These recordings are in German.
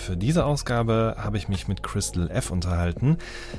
Für diese Ausgabe habe ich mich mit Crystal F. unterhalten.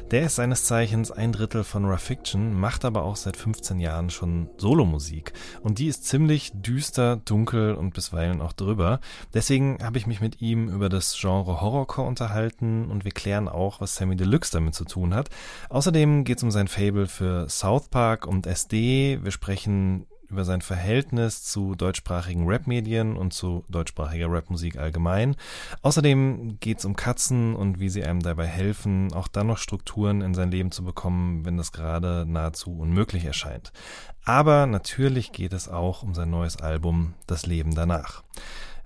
Der ist seines Zeichens ein Drittel von Rough Fiction, macht aber auch seit 15 Jahren schon Solomusik. Und die ist ziemlich düster, dunkel und bisweilen auch drüber. Deswegen habe ich mich mit ihm über das Genre Horrorcore unterhalten und wir klären auch, was Sammy Deluxe damit zu tun hat. Außerdem geht es um sein Fable für South Park und SD. Wir sprechen über sein Verhältnis zu deutschsprachigen Rap-Medien und zu deutschsprachiger Rapmusik allgemein. Außerdem geht es um Katzen und wie sie einem dabei helfen, auch dann noch Strukturen in sein Leben zu bekommen, wenn das gerade nahezu unmöglich erscheint. Aber natürlich geht es auch um sein neues Album Das Leben danach.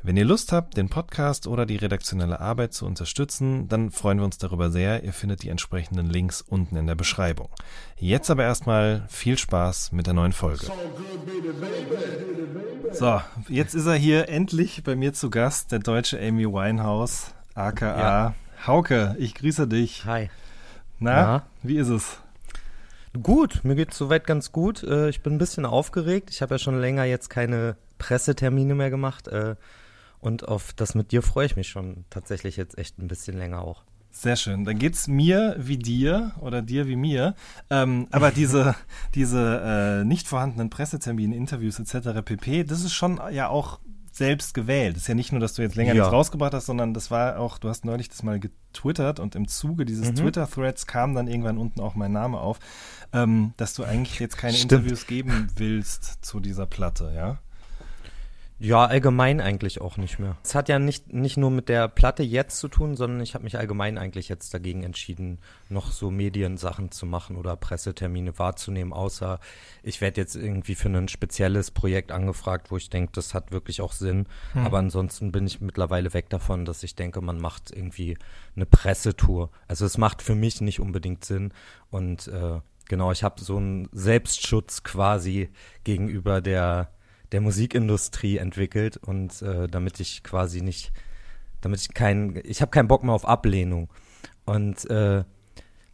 Wenn ihr Lust habt, den Podcast oder die redaktionelle Arbeit zu unterstützen, dann freuen wir uns darüber sehr. Ihr findet die entsprechenden Links unten in der Beschreibung. Jetzt aber erstmal viel Spaß mit der neuen Folge. So, jetzt ist er hier endlich bei mir zu Gast, der deutsche Amy Winehouse, aka ja. Hauke. Ich grüße dich. Hi. Na, ja. wie ist es? Gut, mir geht es soweit ganz gut. Äh, ich bin ein bisschen aufgeregt. Ich habe ja schon länger jetzt keine Pressetermine mehr gemacht. Äh, und auf das mit dir freue ich mich schon tatsächlich jetzt echt ein bisschen länger auch. Sehr schön. Dann geht es mir wie dir oder dir wie mir. Ähm, aber diese, diese äh, nicht vorhandenen Pressetermine, Interviews etc. pp, das ist schon ja auch selbst gewählt. Das ist ja nicht nur, dass du jetzt länger ja. nichts rausgebracht hast, sondern das war auch, du hast neulich das mal getwittert und im Zuge dieses mhm. Twitter-Threads kam dann irgendwann unten auch mein Name auf, ähm, dass du eigentlich jetzt keine Stimmt. Interviews geben willst zu dieser Platte, ja? Ja, allgemein eigentlich auch nicht mehr. Es hat ja nicht, nicht nur mit der Platte jetzt zu tun, sondern ich habe mich allgemein eigentlich jetzt dagegen entschieden, noch so Mediensachen zu machen oder Pressetermine wahrzunehmen, außer ich werde jetzt irgendwie für ein spezielles Projekt angefragt, wo ich denke, das hat wirklich auch Sinn. Hm. Aber ansonsten bin ich mittlerweile weg davon, dass ich denke, man macht irgendwie eine Pressetour. Also es macht für mich nicht unbedingt Sinn und äh, genau, ich habe so einen Selbstschutz quasi gegenüber der der Musikindustrie entwickelt und äh, damit ich quasi nicht, damit ich keinen, ich habe keinen Bock mehr auf Ablehnung. Und äh,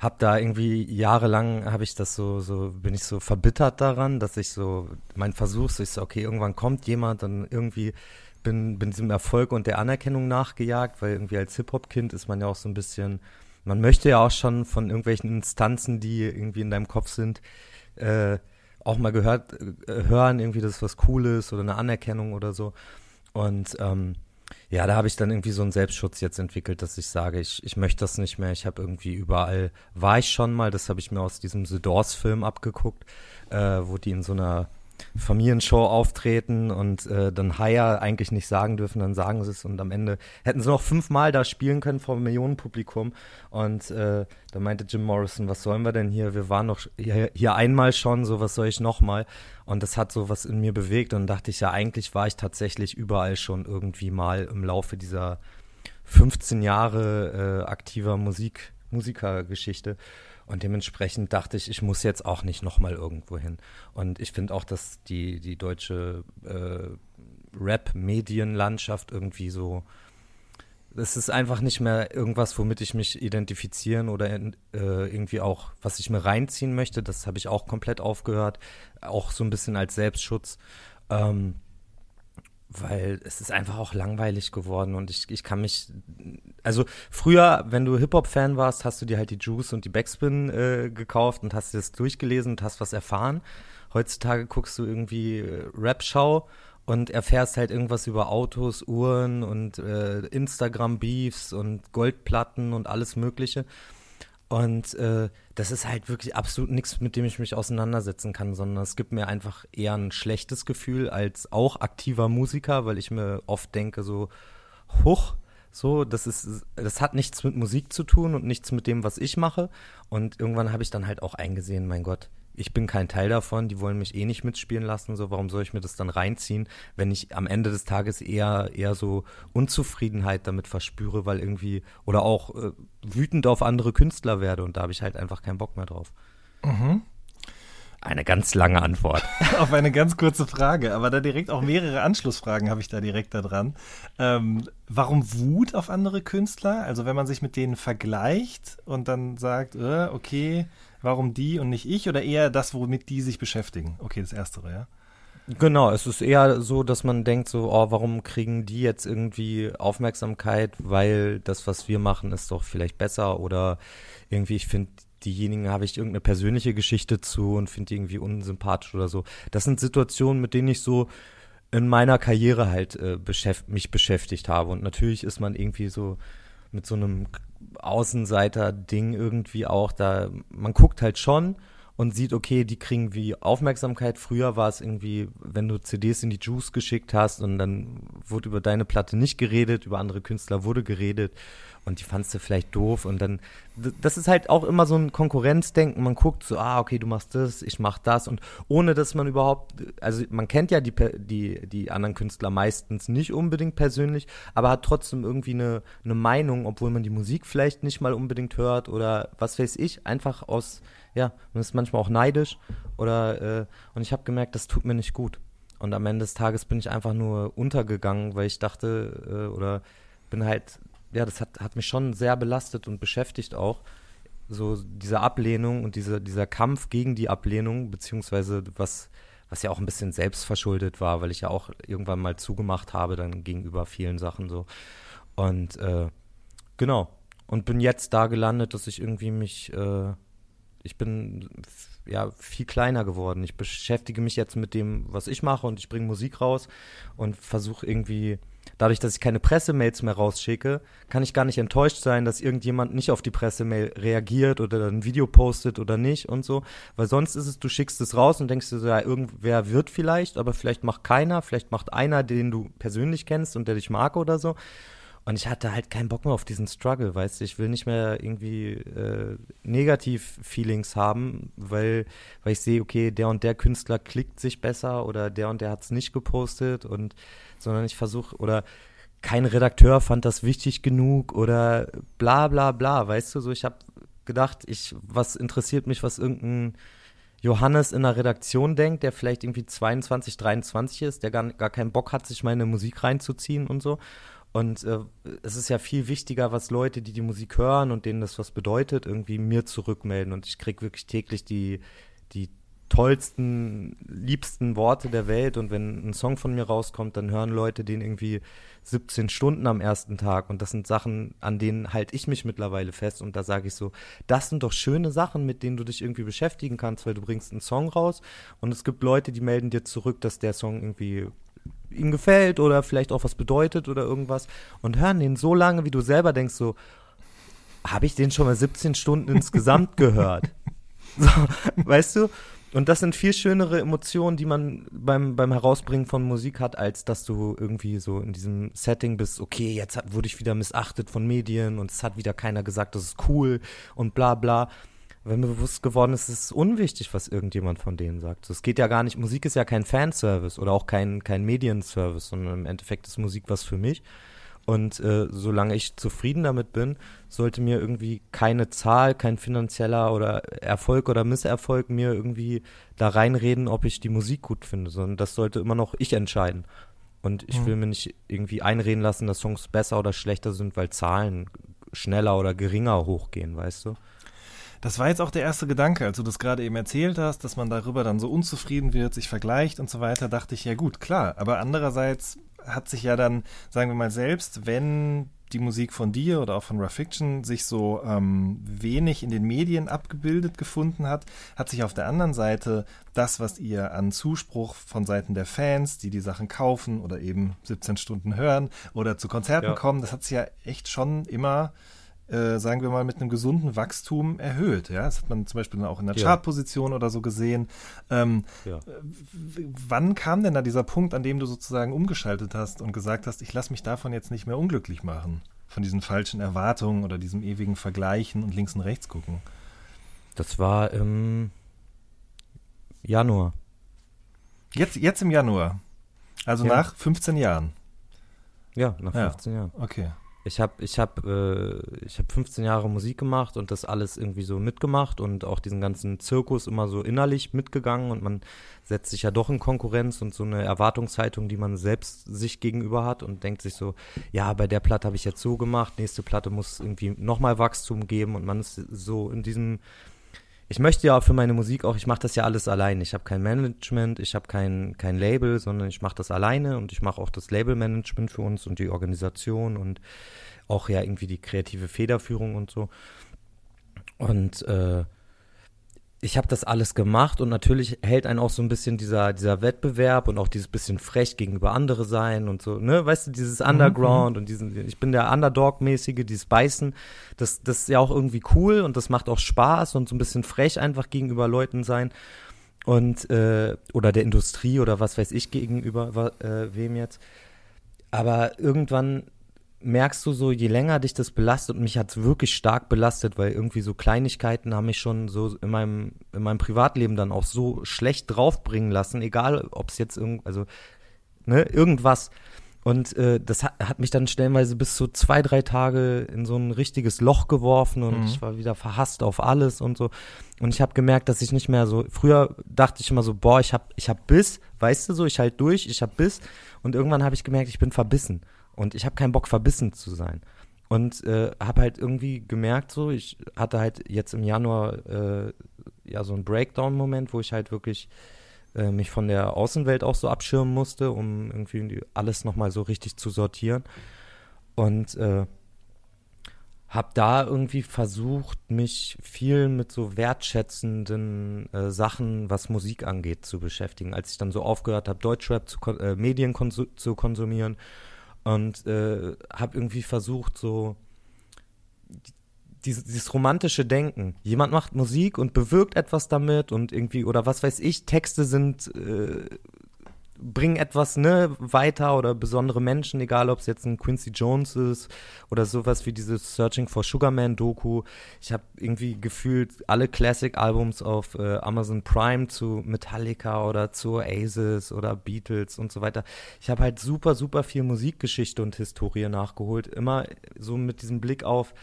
habe da irgendwie jahrelang habe ich das so so bin ich so verbittert daran, dass ich so mein Versuch so ich so okay irgendwann kommt jemand dann irgendwie bin bin diesem Erfolg und der Anerkennung nachgejagt, weil irgendwie als Hip Hop Kind ist man ja auch so ein bisschen man möchte ja auch schon von irgendwelchen Instanzen, die irgendwie in deinem Kopf sind, äh, auch mal gehört, äh, hören, irgendwie, dass was Cooles oder eine Anerkennung oder so. Und ähm, ja, da habe ich dann irgendwie so einen Selbstschutz jetzt entwickelt, dass ich sage, ich, ich möchte das nicht mehr. Ich habe irgendwie überall, war ich schon mal, das habe ich mir aus diesem The Doors-Film abgeguckt, äh, wo die in so einer Familienshow auftreten und äh, dann Hire eigentlich nicht sagen dürfen, dann sagen sie es und am Ende hätten sie noch fünfmal da spielen können vor einem Millionenpublikum und äh, da meinte Jim Morrison, was sollen wir denn hier? Wir waren noch hier, hier einmal schon, so was soll ich nochmal? Und das hat so was in mir bewegt und dachte ich, ja, eigentlich war ich tatsächlich überall schon irgendwie mal im Laufe dieser 15 Jahre äh, aktiver Musik, Musikergeschichte. Und dementsprechend dachte ich, ich muss jetzt auch nicht nochmal irgendwo hin. Und ich finde auch, dass die, die deutsche äh, Rap-Medienlandschaft irgendwie so, es ist einfach nicht mehr irgendwas, womit ich mich identifizieren oder in, äh, irgendwie auch, was ich mir reinziehen möchte. Das habe ich auch komplett aufgehört, auch so ein bisschen als Selbstschutz. Ähm, weil es ist einfach auch langweilig geworden und ich, ich kann mich, also früher, wenn du Hip-Hop-Fan warst, hast du dir halt die Juice und die Backspin äh, gekauft und hast dir das durchgelesen und hast was erfahren. Heutzutage guckst du irgendwie äh, Rap-Show und erfährst halt irgendwas über Autos, Uhren und äh, Instagram-Beefs und Goldplatten und alles Mögliche. Und äh, das ist halt wirklich absolut nichts, mit dem ich mich auseinandersetzen kann, sondern es gibt mir einfach eher ein schlechtes Gefühl als auch aktiver Musiker, weil ich mir oft denke, so, hoch, so, das ist, das hat nichts mit Musik zu tun und nichts mit dem, was ich mache. Und irgendwann habe ich dann halt auch eingesehen, mein Gott, ich bin kein Teil davon, die wollen mich eh nicht mitspielen lassen, so warum soll ich mir das dann reinziehen, wenn ich am Ende des Tages eher eher so Unzufriedenheit damit verspüre, weil irgendwie oder auch äh, wütend auf andere Künstler werde und da habe ich halt einfach keinen Bock mehr drauf. Mhm. Eine ganz lange Antwort. Auf eine ganz kurze Frage, aber da direkt auch mehrere Anschlussfragen habe ich da direkt da dran. Ähm, warum Wut auf andere Künstler? Also wenn man sich mit denen vergleicht und dann sagt, äh, okay, warum die und nicht ich? Oder eher das, womit die sich beschäftigen? Okay, das Erstere, ja. Genau, es ist eher so, dass man denkt so, oh, warum kriegen die jetzt irgendwie Aufmerksamkeit, weil das, was wir machen, ist doch vielleicht besser oder irgendwie, ich finde, diejenigen habe ich irgendeine persönliche Geschichte zu und finde die irgendwie unsympathisch oder so. Das sind Situationen, mit denen ich so in meiner Karriere halt äh, beschäft mich beschäftigt habe. Und natürlich ist man irgendwie so mit so einem Außenseiter-Ding irgendwie auch da, man guckt halt schon und sieht, okay, die kriegen wie Aufmerksamkeit. Früher war es irgendwie, wenn du CDs in die Juice geschickt hast und dann wurde über deine Platte nicht geredet, über andere Künstler wurde geredet und die fandst du vielleicht doof und dann, das ist halt auch immer so ein Konkurrenzdenken. Man guckt so, ah, okay, du machst das, ich mach das und ohne, dass man überhaupt, also man kennt ja die, die, die anderen Künstler meistens nicht unbedingt persönlich, aber hat trotzdem irgendwie eine, eine Meinung, obwohl man die Musik vielleicht nicht mal unbedingt hört oder was weiß ich, einfach aus, ja, man ist manchmal auch neidisch oder, äh, und ich habe gemerkt, das tut mir nicht gut. Und am Ende des Tages bin ich einfach nur untergegangen, weil ich dachte, äh, oder bin halt ja, das hat, hat mich schon sehr belastet und beschäftigt auch. So diese Ablehnung und diese, dieser Kampf gegen die Ablehnung, beziehungsweise was, was ja auch ein bisschen selbstverschuldet war, weil ich ja auch irgendwann mal zugemacht habe, dann gegenüber vielen Sachen so. Und äh, genau. Und bin jetzt da gelandet, dass ich irgendwie mich, äh, ich bin ja viel kleiner geworden. Ich beschäftige mich jetzt mit dem, was ich mache und ich bringe Musik raus und versuche irgendwie dadurch, dass ich keine Pressemails mehr rausschicke, kann ich gar nicht enttäuscht sein, dass irgendjemand nicht auf die Pressemail reagiert oder ein Video postet oder nicht und so. Weil sonst ist es, du schickst es raus und denkst dir so, ja, irgendwer wird vielleicht, aber vielleicht macht keiner, vielleicht macht einer, den du persönlich kennst und der dich mag oder so. Und ich hatte halt keinen Bock mehr auf diesen Struggle, weißt du. Ich will nicht mehr irgendwie äh, Negativ-Feelings haben, weil, weil ich sehe, okay, der und der Künstler klickt sich besser oder der und der hat es nicht gepostet und sondern ich versuche, oder kein Redakteur fand das wichtig genug oder bla bla bla, weißt du, so ich habe gedacht, ich, was interessiert mich, was irgendein Johannes in der Redaktion denkt, der vielleicht irgendwie 22, 23 ist, der gar, gar keinen Bock hat, sich meine Musik reinzuziehen und so. Und äh, es ist ja viel wichtiger, was Leute, die die Musik hören und denen das was bedeutet, irgendwie mir zurückmelden. Und ich kriege wirklich täglich die, die tollsten, liebsten Worte der Welt. Und wenn ein Song von mir rauskommt, dann hören Leute den irgendwie 17 Stunden am ersten Tag. Und das sind Sachen, an denen halte ich mich mittlerweile fest. Und da sage ich so, das sind doch schöne Sachen, mit denen du dich irgendwie beschäftigen kannst, weil du bringst einen Song raus. Und es gibt Leute, die melden dir zurück, dass der Song irgendwie ihnen gefällt oder vielleicht auch was bedeutet oder irgendwas und hören den so lange, wie du selber denkst so, habe ich den schon mal 17 Stunden insgesamt gehört? So, weißt du? Und das sind viel schönere Emotionen, die man beim, beim Herausbringen von Musik hat, als dass du irgendwie so in diesem Setting bist, okay, jetzt hat, wurde ich wieder missachtet von Medien und es hat wieder keiner gesagt, das ist cool und bla bla. Wenn mir bewusst geworden ist, ist es unwichtig, was irgendjemand von denen sagt. Es geht ja gar nicht, Musik ist ja kein Fanservice oder auch kein, kein Medienservice, sondern im Endeffekt ist Musik was für mich. Und äh, solange ich zufrieden damit bin, sollte mir irgendwie keine Zahl, kein finanzieller oder Erfolg oder Misserfolg mir irgendwie da reinreden, ob ich die Musik gut finde, sondern das sollte immer noch ich entscheiden. Und ich mhm. will mir nicht irgendwie einreden lassen, dass Songs besser oder schlechter sind, weil Zahlen schneller oder geringer hochgehen, weißt du? Das war jetzt auch der erste Gedanke, als du das gerade eben erzählt hast, dass man darüber dann so unzufrieden wird, sich vergleicht und so weiter, dachte ich, ja gut, klar. Aber andererseits hat sich ja dann, sagen wir mal selbst, wenn die Musik von dir oder auch von Rafiction sich so ähm, wenig in den Medien abgebildet gefunden hat, hat sich auf der anderen Seite das, was ihr an Zuspruch von Seiten der Fans, die die Sachen kaufen oder eben 17 Stunden hören oder zu Konzerten ja. kommen, das hat sich ja echt schon immer äh, sagen wir mal, mit einem gesunden Wachstum erhöht. Ja? Das hat man zum Beispiel auch in der ja. Chartposition oder so gesehen. Ähm, ja. Wann kam denn da dieser Punkt, an dem du sozusagen umgeschaltet hast und gesagt hast, ich lasse mich davon jetzt nicht mehr unglücklich machen? Von diesen falschen Erwartungen oder diesem ewigen Vergleichen und links und rechts gucken? Das war im Januar. Jetzt, jetzt im Januar. Also ja. nach 15 Jahren. Ja, nach 15 Jahren. Okay. Ich habe ich hab, äh, ich hab 15 Jahre Musik gemacht und das alles irgendwie so mitgemacht und auch diesen ganzen Zirkus immer so innerlich mitgegangen und man setzt sich ja doch in Konkurrenz und so eine Erwartungshaltung, die man selbst sich gegenüber hat und denkt sich so, ja, bei der Platte habe ich jetzt so gemacht, nächste Platte muss irgendwie nochmal Wachstum geben und man ist so in diesem ich möchte ja für meine Musik auch, ich mache das ja alles alleine. Ich habe kein Management, ich habe kein, kein Label, sondern ich mache das alleine und ich mache auch das Labelmanagement für uns und die Organisation und auch ja irgendwie die kreative Federführung und so. Und äh, ich habe das alles gemacht und natürlich hält einen auch so ein bisschen dieser, dieser Wettbewerb und auch dieses bisschen frech gegenüber andere sein und so, ne, weißt du, dieses mhm, Underground mhm. und diesen, ich bin der Underdog-mäßige, dieses Beißen, das, das ist ja auch irgendwie cool und das macht auch Spaß und so ein bisschen frech einfach gegenüber Leuten sein und, äh, oder der Industrie oder was weiß ich gegenüber äh, wem jetzt. Aber irgendwann merkst du so, je länger dich das belastet, und mich hat es wirklich stark belastet, weil irgendwie so Kleinigkeiten haben mich schon so in meinem, in meinem Privatleben dann auch so schlecht draufbringen lassen, egal ob es jetzt irgend, also, ne, irgendwas. Und äh, das hat, hat mich dann stellenweise bis zu zwei, drei Tage in so ein richtiges Loch geworfen und mhm. ich war wieder verhasst auf alles und so. Und ich habe gemerkt, dass ich nicht mehr so, früher dachte ich immer so, boah, ich hab, ich hab Biss, weißt du so, ich halt durch, ich hab Biss. Und irgendwann habe ich gemerkt, ich bin verbissen. Und ich habe keinen Bock, verbissen zu sein. Und äh, habe halt irgendwie gemerkt, so, ich hatte halt jetzt im Januar äh, ja so einen Breakdown-Moment, wo ich halt wirklich äh, mich von der Außenwelt auch so abschirmen musste, um irgendwie alles nochmal so richtig zu sortieren. Und äh, habe da irgendwie versucht, mich viel mit so wertschätzenden äh, Sachen, was Musik angeht, zu beschäftigen. Als ich dann so aufgehört habe, Deutschrap zu äh, Medien konsu zu konsumieren und äh, habe irgendwie versucht, so dieses, dieses romantische Denken. Jemand macht Musik und bewirkt etwas damit und irgendwie, oder was weiß ich, Texte sind äh, bringen etwas ne, weiter oder besondere Menschen, egal ob es jetzt ein Quincy Jones ist oder sowas wie dieses Searching for Sugarman Doku. Ich habe irgendwie gefühlt alle Classic-Albums auf äh, Amazon Prime zu Metallica oder zu Oasis oder Beatles und so weiter. Ich habe halt super, super viel Musikgeschichte und Historie nachgeholt. Immer so mit diesem Blick auf,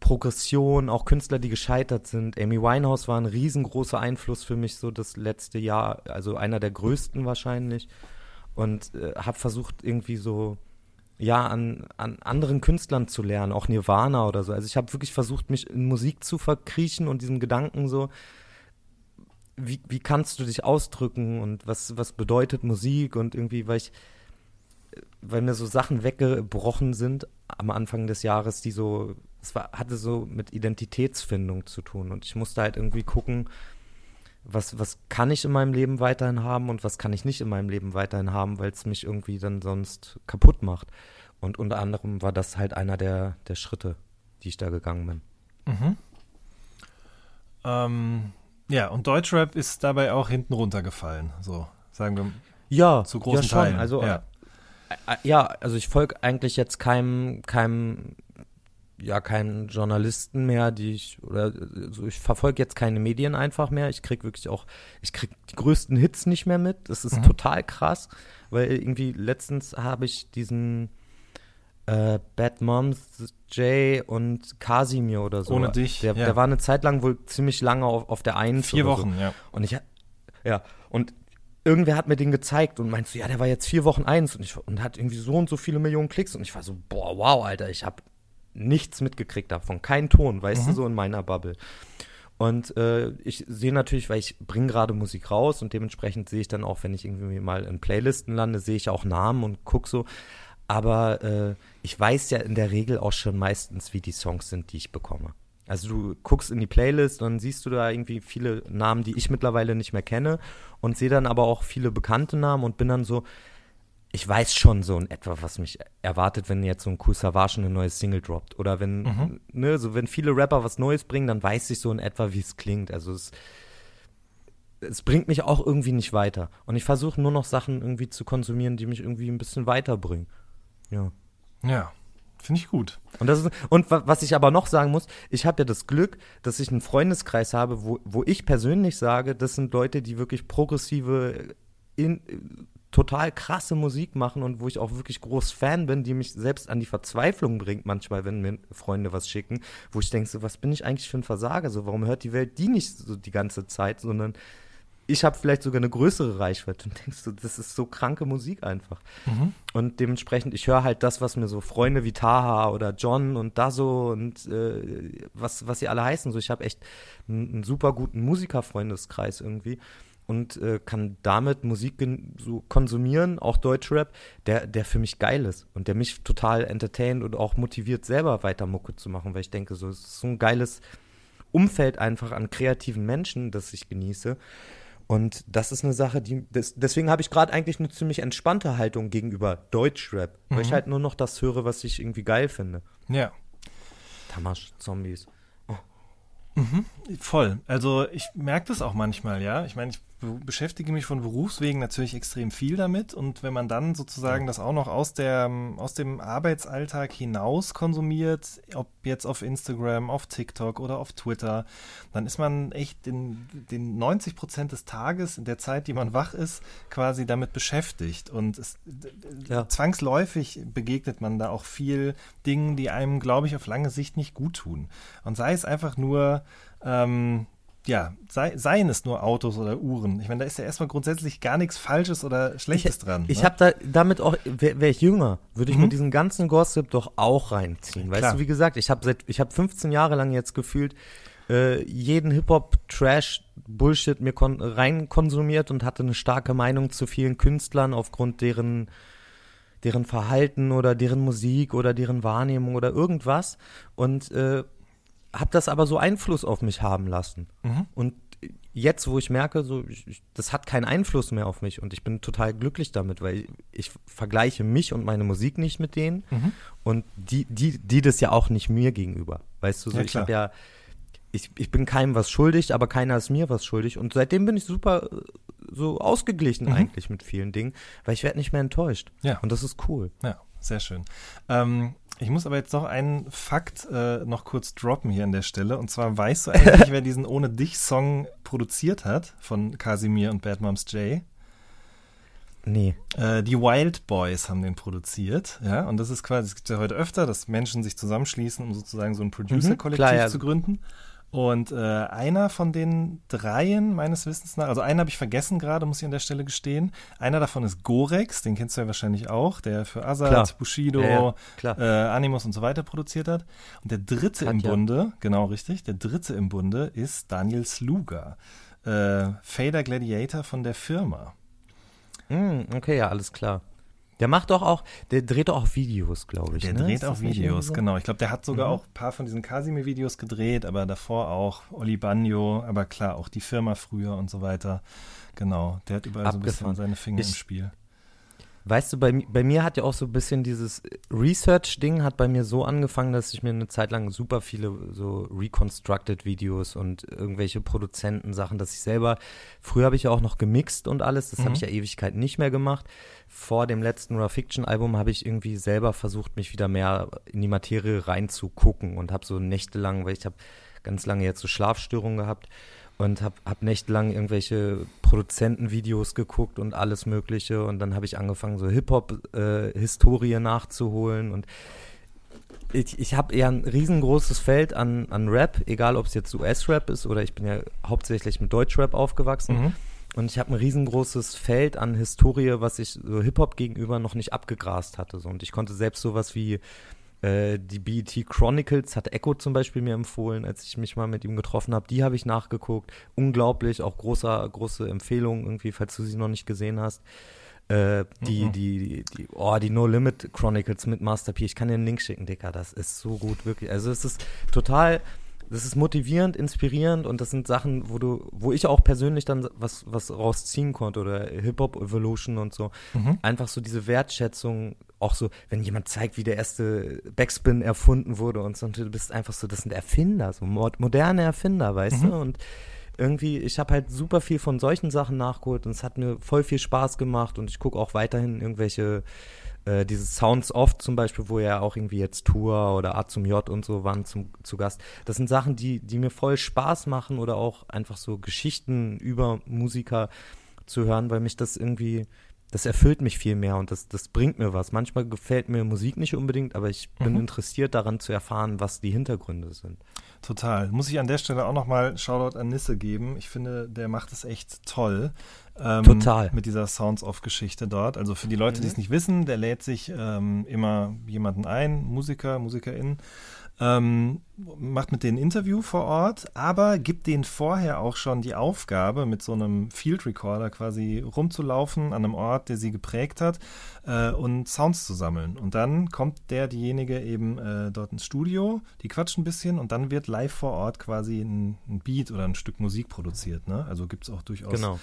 Progression, auch Künstler, die gescheitert sind. Amy Winehouse war ein riesengroßer Einfluss für mich so das letzte Jahr, also einer der größten wahrscheinlich. Und äh, habe versucht irgendwie so, ja, an, an anderen Künstlern zu lernen, auch Nirvana oder so. Also ich habe wirklich versucht, mich in Musik zu verkriechen und diesen Gedanken so, wie, wie kannst du dich ausdrücken und was, was bedeutet Musik und irgendwie, weil ich, weil mir so Sachen weggebrochen sind am Anfang des Jahres, die so es war, hatte so mit Identitätsfindung zu tun. Und ich musste halt irgendwie gucken, was, was kann ich in meinem Leben weiterhin haben und was kann ich nicht in meinem Leben weiterhin haben, weil es mich irgendwie dann sonst kaputt macht. Und unter anderem war das halt einer der, der Schritte, die ich da gegangen bin. Mhm. Ähm, ja, und Deutschrap ist dabei auch hinten runtergefallen, so sagen wir. Ja, zu großen ja schon. Teilen. Also, ja. Äh, äh, ja, also ich folge eigentlich jetzt keinem, keinem ja keinen Journalisten mehr, die ich oder also ich verfolge jetzt keine Medien einfach mehr. Ich krieg wirklich auch, ich krieg die größten Hits nicht mehr mit. Das ist mhm. total krass, weil irgendwie letztens habe ich diesen äh, Bad Moms Jay und Casimir oder so. Ohne dich. Der, ja. der war eine Zeit lang wohl ziemlich lange auf, auf der einen. Vier Wochen, so. ja. Und ich ja und irgendwer hat mir den gezeigt und meinst du, ja, der war jetzt vier Wochen eins und, ich, und hat irgendwie so und so viele Millionen Klicks und ich war so, boah, wow, Alter, ich habe nichts mitgekriegt davon, kein Ton, weißt mhm. du, so in meiner Bubble. Und äh, ich sehe natürlich, weil ich bringe gerade Musik raus und dementsprechend sehe ich dann auch, wenn ich irgendwie mal in Playlisten lande, sehe ich auch Namen und gucke so. Aber äh, ich weiß ja in der Regel auch schon meistens, wie die Songs sind, die ich bekomme. Also du guckst in die Playlist und dann siehst du da irgendwie viele Namen, die ich mittlerweile nicht mehr kenne und sehe dann aber auch viele bekannte Namen und bin dann so, ich weiß schon so in etwa, was mich erwartet, wenn jetzt so ein Cool Savage eine neue Single droppt. Oder wenn, mhm. ne, so wenn viele Rapper was Neues bringen, dann weiß ich so in etwa, wie es klingt. Also es, es bringt mich auch irgendwie nicht weiter. Und ich versuche nur noch Sachen irgendwie zu konsumieren, die mich irgendwie ein bisschen weiterbringen. Ja. Ja. Finde ich gut. Und, das ist, und was ich aber noch sagen muss, ich habe ja das Glück, dass ich einen Freundeskreis habe, wo, wo ich persönlich sage, das sind Leute, die wirklich progressive in, total krasse Musik machen und wo ich auch wirklich groß Fan bin, die mich selbst an die Verzweiflung bringt manchmal, wenn mir Freunde was schicken, wo ich denke, so, was bin ich eigentlich für ein Versager? So, warum hört die Welt die nicht so die ganze Zeit, sondern ich habe vielleicht sogar eine größere Reichweite und denkst du, das ist so kranke Musik einfach. Mhm. Und dementsprechend, ich höre halt das, was mir so Freunde wie Taha oder John und Dazo und äh, was, was sie alle heißen. So, ich habe echt einen, einen super guten Musikerfreundeskreis irgendwie und äh, kann damit Musik so konsumieren, auch Deutschrap, der, der für mich geil ist und der mich total entertaint und auch motiviert, selber weiter Mucke zu machen, weil ich denke, so, es ist so ein geiles Umfeld einfach an kreativen Menschen, das ich genieße. Und das ist eine Sache, die. Das, deswegen habe ich gerade eigentlich eine ziemlich entspannte Haltung gegenüber Deutschrap, mhm. weil ich halt nur noch das höre, was ich irgendwie geil finde. Ja. Tamasch, Zombies. Mhm, voll. Also ich merke das auch manchmal, ja. Ich meine, ich beschäftige mich von Berufswegen natürlich extrem viel damit und wenn man dann sozusagen das auch noch aus, der, aus dem Arbeitsalltag hinaus konsumiert, ob jetzt auf Instagram, auf TikTok oder auf Twitter, dann ist man echt den, den 90 Prozent des Tages in der Zeit, die man wach ist, quasi damit beschäftigt und es, ja. zwangsläufig begegnet man da auch viel Dingen, die einem, glaube ich, auf lange Sicht nicht gut tun. Und sei es einfach nur ähm, ja, sei, seien es nur Autos oder Uhren. Ich meine, da ist ja erstmal grundsätzlich gar nichts Falsches oder Schlechtes ich, dran. Ich ne? habe da damit auch, wäre wär ich jünger, würde ich mhm. mit diesem ganzen Gossip doch auch reinziehen. Weißt Klar. du, wie gesagt, ich habe seit, ich habe 15 Jahre lang jetzt gefühlt äh, jeden Hip-Hop, Trash, Bullshit mir rein konsumiert und hatte eine starke Meinung zu vielen Künstlern aufgrund deren deren Verhalten oder deren Musik oder deren Wahrnehmung oder irgendwas und äh, habe das aber so Einfluss auf mich haben lassen. Mhm. Und jetzt, wo ich merke, so, ich, das hat keinen Einfluss mehr auf mich und ich bin total glücklich damit, weil ich, ich vergleiche mich und meine Musik nicht mit denen mhm. und die, die, die das ja auch nicht mir gegenüber. Weißt du, so, ja, ich habe ja, ich, ich bin keinem was schuldig, aber keiner ist mir was schuldig und seitdem bin ich super äh, so ausgeglichen mhm. eigentlich mit vielen Dingen, weil ich werde nicht mehr enttäuscht. Ja. Und das ist cool. Ja, sehr schön. Ähm, ich muss aber jetzt noch einen Fakt äh, noch kurz droppen hier an der Stelle. Und zwar weißt du eigentlich, wer diesen Ohne dich-Song produziert hat von Casimir und Bad Moms J? Nee. Äh, die Wild Boys haben den produziert, ja. Und das ist quasi, es gibt ja heute öfter, dass Menschen sich zusammenschließen, um sozusagen so ein Producer-Kollektiv mhm, ja. zu gründen. Und äh, einer von den dreien, meines Wissens nach, also einen habe ich vergessen gerade, muss ich an der Stelle gestehen. Einer davon ist Gorex, den kennst du ja wahrscheinlich auch, der für Azad, klar. Bushido, ja, ja, äh, Animus und so weiter produziert hat. Und der dritte Katja. im Bunde, genau richtig, der dritte im Bunde ist Daniel Sluga, äh, Fader Gladiator von der Firma. Mm, okay, ja, alles klar. Der macht doch auch, der dreht doch auch Videos, glaube ich. Der ne? dreht auch Videos, so? genau. Ich glaube, der hat sogar mhm. auch ein paar von diesen Casimir-Videos gedreht, aber davor auch Oli Bagno, aber klar, auch die Firma früher und so weiter. Genau, der hat überall Abgefahren. so ein bisschen seine Finger ich, im Spiel. Weißt du, bei, bei mir hat ja auch so ein bisschen dieses Research-Ding hat bei mir so angefangen, dass ich mir eine Zeit lang super viele so reconstructed Videos und irgendwelche Produzentensachen, dass ich selber, früher habe ich ja auch noch gemixt und alles, das mhm. habe ich ja Ewigkeit nicht mehr gemacht. Vor dem letzten Raw Fiction Album habe ich irgendwie selber versucht, mich wieder mehr in die Materie reinzugucken und habe so nächtelang, weil ich habe ganz lange jetzt so Schlafstörungen gehabt und habe hab nächtelang irgendwelche Produzentenvideos geguckt und alles Mögliche. Und dann habe ich angefangen, so Hip-Hop-Historie äh, nachzuholen. Und ich, ich habe eher ein riesengroßes Feld an, an Rap, egal ob es jetzt US-Rap ist oder ich bin ja hauptsächlich mit Deutschrap aufgewachsen. Mhm. Und ich habe ein riesengroßes Feld an Historie, was ich so Hip-Hop gegenüber noch nicht abgegrast hatte. So. Und ich konnte selbst sowas wie äh, die BET Chronicles hat Echo zum Beispiel mir empfohlen, als ich mich mal mit ihm getroffen habe. Die habe ich nachgeguckt. Unglaublich, auch großer, große Empfehlung irgendwie, falls du sie noch nicht gesehen hast. Äh, die, mhm. die, die, oh, die No Limit Chronicles mit Master P. Ich kann dir einen Link schicken, Dicker. Das ist so gut, wirklich. Also es ist total, das ist motivierend, inspirierend und das sind Sachen, wo du, wo ich auch persönlich dann was, was rausziehen konnte oder Hip-Hop Evolution und so. Mhm. Einfach so diese Wertschätzung auch so, wenn jemand zeigt, wie der erste Backspin erfunden wurde und so, und du bist einfach so, das sind Erfinder, so moderne Erfinder, weißt mhm. du? Und irgendwie, ich habe halt super viel von solchen Sachen nachgeholt und es hat mir voll viel Spaß gemacht und ich gucke auch weiterhin irgendwelche, äh, diese Sounds Off zum Beispiel, wo ja auch irgendwie jetzt Tour oder A zum J und so waren zum, zu Gast. Das sind Sachen, die, die mir voll Spaß machen oder auch einfach so Geschichten über Musiker zu hören, weil mich das irgendwie das erfüllt mich viel mehr und das, das bringt mir was. Manchmal gefällt mir Musik nicht unbedingt, aber ich bin Mhm. interessiert daran zu erfahren, was die Hintergründe sind. Total. Muss ich an der Stelle auch nochmal Shoutout an Nisse geben. Ich finde, der macht es echt toll. Ähm, Total. Mit dieser Sounds-Off-Geschichte dort. Also für die Leute, die es nicht wissen, der lädt sich ähm, immer jemanden ein, Musiker, MusikerInnen, ähm, macht mit denen ein Interview vor Ort, aber gibt denen vorher auch schon die Aufgabe, mit so einem Field Recorder quasi rumzulaufen an einem Ort, der sie geprägt hat äh, und Sounds zu sammeln. Und dann kommt der, diejenige eben äh, dort ins Studio, die quatschen ein bisschen und dann wird live vor Ort quasi ein, ein Beat oder ein Stück Musik produziert. Ne? Also gibt es auch durchaus. Genau.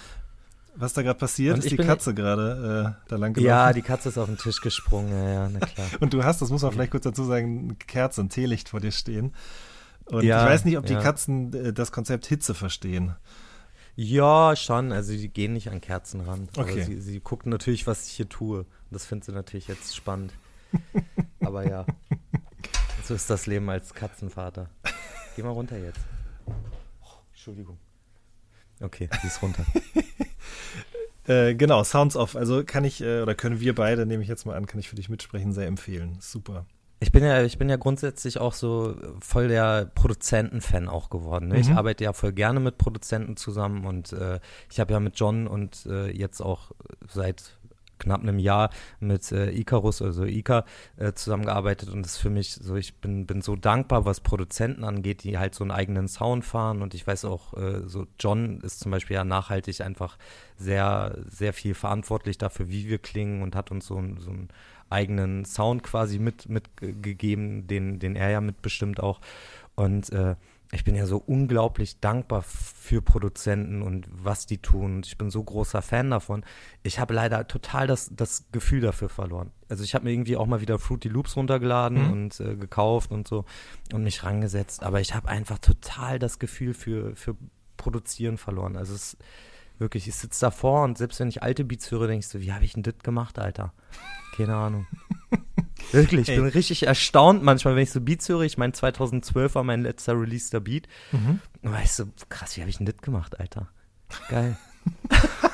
Was da gerade passiert, Und ist die Katze gerade äh, da lang gelaufen. Ja, die Katze ist auf den Tisch gesprungen, ja, ja, na klar. Und du hast, das muss man vielleicht kurz dazu sagen, eine Kerze, ein Teelicht vor dir stehen. Und Ja, ich weiß nicht, ob die ja. Katzen äh, das Konzept Hitze verstehen. Ja, schon. Also die gehen nicht an Kerzen ran. Okay. Aber sie, sie gucken natürlich, was ich hier tue. Und das findet sie natürlich jetzt spannend. Aber ja, so ist das Leben als Katzenvater. Geh mal runter jetzt. Oh, Entschuldigung. Okay, sie ist runter. Äh, genau, Sounds Off. Also kann ich, äh, oder können wir beide, nehme ich jetzt mal an, kann ich für dich mitsprechen, sehr empfehlen. Super. Ich bin ja, ich bin ja grundsätzlich auch so voll der Produzentenfan auch geworden. Ne? Ich Mhm. arbeite ja voll gerne mit Produzenten zusammen und äh, ich habe ja mit John und äh, jetzt auch seit knapp einem Jahr mit äh, Icarus, also Ika, äh, zusammengearbeitet und das ist für mich so, ich bin, bin so dankbar, was Produzenten angeht, die halt so einen eigenen Sound fahren und ich weiß auch, äh, so John ist zum Beispiel ja nachhaltig einfach sehr, sehr viel verantwortlich dafür, wie wir klingen und hat uns so, so einen eigenen Sound quasi mit mitgegeben, den, den er ja mitbestimmt auch. Und äh, ich bin ja so unglaublich dankbar für Produzenten und was die tun. Ich bin so großer Fan davon. Ich habe leider total das, das Gefühl dafür verloren. Also ich habe mir irgendwie auch mal wieder Fruity Loops runtergeladen Mhm. und äh, gekauft und so und mich rangesetzt. Aber ich habe einfach total das Gefühl für, für Produzieren verloren. Also es ist wirklich, ich sitze davor und selbst wenn ich alte Beats höre, denke ich so, wie habe ich denn das gemacht, Alter? Keine Ahnung. Wirklich, ich bin richtig erstaunt manchmal, wenn ich so Beats höre. Ich meine, 2012 war mein letzter releaster Beat. Mhm. Ich so, krass, wie habe ich denn das gemacht, Alter? Geil.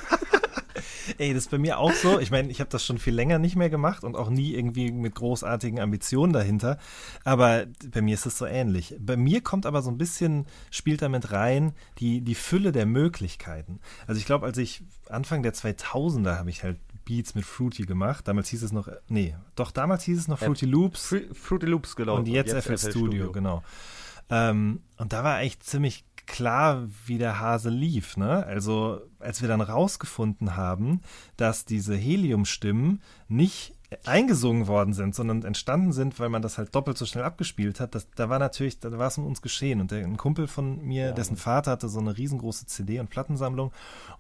Ey, das ist bei mir auch so. Ich meine, ich habe das schon viel länger nicht mehr gemacht und auch nie irgendwie mit großartigen Ambitionen dahinter. Aber bei mir ist es so ähnlich. Bei mir kommt aber so ein bisschen, spielt damit rein, die, die Fülle der Möglichkeiten. Also ich glaube, als ich Anfang der 2000er habe ich halt Beats mit Fruity gemacht. Damals hieß es noch, nee, doch damals hieß es noch Äh, Fruity Loops. Fruity Loops genau. Und jetzt, FL Studio, genau. Ähm, und da war echt ziemlich klar, wie der Hase lief. Ne? Also als wir dann rausgefunden haben, dass diese Heliumstimmen nicht eingesungen worden sind, sondern entstanden sind, weil man das halt doppelt so schnell abgespielt hat, das, da war natürlich, da war es um uns geschehen. Und der, ein Kumpel von mir, dessen Vater hatte so eine riesengroße CD- und Plattensammlung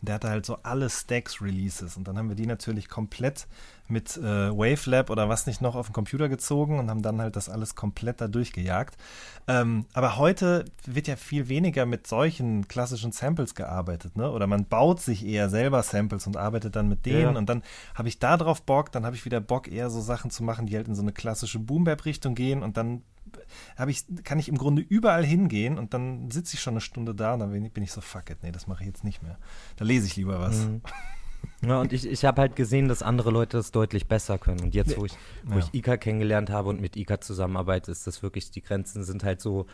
und der hatte halt so alle Stacks-Releases. Und dann haben wir die natürlich komplett mit äh, Wavelab oder was nicht noch auf den Computer gezogen und haben dann halt das alles komplett da durchgejagt. Ähm, aber heute wird ja viel weniger mit solchen klassischen Samples gearbeitet, ne? Oder man baut sich eher selber Samples und arbeitet dann mit denen Ja, und dann habe ich da drauf Bock, dann habe ich wieder Bock, eher so Sachen zu machen, die halt in so eine klassische Boom-Bap-Richtung gehen und dann habe ich, kann ich im Grunde überall hingehen und dann sitze ich schon eine Stunde da und dann bin ich, bin ich so, fuck it, nee, das mache ich jetzt nicht mehr. Da lese ich lieber was. Mhm. Ja, und ich, ich habe halt gesehen, dass andere Leute das deutlich besser können. Und jetzt, wo ich, wo Ja. ich Ika kennengelernt habe und mit Ika zusammenarbeite, ist das wirklich, die Grenzen sind halt so,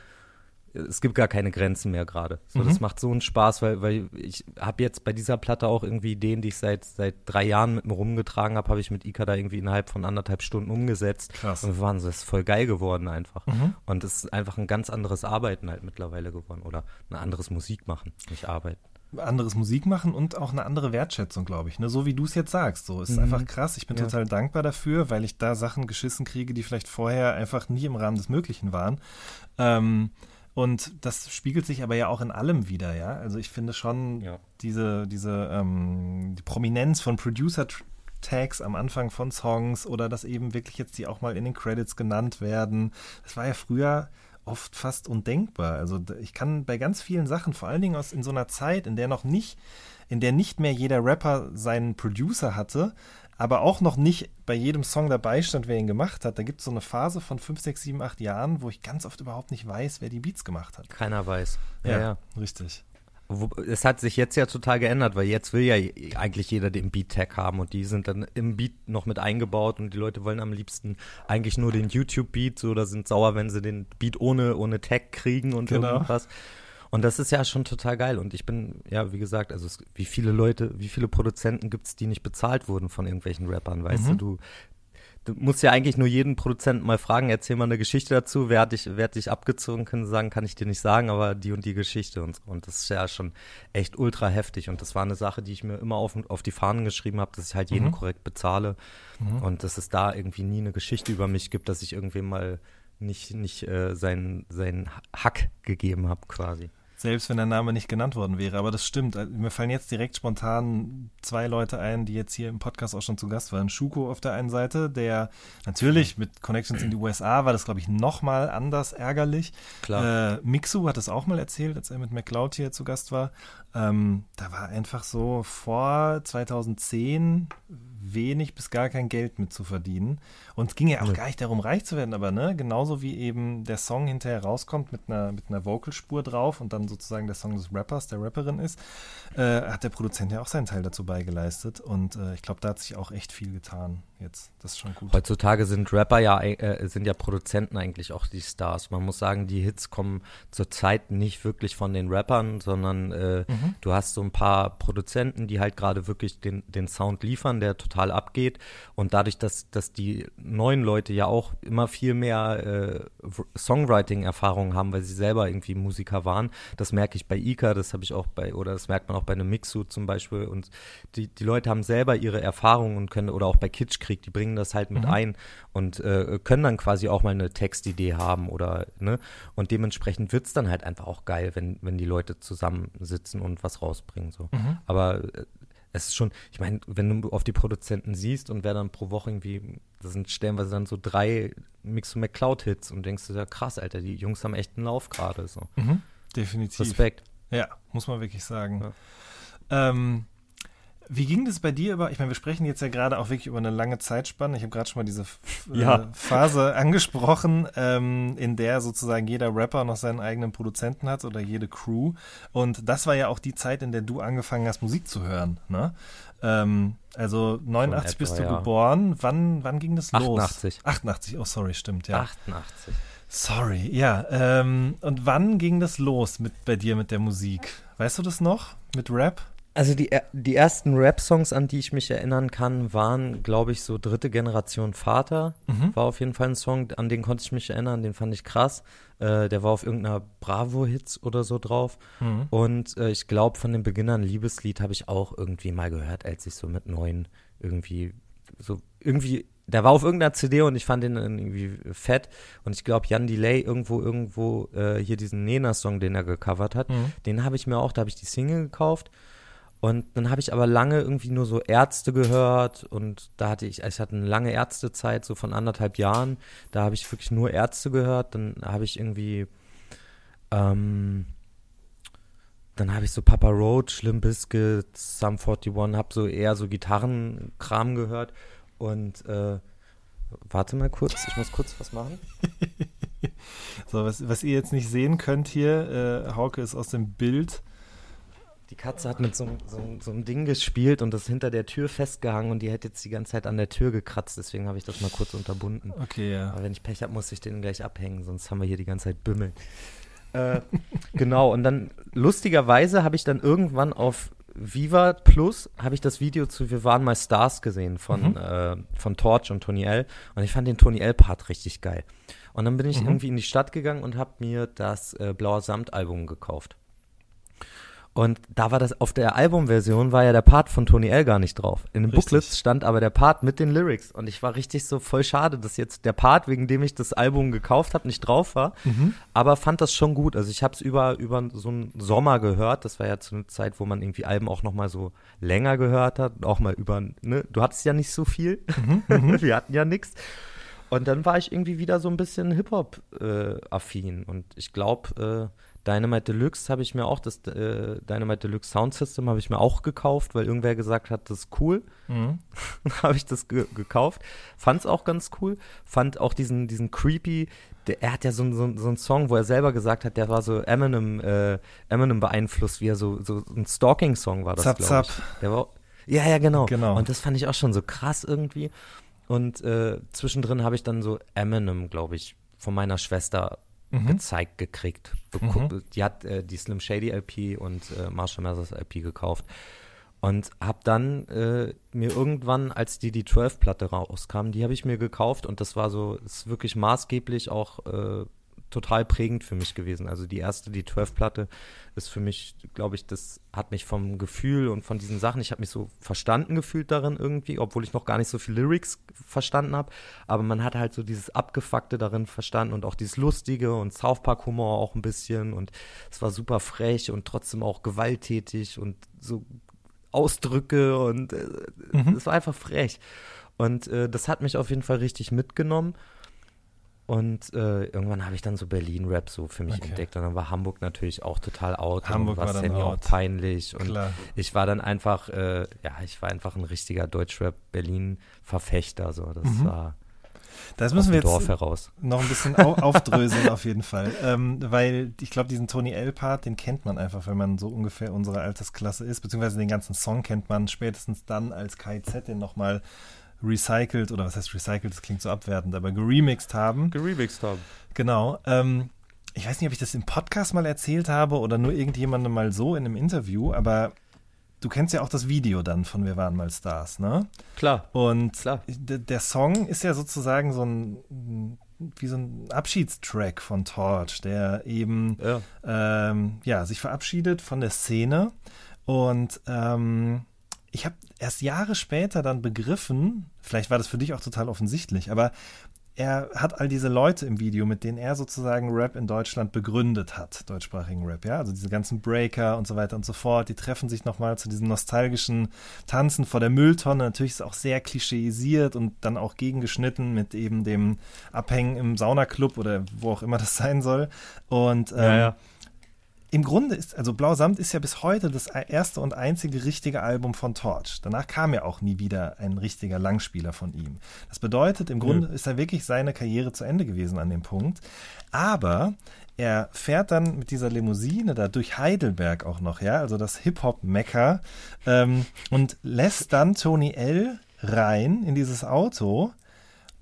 es gibt gar keine Grenzen mehr gerade. So, Mhm. Das macht so einen Spaß, weil, weil ich habe jetzt bei dieser Platte auch irgendwie Ideen, die ich seit, seit drei Jahren mit mir rumgetragen habe, habe ich mit Ika da irgendwie innerhalb von anderthalb Stunden umgesetzt. Krass. Und wir waren so, das ist voll geil geworden einfach. Mhm. Und es ist einfach ein ganz anderes Arbeiten halt mittlerweile geworden. Oder ein anderes Musik machen, nicht arbeiten. Anderes Musik machen und auch eine andere Wertschätzung, glaube ich. Ne? So wie du es jetzt sagst. So, ist Mhm. einfach krass. Ich bin Ja. total dankbar dafür, weil ich da Sachen geschissen kriege, die vielleicht vorher einfach nie im Rahmen des Möglichen waren. Ähm, und das spiegelt sich aber ja auch in allem wieder, ja. Also ich finde schon Ja. diese, diese ähm, die Prominenz von Producer Tags am Anfang von Songs oder dass eben wirklich jetzt die auch mal in den Credits genannt werden. Das war ja früher oft fast undenkbar. Also ich kann bei ganz vielen Sachen, vor allen Dingen aus in so einer Zeit, in der noch nicht, in der nicht mehr jeder Rapper seinen Producer hatte, aber auch noch nicht bei jedem Song dabei stand, wer ihn gemacht hat. Da gibt es so eine Phase von 5, 6, 7, 8 Jahren, wo ich ganz oft überhaupt nicht weiß, wer die Beats gemacht hat. Keiner weiß. Ja, ja. richtig. Es hat sich jetzt ja total geändert, weil jetzt will ja eigentlich jeder den Beat-Tag haben und die sind dann im Beat noch mit eingebaut und die Leute wollen am liebsten eigentlich nur den YouTube-Beat, so oder sind sauer, wenn sie den Beat ohne, ohne Tag kriegen und Genau. irgendwas. Und das ist ja schon total geil. Und ich bin, ja, wie gesagt, also es, wie viele Leute, wie viele Produzenten gibt es, die nicht bezahlt wurden von irgendwelchen Rappern, weißt Mhm. du, du, du musst ja eigentlich nur jeden Produzenten mal fragen, erzähl mal eine Geschichte dazu, wer hat dich, wer hat dich abgezogen, können sagen, kann ich dir nicht sagen, aber die und die Geschichte und. Und das ist ja schon echt ultra heftig. Und das war eine Sache, die ich mir immer auf, auf die Fahnen geschrieben habe, dass ich halt jeden Mhm. korrekt bezahle und dass es da irgendwie nie eine Geschichte über mich gibt, dass ich irgendwie mal nicht, nicht äh, seinen, seinen Hack gegeben habe quasi. Selbst wenn der Name nicht genannt worden wäre. Aber das stimmt. Also, Mir fallen jetzt direkt spontan zwei Leute ein, die jetzt hier im Podcast auch schon zu Gast waren. Schuko auf der einen Seite, der natürlich mit Connections in die USA war das, glaube ich, nochmal anders ärgerlich. Klar. Äh, Mixu hat es auch mal erzählt, als er mit McCloud hier zu Gast war. Ähm, da war einfach so vor 2010 wenig bis gar kein Geld mit zu verdienen. Und es ging ja auch Nee. gar nicht darum, reich zu werden, aber ne, genauso wie eben der Song hinterher rauskommt mit einer, mit einer Vocalspur drauf und dann sozusagen der Song des Rappers, der Rapperin ist, äh, hat der Produzent ja auch seinen Teil dazu beigeleistet. Und äh, ich glaube, da hat sich auch echt viel getan jetzt. Das ist schon gut. Heutzutage sind Rapper ja, äh, sind ja Produzenten eigentlich auch die Stars. Man muss sagen, die Hits kommen zurzeit nicht wirklich von den Rappern, sondern äh, Mhm. du hast so ein paar Produzenten, die halt gerade wirklich den, den Sound liefern, der total abgeht. Und dadurch, dass, dass die neuen Leute ja auch immer viel mehr äh, V- Songwriting-Erfahrung haben, weil sie selber irgendwie Musiker waren, das merke ich bei Ika, das habe ich auch bei, oder das merkt man auch bei einem Mixu zum Beispiel. Und die, die Leute haben selber ihre Erfahrungen und können, oder auch bei Kitschkrieg, die bringen das halt mit ein und äh, können dann quasi auch mal eine Textidee haben oder, ne? Und dementsprechend wird's dann halt einfach auch geil, wenn, wenn die Leute zusammensitzen und was rausbringen. So. Aber äh, es ist schon, ich meine, wenn du auf die Produzenten siehst und wer dann pro Woche irgendwie, das sind stellenweise dann so drei Mix und McCloud-Hits und denkst du, ja krass, Alter, die Jungs haben echt einen Lauf gerade. So. Mhm. Definitiv. Respekt. Ja, muss man wirklich sagen. Ähm, wie ging das bei dir über? Ich meine, wir sprechen jetzt ja gerade auch wirklich über eine lange Zeitspanne. Ich habe gerade schon mal diese Ja. äh, Phase angesprochen, ähm, in der sozusagen jeder Rapper noch seinen eigenen Produzenten hat oder jede Crew. Und das war ja auch die Zeit, in der du angefangen hast, Musik zu hören. Ne? Ähm, also 89 etwa, bist du ja. geboren. Wann, wann ging das los? 88. 88, oh sorry, stimmt, ja. 88. Sorry, ja. Ähm, und wann ging das los mit bei dir mit der Musik? Weißt du das noch? Mit Rap? Also die, die ersten Rap-Songs, an die ich mich erinnern kann, waren, glaube ich, so dritte Generation Vater. War auf jeden Fall ein Song, an den konnte ich mich erinnern, den fand ich krass. Äh, der war auf irgendeiner Bravo-Hits oder so drauf. Und äh, ich glaube, von den Beginnern Liebeslied habe ich auch irgendwie mal gehört, als ich so mit neun irgendwie so irgendwie der war auf irgendeiner CD und ich fand den irgendwie fett. Und ich glaube, Jan Delay irgendwo, irgendwo, äh, hier diesen Nena-Song, den er gecovert hat, den habe ich mir auch, da habe ich die Single gekauft. Und dann habe ich aber lange irgendwie nur so Ärzte gehört und da hatte ich, ich hatte eine lange Ärztezeit, so von anderthalb Jahren. Da habe ich wirklich nur Ärzte gehört. Dann habe ich irgendwie, ähm, dann habe ich so Papa Roach, Limp Bizkit, Sum 41, habe so eher so Gitarrenkram gehört und äh, warte mal kurz, ich muss kurz was machen. So, was, was ihr jetzt nicht sehen könnt hier, äh, Hauke ist aus dem Bild. Die Katze hat mit so, einem- so, so einem Ding gespielt und das hinter der Tür festgehangen und die hat jetzt die ganze Zeit an der Tür gekratzt, deswegen habe ich das mal kurz unterbunden. Okay, ja. Aber wenn ich Pech habe, muss ich den gleich abhängen, sonst haben wir hier die ganze Zeit Bümmel. Äh, genau, und dann lustigerweise habe ich dann irgendwann auf Viva Plus habe ich das Video zu Wir waren mal Stars gesehen von, äh, von Torch und Tony L. Und ich fand den Tony L-Part richtig geil. Und dann bin ich irgendwie in die Stadt gegangen und habe mir das äh, Blauer Samt-Album gekauft. Und da war das, auf der Albumversion war ja der Part von Tony L gar nicht drauf. In den Richtig. Booklets stand aber der Part mit den Lyrics. Und ich war richtig so voll schade, dass jetzt der Part, wegen dem ich das Album gekauft habe, nicht drauf war. Aber fand das schon gut. Also ich habe es über, über so einen Sommer gehört. Das war ja zu einer Zeit, wo man irgendwie Alben auch noch mal so länger gehört hat. Auch mal über, ne? Du hattest ja nicht so viel. Wir hatten ja nichts. Und dann war ich irgendwie wieder so ein bisschen Hip-Hop-affin. und ich glaube, äh, Dynamite Deluxe habe ich mir auch, das äh, Dynamite Deluxe Sound System habe ich mir auch gekauft, weil irgendwer gesagt hat, das ist cool. Mhm. habe ich das ge gekauft. Fand es auch ganz cool. Fand auch diesen, diesen creepy, der, er hat ja so, so, so einen Song, wo er selber gesagt hat, der war so Eminem, äh, Eminem beeinflusst, wie er so, so ein Stalking-Song war das, Zap, glaube ich. zap. Der war, ja, ja, genau. Genau. Und das fand ich auch schon so krass irgendwie. Und äh, zwischendrin habe ich dann so Eminem, glaube ich, von meiner Schwester Mhm. gezeigt gekriegt. Beku- Die hat äh, die Slim Shady LP und äh, Marshall Mathers LP gekauft. Und habe dann äh, mir irgendwann, als die die 12-Platte rauskam, die habe ich mir gekauft und das war so, ist wirklich maßgeblich auch äh, total prägend für mich gewesen. Also die erste, die 12-Platte, ist für mich, glaube ich, das hat mich vom Gefühl und von diesen Sachen, ich habe mich so verstanden gefühlt darin irgendwie, obwohl ich noch gar nicht so viel Lyrics verstanden habe, aber man hat halt so dieses Abgefuckte darin verstanden und auch dieses Lustige und South Park Humor auch ein bisschen und es war super frech und trotzdem auch gewalttätig und so Ausdrücke und äh, es war einfach frech. Und äh, das hat mich auf jeden Fall richtig mitgenommen. Und äh, irgendwann habe ich dann so Berlin-Rap so für mich Okay. entdeckt. Und dann war Hamburg natürlich auch total out. Hamburg war dann Sammy auch out. peinlich. Und Klar. ich war dann einfach, äh, ja, ich war einfach ein richtiger Deutschrap-Berlin-Verfechter. So. Das Mhm. war Das müssen wir jetzt heraus. noch ein bisschen au aufdröseln auf jeden Fall. Ähm, weil ich glaube, diesen Tony L-Part, den kennt man einfach, wenn man so ungefähr unsere Altersklasse ist, beziehungsweise den ganzen Song kennt man spätestens dann, als KIZ den nochmal recycelt, oder was heißt recycelt, das klingt so abwertend, aber geremixed haben. Geremixed haben. Genau. Ähm, ich weiß nicht, ob ich das im Podcast mal erzählt habe oder nur irgendjemandem mal so in einem Interview, aber du kennst ja auch das Video dann von Wir waren mal Stars, ne? Klar. Und Klar. der Song ist ja sozusagen so ein wie so ein Abschiedstrack von Torch, der eben Ja. ähm, ja, sich verabschiedet von der Szene. Und ähm, ich habe erst Jahre später dann begriffen, vielleicht war das für dich auch total offensichtlich, aber er hat all diese Leute im Video, mit denen er sozusagen Rap in Deutschland begründet hat, deutschsprachigen Rap, ja, also diese ganzen Breaker und so weiter und so fort, die treffen sich nochmal zu diesem nostalgischen Tanzen vor der Mülltonne. Natürlich ist es auch sehr klischeisiert und dann auch gegengeschnitten mit eben dem Abhängen im Saunaclub oder wo auch immer das sein soll. Und ähm, Ja, ja. Im Grunde ist, also Blau Samt ist ja bis heute das erste und einzige richtige Album von Torch. Danach kam ja auch nie wieder ein richtiger Langspieler von ihm. Das bedeutet, im Grunde ist da wirklich seine Karriere zu Ende gewesen an dem Punkt. Aber er fährt dann mit dieser Limousine da durch Heidelberg auch noch, ja, also das Hip-Hop-Mecker, ähm, und lässt dann Tony L. rein in dieses Auto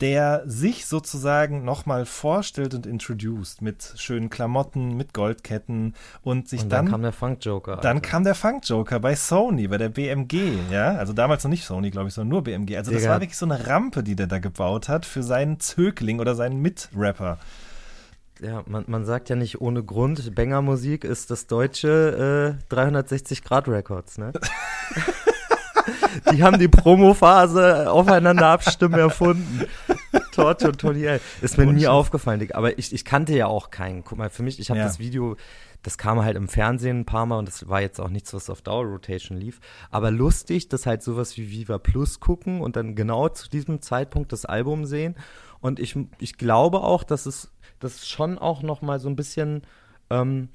der sich sozusagen nochmal vorstellt und introduced mit schönen Klamotten, mit Goldketten und sich Und dann, dann, kam der Funk-Joker. dann Alter. kam der Funk-Joker bei Sony, bei der BMG, ja, also damals noch nicht Sony, glaube ich, sondern nur BMG. Also das Digga. war wirklich so eine Rampe, die der da gebaut hat für seinen Zögling oder seinen Mitrapper. Ja, man, man sagt ja nicht ohne Grund, Banger-Musik ist das deutsche äh, 360 Grad Records, ne? die haben die Promophase aufeinander abstimmen erfunden. Torch und Tony L. Ist mir nie aufgefallen, Digga. aber ich, ich kannte ja auch keinen. Guck mal, für mich, ich habe Ja. das Video, das kam halt im Fernsehen ein paar Mal und das war jetzt auch nichts, was auf Dauer-Rotation lief. Aber lustig, dass halt sowas wie Viva Plus gucken und dann genau zu diesem Zeitpunkt das Album sehen. Und ich, ich glaube auch, dass es, dass es schon auch noch mal so ein bisschen ähm,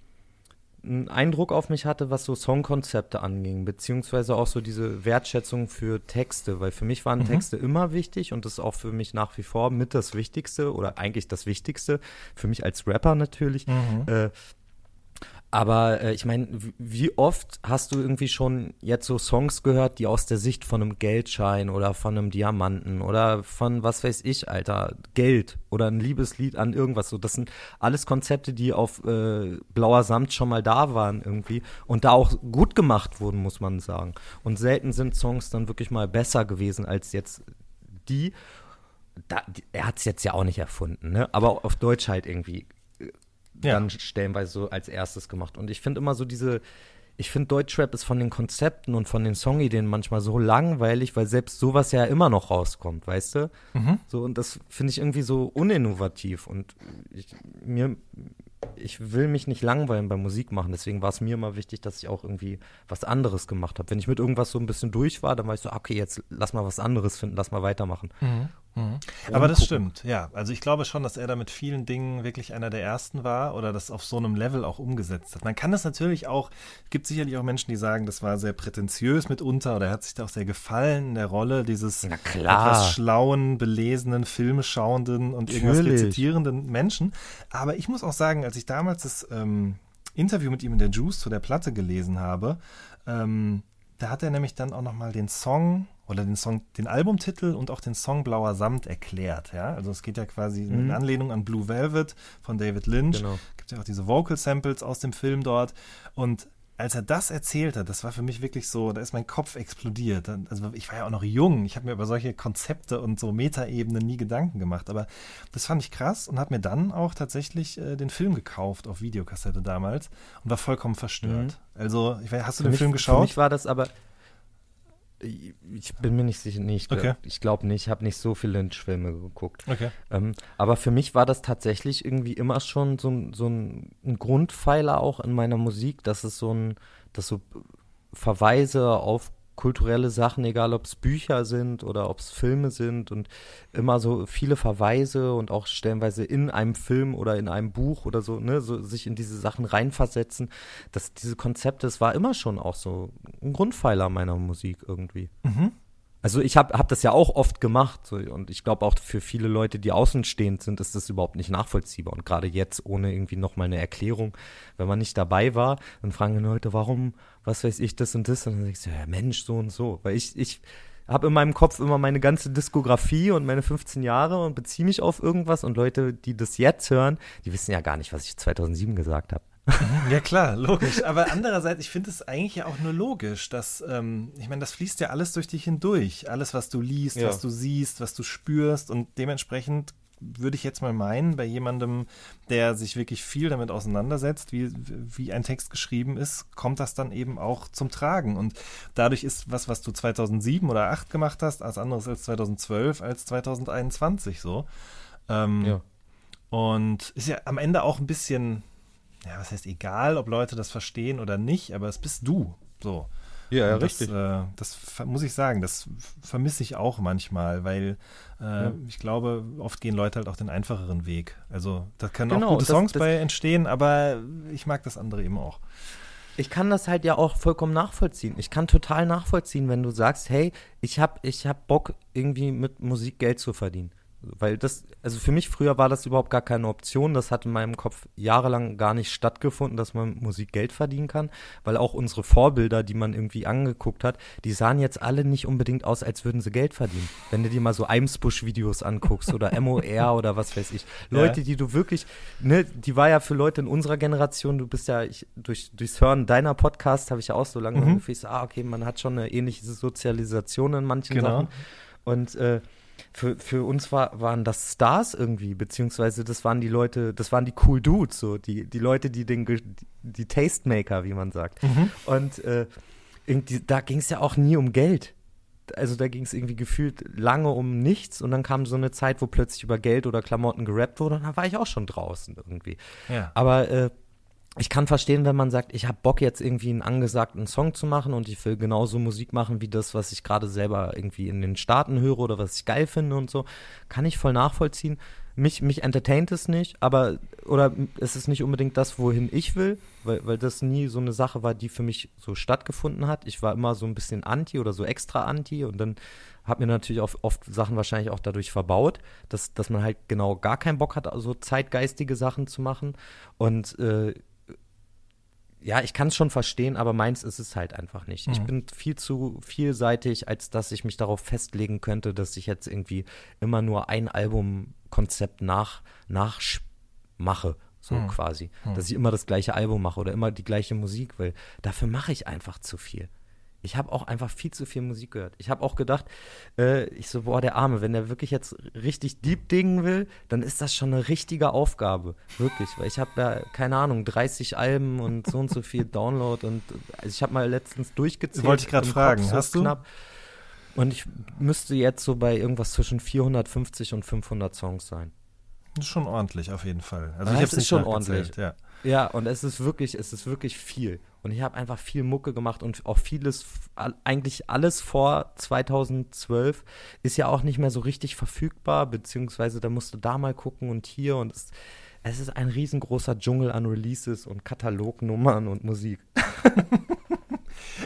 einen Eindruck auf mich hatte, was so Songkonzepte anging, beziehungsweise auch so diese Wertschätzung für Texte, weil für mich waren Texte immer wichtig und das ist auch für mich nach wie vor mit das Wichtigste oder eigentlich das Wichtigste, für mich als Rapper natürlich. Äh, aber äh, ich meine, wie oft hast du irgendwie schon jetzt so Songs gehört, die aus der Sicht von einem Geldschein oder von einem Diamanten oder von was weiß ich, Alter, Geld oder ein Liebeslied an irgendwas so. Das sind alles Konzepte, die auf äh, blauer Samt schon mal da waren irgendwie und da auch gut gemacht wurden, muss man sagen. Und selten sind Songs dann wirklich mal besser gewesen als jetzt die. Da, er hat es jetzt ja auch nicht erfunden, ne? Aber auf Deutsch halt irgendwie Ja. dann stellenweise so als erstes gemacht. Und ich finde immer so diese, ich finde Deutschrap ist von den Konzepten und von den Songideen manchmal so langweilig, weil selbst sowas ja immer noch rauskommt, weißt du? So, und das finde ich irgendwie so uninnovativ. Und ich, mir, ich will mich nicht langweilen beim Musik machen, deswegen war es mir immer wichtig, dass ich auch irgendwie was anderes gemacht habe. Wenn ich mit irgendwas so ein bisschen durch war, dann war ich so, okay, jetzt lass mal was anderes finden, lass mal weitermachen. Mhm. Aber das stimmt, ja. Also ich glaube schon, dass er da mit vielen Dingen wirklich einer der ersten war oder das auf so einem Level auch umgesetzt hat. Man kann das natürlich auch, gibt sicherlich auch Menschen, die sagen, das war sehr prätentiös mitunter oder er hat sich da auch sehr gefallen in der Rolle dieses etwas schlauen, belesenen, Filme schauenden und natürlich. irgendwas rezitierenden Menschen. Aber ich muss auch sagen, als ich damals das ähm, Interview mit ihm in der Juice zu der Platte gelesen habe, ähm, da hat er nämlich dann auch nochmal den Song oder den Song, den Albumtitel und auch den Song Blauer Samt erklärt. Ja, also es geht ja quasi mhm. in Anlehnung an Blue Velvet von David Lynch. Genau. Gibt ja auch diese Vocal Samples aus dem Film dort. Und als er das erzählt hat, das war für mich wirklich so, da ist mein Kopf explodiert. Also ich war ja auch noch jung, ich habe mir über solche Konzepte und so Metaebenen nie Gedanken gemacht, aber das fand ich krass und habe mir dann auch tatsächlich äh, den Film gekauft auf Videokassette damals und war vollkommen verstört. Mhm. Also, ich weiß, hast du für den mich, Film geschaut? Für mich war das aber ich bin mir nicht sicher, nee, ich glaube okay. glaub nicht, ich habe nicht so viele Lynch-Filme geguckt. Okay. Ähm, aber für mich war das tatsächlich irgendwie immer schon so, so ein, ein, Grundpfeiler auch in meiner Musik, dass es so ein, dass so Verweise auf kulturelle Sachen, egal ob es Bücher sind oder ob es Filme sind und immer so viele Verweise und auch stellenweise in einem Film oder in einem Buch oder so, ne, so sich in diese Sachen reinversetzen. dass diese Konzepte, das war immer schon auch so ein Grundpfeiler meiner Musik irgendwie. Mhm. Also ich habe hab das ja auch oft gemacht so, und ich glaube auch für viele Leute, die außenstehend sind, ist das überhaupt nicht nachvollziehbar. Und gerade jetzt ohne irgendwie nochmal eine Erklärung, wenn man nicht dabei war, dann fragen die Leute, warum, was weiß ich, das und das. Und dann denkst du, ja Mensch, so und so. Weil ich, ich habe in meinem Kopf immer meine ganze Diskografie und meine 15 Jahre und beziehe mich auf irgendwas. Und Leute, die das jetzt hören, die wissen ja gar nicht, was ich 2007 gesagt habe. Ja klar, logisch. Aber andererseits, ich finde es eigentlich ja auch nur logisch, dass, ähm, ich meine, das fließt ja alles durch dich hindurch. Alles, was du liest, ja. was du siehst, was du spürst und dementsprechend würde ich jetzt mal meinen, bei jemandem, der sich wirklich viel damit auseinandersetzt, wie, wie ein Text geschrieben ist, kommt das dann eben auch zum Tragen. Und dadurch ist was, was du 2007 oder 2008 gemacht hast, als anderes als 2012, als 2021 so. Ähm, ja. Und ist ja am Ende auch ein bisschen ja, was heißt egal, ob Leute das verstehen oder nicht, aber es bist du. So. Ja, ja das, richtig. Äh, das muss ich sagen, das vermisse ich auch manchmal, weil äh, ja. ich glaube, oft gehen Leute halt auch den einfacheren Weg. Also da können genau, auch gute das, Songs das, bei entstehen, aber ich mag das andere eben auch. Ich kann das halt ja auch vollkommen nachvollziehen. Ich kann total nachvollziehen, wenn du sagst, hey, ich habe ich hab Bock, irgendwie mit Musik Geld zu verdienen. Weil das, also für mich früher war das überhaupt gar keine Option. Das hat in meinem Kopf jahrelang gar nicht stattgefunden, dass man Musik Geld verdienen kann. Weil auch unsere Vorbilder, die man irgendwie angeguckt hat, die sahen jetzt alle nicht unbedingt aus, als würden sie Geld verdienen. Wenn du dir mal so Eimsbusch-Videos anguckst oder MOR oder was weiß ich. Leute, ja. die du wirklich, ne, die war ja für Leute in unserer Generation, du bist ja, ich, durch, durchs Hören deiner Podcast habe ich ja auch so lange mhm. ungefähr, ah, okay, man hat schon eine ähnliche Sozialisation in manchen genau. Sachen. Und äh, für, für uns war, waren das Stars irgendwie, beziehungsweise das waren die Leute, das waren die cool Dudes, so die, die Leute, die den, die, Tastemaker, wie man sagt. Mhm. Und äh, da ging es ja auch nie um Geld. Also da ging es irgendwie gefühlt lange um nichts und dann kam so eine Zeit, wo plötzlich über Geld oder Klamotten gerappt wurde und da war ich auch schon draußen irgendwie. Ja. Aber äh, ich kann verstehen, wenn man sagt, ich habe Bock jetzt irgendwie einen angesagten Song zu machen und ich will genauso Musik machen wie das, was ich gerade selber irgendwie in den Staaten höre oder was ich geil finde und so, kann ich voll nachvollziehen. Mich, mich entertaint es nicht, aber oder es ist nicht unbedingt das, wohin ich will, weil, weil das nie so eine Sache war, die für mich so stattgefunden hat. Ich war immer so ein bisschen anti oder so extra anti und dann hat mir natürlich auch oft Sachen wahrscheinlich auch dadurch verbaut, dass, dass man halt genau gar keinen Bock hat, so zeitgeistige Sachen zu machen. Und äh, ja, ich kann es schon verstehen, aber meins ist es halt einfach nicht. Mhm. Ich bin viel zu vielseitig, als dass ich mich darauf festlegen könnte, dass ich jetzt irgendwie immer nur ein Albumkonzept nach, nachmache, so mhm. quasi. Mhm. Dass ich immer das gleiche Album mache oder immer die gleiche Musik will. Dafür mache ich einfach zu viel ich habe auch einfach viel zu viel Musik gehört. Ich habe auch gedacht, äh, ich so, boah, der Arme, wenn der wirklich jetzt richtig deep dingen will, dann ist das schon eine richtige Aufgabe. Wirklich, weil ich habe ja, keine Ahnung, 30 Alben und so und so viel Download und also ich habe mal letztens durchgezählt. Wollte ich gerade fragen, so hast du? Knapp. Und ich müsste jetzt so bei irgendwas zwischen 450 und 500 Songs sein. Das ist schon ordentlich, auf jeden Fall. Also ja, ich habe es schon ordentlich. Ja. Ja, und es ist wirklich, es ist wirklich viel. Und ich habe einfach viel Mucke gemacht und auch vieles, eigentlich alles vor 2012 ist ja auch nicht mehr so richtig verfügbar, beziehungsweise da musst du da mal gucken und hier und es, es ist ein riesengroßer Dschungel an Releases und Katalognummern und Musik.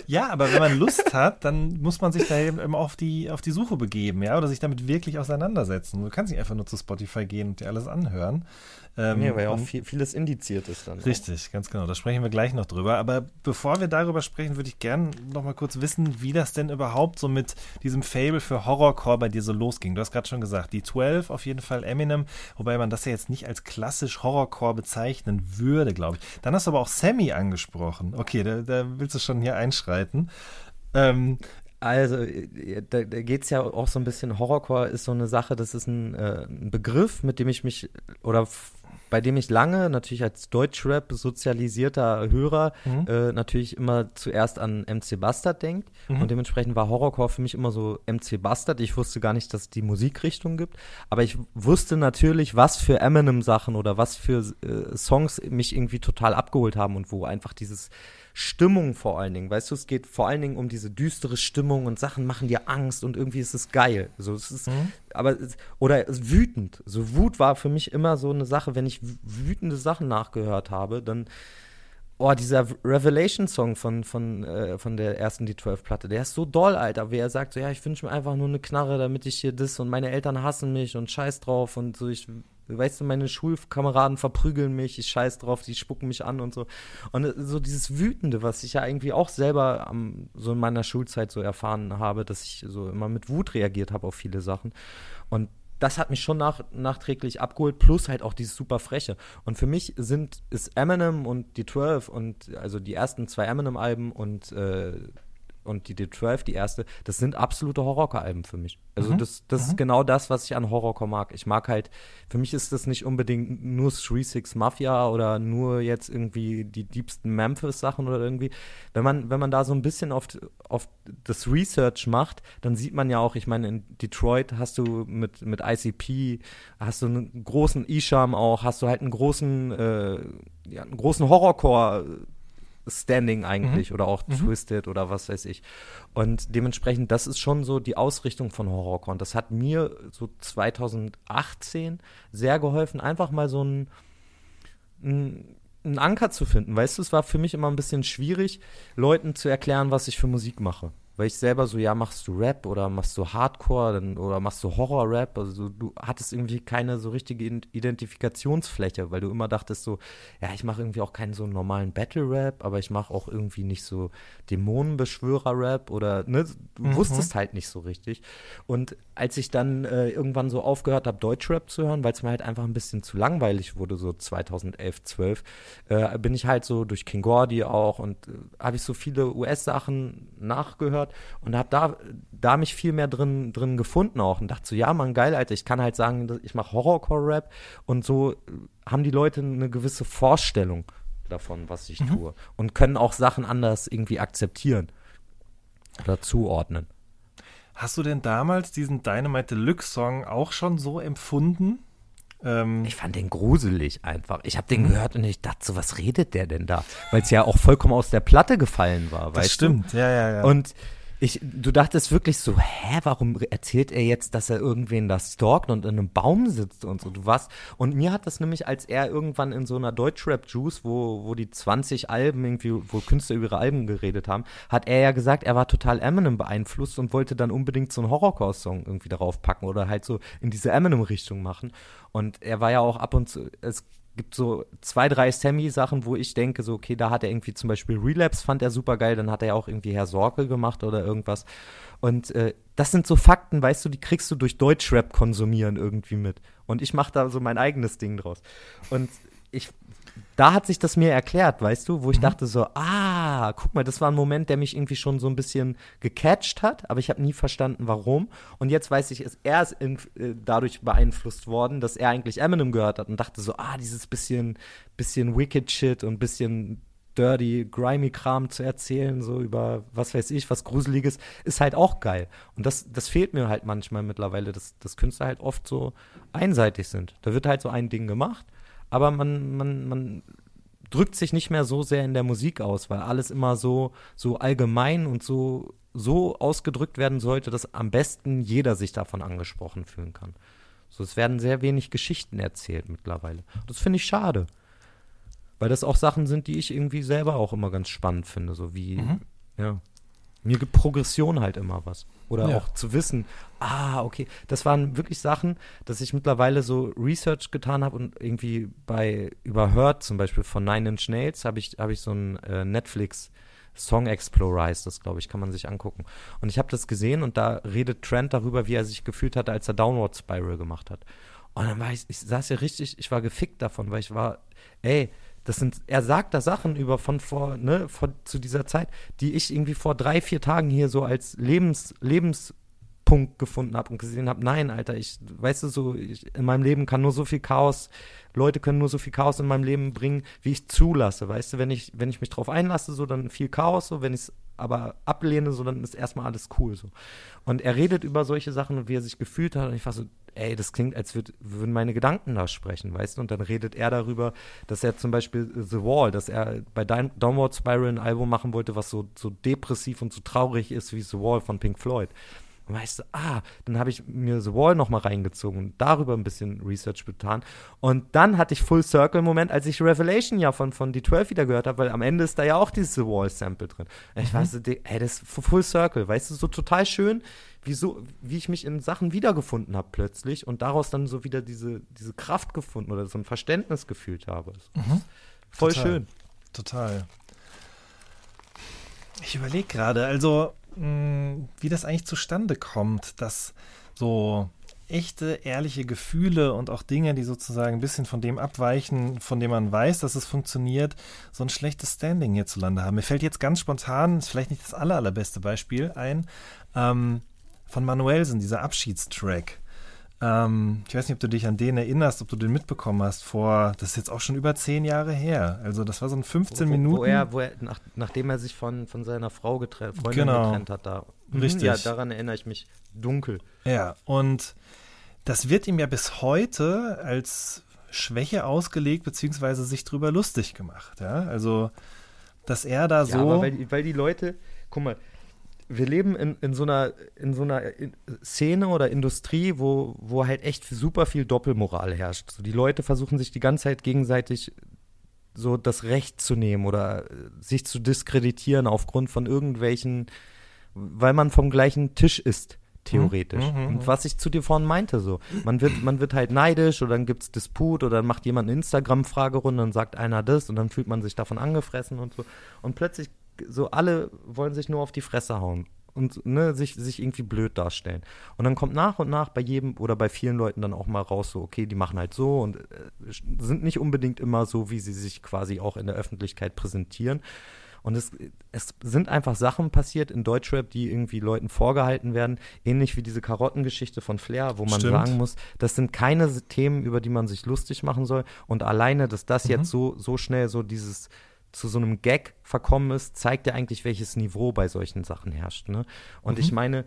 Ja, aber wenn man Lust hat, dann muss man sich da eben auf die, auf die Suche begeben, ja, oder sich damit wirklich auseinandersetzen. Du kannst nicht einfach nur zu Spotify gehen und dir alles anhören. Ähm, nee, weil ja auch viel, vieles indiziert ist dann. Richtig, auch. ganz genau. Da sprechen wir gleich noch drüber. Aber bevor wir darüber sprechen, würde ich gerne noch mal kurz wissen, wie das denn überhaupt so mit diesem Fable für Horrorcore bei dir so losging. Du hast gerade schon gesagt, die 12 auf jeden Fall Eminem, wobei man das ja jetzt nicht als klassisch Horrorcore bezeichnen würde, glaube ich. Dann hast du aber auch Sammy angesprochen. Okay, da, da willst du schon hier einschreiten. Ähm, also, da, da geht es ja auch so ein bisschen, Horrorcore ist so eine Sache, das ist ein, äh, ein Begriff, mit dem ich mich, oder bei dem ich lange natürlich als Deutschrap sozialisierter Hörer mhm. äh, natürlich immer zuerst an MC Bastard denkt. Mhm. Und dementsprechend war Horrorcore für mich immer so MC Bastard. Ich wusste gar nicht, dass es die Musikrichtung gibt. Aber ich wusste natürlich, was für Eminem-Sachen oder was für äh, Songs mich irgendwie total abgeholt haben und wo einfach dieses Stimmung vor allen Dingen. Weißt du, es geht vor allen Dingen um diese düstere Stimmung und Sachen machen dir Angst und irgendwie ist es geil. So, es ist, mhm. aber, oder wütend. So, Wut war für mich immer so eine Sache, wenn ich wütende Sachen nachgehört habe, dann, oh, dieser Revelation-Song von, von, äh, von der ersten D12-Platte, der ist so doll, Alter, wie er sagt, so, ja, ich wünsche mir einfach nur eine Knarre, damit ich hier das und meine Eltern hassen mich und scheiß drauf und so, ich Weißt du, meine Schulkameraden verprügeln mich, ich scheiß drauf, die spucken mich an und so. Und äh, so dieses Wütende, was ich ja irgendwie auch selber am, so in meiner Schulzeit so erfahren habe, dass ich so immer mit Wut reagiert habe auf viele Sachen. Und das hat mich schon nach, nachträglich abgeholt, plus halt auch dieses super Freche. Und für mich sind, ist Eminem und die 12 und also die ersten zwei Eminem-Alben und äh, und die D12, die erste, das sind absolute Horrorcore-Alben für mich. Also mhm. das, das mhm. ist genau das, was ich an Horrorcore mag. Ich mag halt, für mich ist das nicht unbedingt nur 3-6 Mafia oder nur jetzt irgendwie die diebsten Memphis-Sachen oder irgendwie. Wenn man, wenn man da so ein bisschen auf, auf das Research macht, dann sieht man ja auch, ich meine, in Detroit hast du mit, mit ICP, hast du einen großen Isham auch, hast du halt einen großen, äh, ja, einen großen Horrorcore- Standing eigentlich mhm. oder auch mhm. Twisted oder was weiß ich. Und dementsprechend, das ist schon so die Ausrichtung von Horrorcore. Und das hat mir so 2018 sehr geholfen, einfach mal so ein, ein einen Anker zu finden. Weißt du, es war für mich immer ein bisschen schwierig, Leuten zu erklären, was ich für Musik mache weil ich selber so, ja, machst du Rap oder machst du Hardcore dann, oder machst du Horror-Rap? Also du hattest irgendwie keine so richtige Identifikationsfläche, weil du immer dachtest so, ja, ich mache irgendwie auch keinen so normalen Battle-Rap, aber ich mache auch irgendwie nicht so Dämonenbeschwörer-Rap oder, ne, du mhm. wusstest halt nicht so richtig. Und als ich dann äh, irgendwann so aufgehört habe, Deutschrap zu hören, weil es mir halt einfach ein bisschen zu langweilig wurde, so 2011, 12, äh, bin ich halt so durch King Gordy auch und äh, habe ich so viele US-Sachen nachgehört gehört und habe da, da mich viel mehr drin, drin gefunden auch und dachte so, ja, man, geil, Alter, ich kann halt sagen, ich mache Horrorcore-Rap und so haben die Leute eine gewisse Vorstellung davon, was ich mhm. tue und können auch Sachen anders irgendwie akzeptieren oder zuordnen. Hast du denn damals diesen Dynamite Deluxe Song auch schon so empfunden? Ähm ich fand den gruselig einfach. Ich habe den mhm. gehört und ich dachte so, was redet der denn da? Weil es ja auch vollkommen aus der Platte gefallen war, das stimmt. du? ja, ja, ja. Und ich, du dachtest wirklich so, hä, warum erzählt er jetzt, dass er irgendwen da stalkt und in einem Baum sitzt und so, du was? Und mir hat das nämlich, als er irgendwann in so einer Deutschrap-Juice, wo, wo die 20 Alben irgendwie, wo Künstler über ihre Alben geredet haben, hat er ja gesagt, er war total Eminem beeinflusst und wollte dann unbedingt so einen Horrorcore-Song irgendwie darauf packen oder halt so in diese Eminem-Richtung machen. Und er war ja auch ab und zu, es gibt so zwei, drei Sammy-Sachen, wo ich denke, so, okay, da hat er irgendwie zum Beispiel Relapse, fand er super geil, dann hat er auch irgendwie Herr Sorge gemacht oder irgendwas. Und äh, das sind so Fakten, weißt du, die kriegst du durch Deutschrap konsumieren irgendwie mit. Und ich mache da so mein eigenes Ding draus. Und ich da hat sich das mir erklärt, weißt du, wo ich mhm. dachte so, ah, guck mal, das war ein Moment, der mich irgendwie schon so ein bisschen gecatcht hat, aber ich habe nie verstanden, warum. Und jetzt weiß ich, ist er ist in, äh, dadurch beeinflusst worden, dass er eigentlich Eminem gehört hat und dachte so, ah, dieses bisschen, bisschen Wicked Shit und bisschen dirty, grimy Kram zu erzählen, so über was weiß ich, was Gruseliges, ist halt auch geil. Und das, das fehlt mir halt manchmal mittlerweile, dass, dass Künstler halt oft so einseitig sind. Da wird halt so ein Ding gemacht aber man, man, man drückt sich nicht mehr so sehr in der Musik aus, weil alles immer so, so allgemein und so, so ausgedrückt werden sollte, dass am besten jeder sich davon angesprochen fühlen kann. So, es werden sehr wenig Geschichten erzählt mittlerweile. Das finde ich schade. Weil das auch Sachen sind, die ich irgendwie selber auch immer ganz spannend finde. So wie, Mhm. ja. Mir gibt Progression halt immer was. Oder Ja. auch zu wissen, ah, okay, das waren wirklich Sachen, dass ich mittlerweile so Research getan habe und irgendwie bei überhört, zum Beispiel von Nine Inch Nails, habe ich, habe ich so ein äh, Netflix Song Explorer heißt das, glaube ich, kann man sich angucken. Und ich habe das gesehen und da redet Trent darüber, wie er sich gefühlt hatte, als er Downward Spiral gemacht hat. Und dann war ich, ich saß ja richtig, ich war gefickt davon, weil ich war, ey, das sind, er sagt da Sachen über von vor, ne, von, zu dieser Zeit, die ich irgendwie vor drei, vier Tagen hier so als Lebens, Lebenspunkt gefunden habe und gesehen habe, nein, Alter, ich, weißt du, so, ich, in meinem Leben kann nur so viel Chaos, Leute können nur so viel Chaos in meinem Leben bringen, wie ich zulasse, weißt du, wenn ich, wenn ich mich drauf einlasse, so, dann viel Chaos, so, wenn ich es aber ablehne, so, dann ist erstmal alles cool, so. Und er redet über solche Sachen und wie er sich gefühlt hat und ich war so, ey, das klingt, als würd, würden meine Gedanken da sprechen, weißt du? Und dann redet er darüber, dass er zum Beispiel The Wall, dass er bei Down- Downward Spiral ein Album machen wollte, was so, so depressiv und so traurig ist wie The Wall von Pink Floyd. Und weißt du, ah, dann habe ich mir The Wall nochmal reingezogen und darüber ein bisschen Research getan. Und dann hatte ich Full Circle Moment, als ich Revelation ja von, von D12 wieder gehört habe, weil am Ende ist da ja auch dieses The Wall Sample drin. Ich weiß, so, ey, das ist Full Circle, weißt du, so total schön, wie, so, wie ich mich in Sachen wiedergefunden habe plötzlich und daraus dann so wieder diese, diese Kraft gefunden oder so ein Verständnis gefühlt habe. Voll Total. schön. Total. Ich überlege gerade, also mh, wie das eigentlich zustande kommt, dass so echte, ehrliche Gefühle und auch Dinge, die sozusagen ein bisschen von dem abweichen, von dem man weiß, dass es funktioniert, so ein schlechtes Standing hierzulande haben. Mir fällt jetzt ganz spontan, ist vielleicht nicht das aller, allerbeste Beispiel ein, ähm, von Manuelsen, dieser Abschiedstrack. Ähm, ich weiß nicht, ob du dich an den erinnerst, ob du den mitbekommen hast vor, das ist jetzt auch schon über zehn Jahre her. Also das war so ein 15 wo, Minuten. Wo er, wo er nach, nachdem er sich von, von seiner Frau getrennt, Freundin Genau. getrennt hat, da. Mhm, Richtig. Ja, daran erinnere ich mich dunkel. Ja, und das wird ihm ja bis heute als Schwäche ausgelegt, beziehungsweise sich drüber lustig gemacht. Ja, also, dass er da Ja, so. aber weil, die- weil die Leute, guck mal, wir leben in, in so einer, in so einer in- Szene oder Industrie, wo, wo halt echt super viel Doppelmoral herrscht. So, die Leute versuchen sich die ganze Zeit gegenseitig so das Recht zu nehmen oder äh, sich zu diskreditieren aufgrund von irgendwelchen, weil man vom gleichen Tisch ist, theoretisch. Mhm, mhm, Und was ich zu dir vorhin meinte, so, man wird, man wird halt neidisch oder dann gibt's Disput oder dann macht jemand eine Instagram-Fragerunde und sagt einer das und dann fühlt man sich davon angefressen und so. Und plötzlich, so alle wollen sich nur auf die Fresse hauen und ne, sich, sich irgendwie blöd darstellen. Und dann kommt nach und nach bei jedem oder bei vielen Leuten dann auch mal raus, so, okay, die machen halt so und äh, sind nicht unbedingt immer so, wie sie sich quasi auch in der Öffentlichkeit präsentieren. Und es, es sind einfach Sachen passiert in Deutschrap, die irgendwie Leuten vorgehalten werden, ähnlich wie diese Karottengeschichte von Flair, wo man Stimmt. sagen muss, das sind keine Themen, über die man sich lustig machen soll. Und alleine, dass das jetzt so, so schnell so dieses zu so einem Gag verkommen ist, zeigt ja eigentlich, welches Niveau bei solchen Sachen herrscht. Ne? Und ich meine,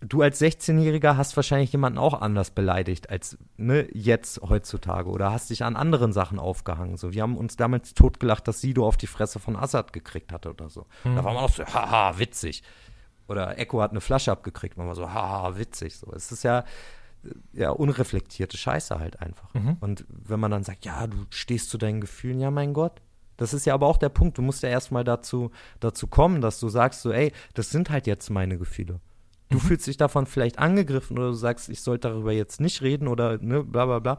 du als 16-Jähriger hast wahrscheinlich jemanden auch anders beleidigt als ne, jetzt heutzutage oder hast dich an anderen Sachen aufgehangen. So, wir haben uns damals totgelacht, dass Sido auf die Fresse von Assad gekriegt hatte oder so. Da war man auch so, haha, witzig. Oder Echo hat eine Flasche abgekriegt, man war so, haha, witzig. So, es ist ja ja unreflektierte Scheiße halt einfach. Und wenn man dann sagt, ja, du stehst zu deinen Gefühlen, ja, mein Gott. Das ist ja aber auch der Punkt. Du musst ja erstmal dazu, dazu kommen, dass du sagst, so, ey, das sind halt jetzt meine Gefühle. Du fühlst dich davon vielleicht angegriffen oder du sagst, ich sollte darüber jetzt nicht reden oder ne, bla bla bla.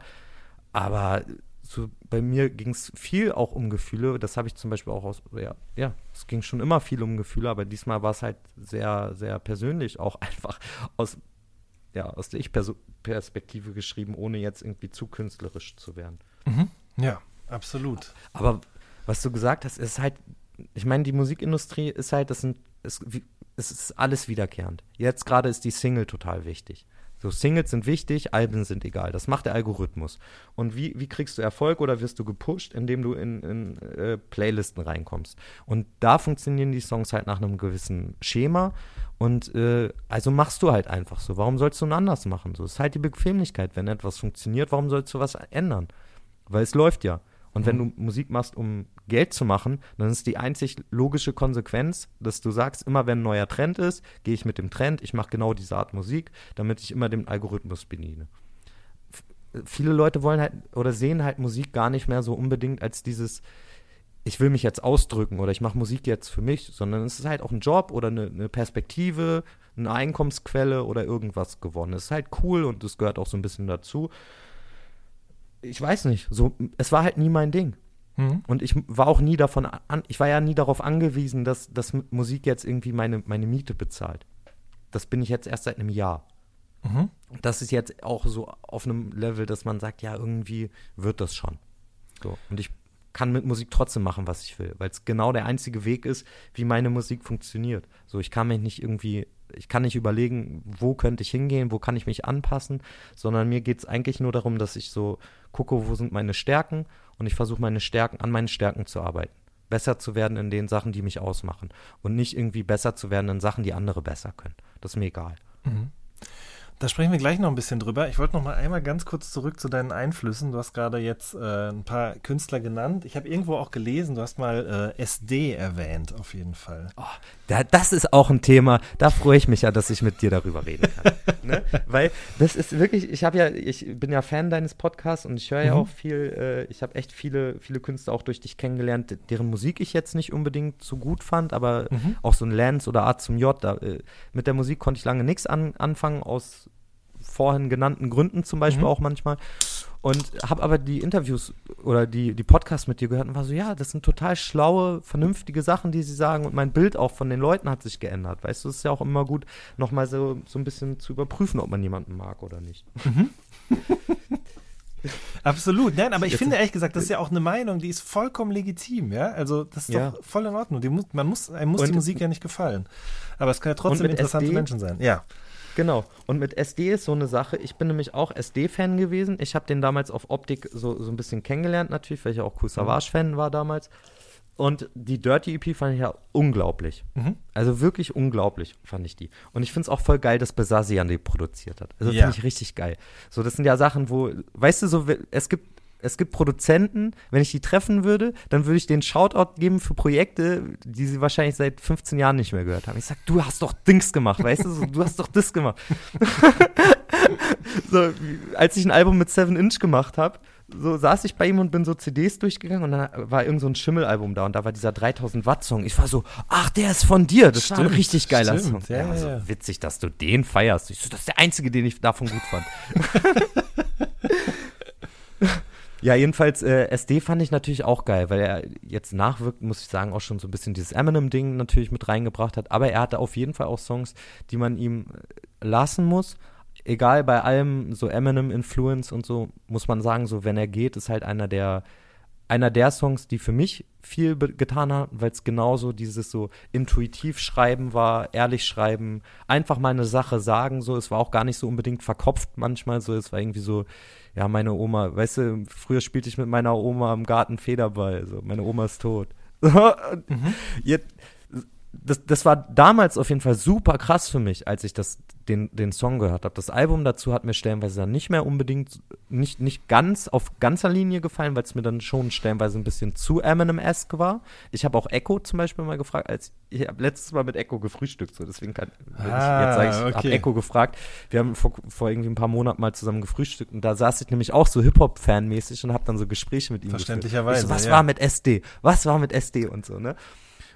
Aber so, bei mir ging es viel auch um Gefühle. Das habe ich zum Beispiel auch aus, ja, ja, es ging schon immer viel um Gefühle, aber diesmal war es halt sehr, sehr persönlich, auch einfach aus, ja, aus der Ich-Perspektive geschrieben, ohne jetzt irgendwie zu künstlerisch zu werden. ja, absolut. Aber was du gesagt hast, ist halt, ich meine, die Musikindustrie ist halt, das sind, es, es ist alles wiederkehrend. Jetzt gerade ist die Single total wichtig. So, Singles sind wichtig, Alben sind egal. Das macht der Algorithmus. Und wie, wie kriegst du Erfolg oder wirst du gepusht, indem du in, in äh, Playlisten reinkommst? Und da funktionieren die Songs halt nach einem gewissen Schema. Und äh, also machst du halt einfach so. Warum sollst du denn anders machen? So ist halt die Bequemlichkeit. Wenn etwas funktioniert, warum sollst du was ändern? Weil es läuft ja. Und wenn du Musik machst, um Geld zu machen, dann ist die einzig logische Konsequenz, dass du sagst, immer wenn ein neuer Trend ist, gehe ich mit dem Trend, ich mache genau diese Art Musik, damit ich immer den Algorithmus bediene. F viele Leute wollen halt oder sehen halt Musik gar nicht mehr so unbedingt als dieses, ich will mich jetzt ausdrücken oder ich mache Musik jetzt für mich, sondern es ist halt auch ein Job oder eine, eine Perspektive, eine Einkommensquelle oder irgendwas gewonnen. Es ist halt cool und es gehört auch so ein bisschen dazu. Ich weiß nicht, so, es war halt nie mein Ding. Mhm. Und ich war auch nie davon an, ich war ja nie darauf angewiesen, dass, dass Musik jetzt irgendwie meine, meine Miete bezahlt. Das bin ich jetzt erst seit einem Jahr. Mhm. Das ist jetzt auch so auf einem Level, dass man sagt, ja, irgendwie wird das schon. So. Und ich kann mit Musik trotzdem machen, was ich will, weil es genau der einzige Weg ist, wie meine Musik funktioniert. So, ich kann mich nicht irgendwie, ich kann nicht überlegen, wo könnte ich hingehen, wo kann ich mich anpassen, sondern mir geht es eigentlich nur darum, dass ich so gucke, wo sind meine Stärken und ich versuche meine Stärken, an meinen Stärken zu arbeiten. Besser zu werden in den Sachen, die mich ausmachen und nicht irgendwie besser zu werden in Sachen, die andere besser können. Das ist mir egal. Da sprechen wir gleich noch ein bisschen drüber. Ich wollte noch mal einmal ganz kurz zurück zu deinen Einflüssen. Du hast gerade jetzt äh, ein paar Künstler genannt. Ich habe irgendwo auch gelesen, du hast mal äh, SD erwähnt, auf jeden Fall. Oh, da, das ist auch ein Thema, da freue ich mich ja, dass ich mit dir darüber reden kann. ne? Weil das ist wirklich, ich habe ja, ich bin ja Fan deines Podcasts und ich höre ja Mhm. auch viel, äh, ich habe echt viele, viele Künstler auch durch dich kennengelernt, deren Musik ich jetzt nicht unbedingt so gut fand, aber Mhm. auch so ein Lance oder Art zum J, da, äh, mit der Musik konnte ich lange nichts an, anfangen, aus vorhin genannten Gründen zum Beispiel Mhm. auch manchmal. Und habe aber die Interviews oder die, die Podcasts mit dir gehört und war so, ja, das sind total schlaue, vernünftige Sachen, die sie sagen. Und mein Bild auch von den Leuten hat sich geändert. Weißt du, es ist ja auch immer gut, nochmal so, so ein bisschen zu überprüfen, ob man jemanden mag oder nicht. Absolut, nein, aber ich Jetzt- finde ehrlich gesagt, das ist ja auch eine Meinung, die ist vollkommen legitim, ja. Also das ist Ja. doch voll in Ordnung. Die muss, man muss, einem muss Und- die Musik ja nicht gefallen. Aber es kann ja trotzdem interessante SD? Menschen sein. Ja. Genau. Und mit SD ist so eine Sache. Ich bin nämlich auch SD-Fan gewesen. Ich habe den damals auf Optik so, so ein bisschen kennengelernt, natürlich, weil ich auch Cool Savage-Fan war damals. Und die Dirty EP fand ich ja unglaublich. Mhm. Also wirklich unglaublich fand ich die. Und ich finde es auch voll geil, dass Besasian die produziert hat. Also Ja. finde ich richtig geil. So, das sind ja Sachen, wo, weißt du, so, es gibt. Es gibt Produzenten, wenn ich die treffen würde, dann würde ich den Shoutout geben für Projekte, die sie wahrscheinlich seit 15 Jahren nicht mehr gehört haben. Ich sag, du hast doch Dings gemacht, weißt du, so, du hast doch das gemacht. so, als ich ein Album mit Seven Inch gemacht habe, so saß ich bei ihm und bin so CDs durchgegangen und dann war irgend so ein Schimmelalbum da und da war dieser 3000 Watt Song. Ich war so, ach, der ist von dir. Das war ein Stimmt, richtig geiler stimmt, Song. ja, Ja, so ja. witzig, dass du den feierst. Ich so, das ist der einzige, den ich davon gut fand. Ja, jedenfalls äh, SD fand ich natürlich auch geil, weil er jetzt nachwirkt, muss ich sagen, auch schon so ein bisschen dieses Eminem-Ding natürlich mit reingebracht hat. Aber er hatte auf jeden Fall auch Songs, die man ihm äh, lassen muss. Egal, bei allem so Eminem-Influence und so, muss man sagen, so wenn er geht, ist halt einer der einer der Songs, die für mich viel getan haben, weil es genauso dieses so intuitiv schreiben war, ehrlich schreiben, einfach mal eine Sache sagen, so, es war auch gar nicht so unbedingt verkopft manchmal, so, es war irgendwie so, ja, meine Oma, weißt du, früher spielte ich mit meiner Oma im Garten Federball, so, meine Oma ist tot. Jetzt, das, das war damals auf jeden Fall super krass für mich, als ich das, den, den Song gehört habe. Das Album dazu hat mir stellenweise dann nicht mehr unbedingt, nicht, nicht ganz auf ganzer Linie gefallen, weil es mir dann schon stellenweise ein bisschen zu Eminem-esque war. Ich habe auch Echo zum Beispiel mal gefragt, als ich habe letztes Mal mit Echo gefrühstückt, so deswegen kann Ah, ich jetzt sage ich, okay. habe Echo gefragt. Wir haben vor, vor irgendwie ein paar Monaten mal zusammen gefrühstückt und da saß ich nämlich auch so Hip-Hop-Fan-mäßig und habe dann so Gespräche mit ihm. Verständlicherweise, Ich so, was ja. war mit SD? Was war mit SD und so, ne?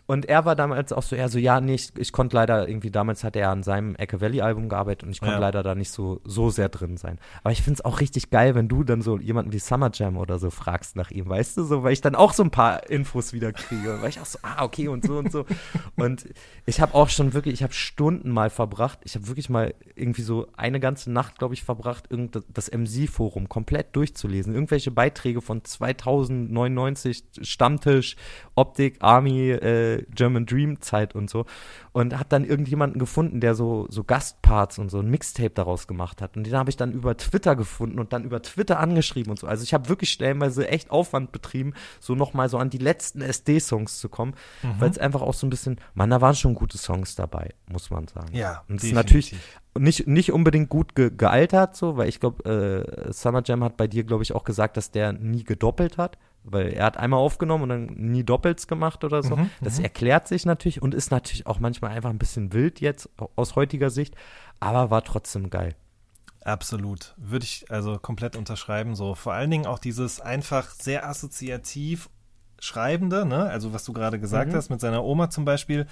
Und er war damals auch so, ja, so, ja, nee, ich, ich konnte leider irgendwie, damals hat er an seinem Ecke Valley Album gearbeitet und ich konnte Ja. leider da nicht so, so sehr drin sein. Aber ich finde es auch richtig geil, wenn du dann so jemanden wie Summer Jam oder so fragst nach ihm, weißt du, so, weil ich dann auch so ein paar Infos wieder kriege, weil ich auch so, ah, okay und so und so. und ich habe auch schon wirklich, ich habe Stunden mal verbracht, ich habe wirklich mal irgendwie so eine ganze Nacht, glaube ich, verbracht, irgend das MC-Forum komplett durchzulesen, irgendwelche Beiträge von 2099, Stammtisch, Optik, Army, äh, German Dream Zeit und so und habe dann irgendjemanden gefunden, der so so Gastparts und so ein Mixtape daraus gemacht hat und den habe ich dann über Twitter gefunden und dann über Twitter angeschrieben und so. Also ich habe wirklich stellenweise echt Aufwand betrieben, so nochmal so an die letzten SD-Songs zu kommen, weil es einfach auch so ein bisschen, man, da waren schon gute Songs dabei, muss man sagen. Ja, und es ist natürlich nicht, nicht unbedingt gut ge gealtert, so, weil ich glaube, äh, Summer Jam hat bei dir, glaube ich, auch gesagt, dass der nie gedoppelt hat. Weil er hat einmal aufgenommen und dann nie doppelts gemacht oder so. Mhm, das mhm. erklärt sich natürlich und ist natürlich auch manchmal einfach ein bisschen wild jetzt aus heutiger Sicht, aber war trotzdem geil. Absolut. Würde ich also komplett unterschreiben. So vor allen Dingen auch dieses einfach sehr assoziativ Schreibende, ne? also was du gerade gesagt Mhm. hast, mit seiner Oma zum Beispiel,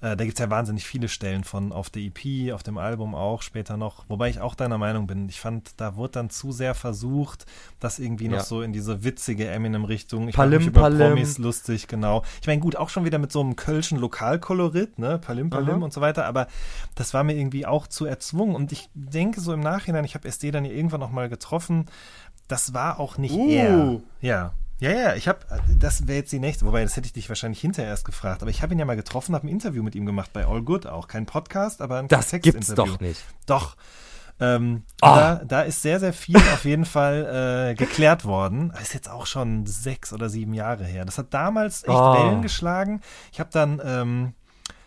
äh, da gibt es ja wahnsinnig viele Stellen von auf der EP, auf dem Album auch, später noch, wobei ich auch deiner Meinung bin. Ich fand, da wurde dann zu sehr versucht, das irgendwie noch Ja. so in diese witzige Eminem-Richtung. Ich Palim, über Palim. Promis lustig, genau. Ich meine, gut, auch schon wieder mit so einem kölschen Lokalkolorit, ne, Palim, Palim Aha. und so weiter, aber das war mir irgendwie auch zu erzwungen und ich denke so im Nachhinein, ich habe SD dann irgendwann noch mal getroffen, das war auch nicht Uh. er. Ja. Ja, ja, ich habe, das wäre jetzt die nächste, wobei das hätte ich dich wahrscheinlich hinterher erst gefragt, aber ich habe ihn ja mal getroffen, habe ein Interview mit ihm gemacht bei All Good auch, kein Podcast, aber ein Das gibt's doch nicht. Doch. Ähm, Ah. da, da ist sehr, sehr viel auf jeden Fall äh, geklärt worden. Das ist jetzt auch schon sechs oder sieben Jahre her. Das hat damals echt Ah. Wellen geschlagen. Ich habe dann ähm,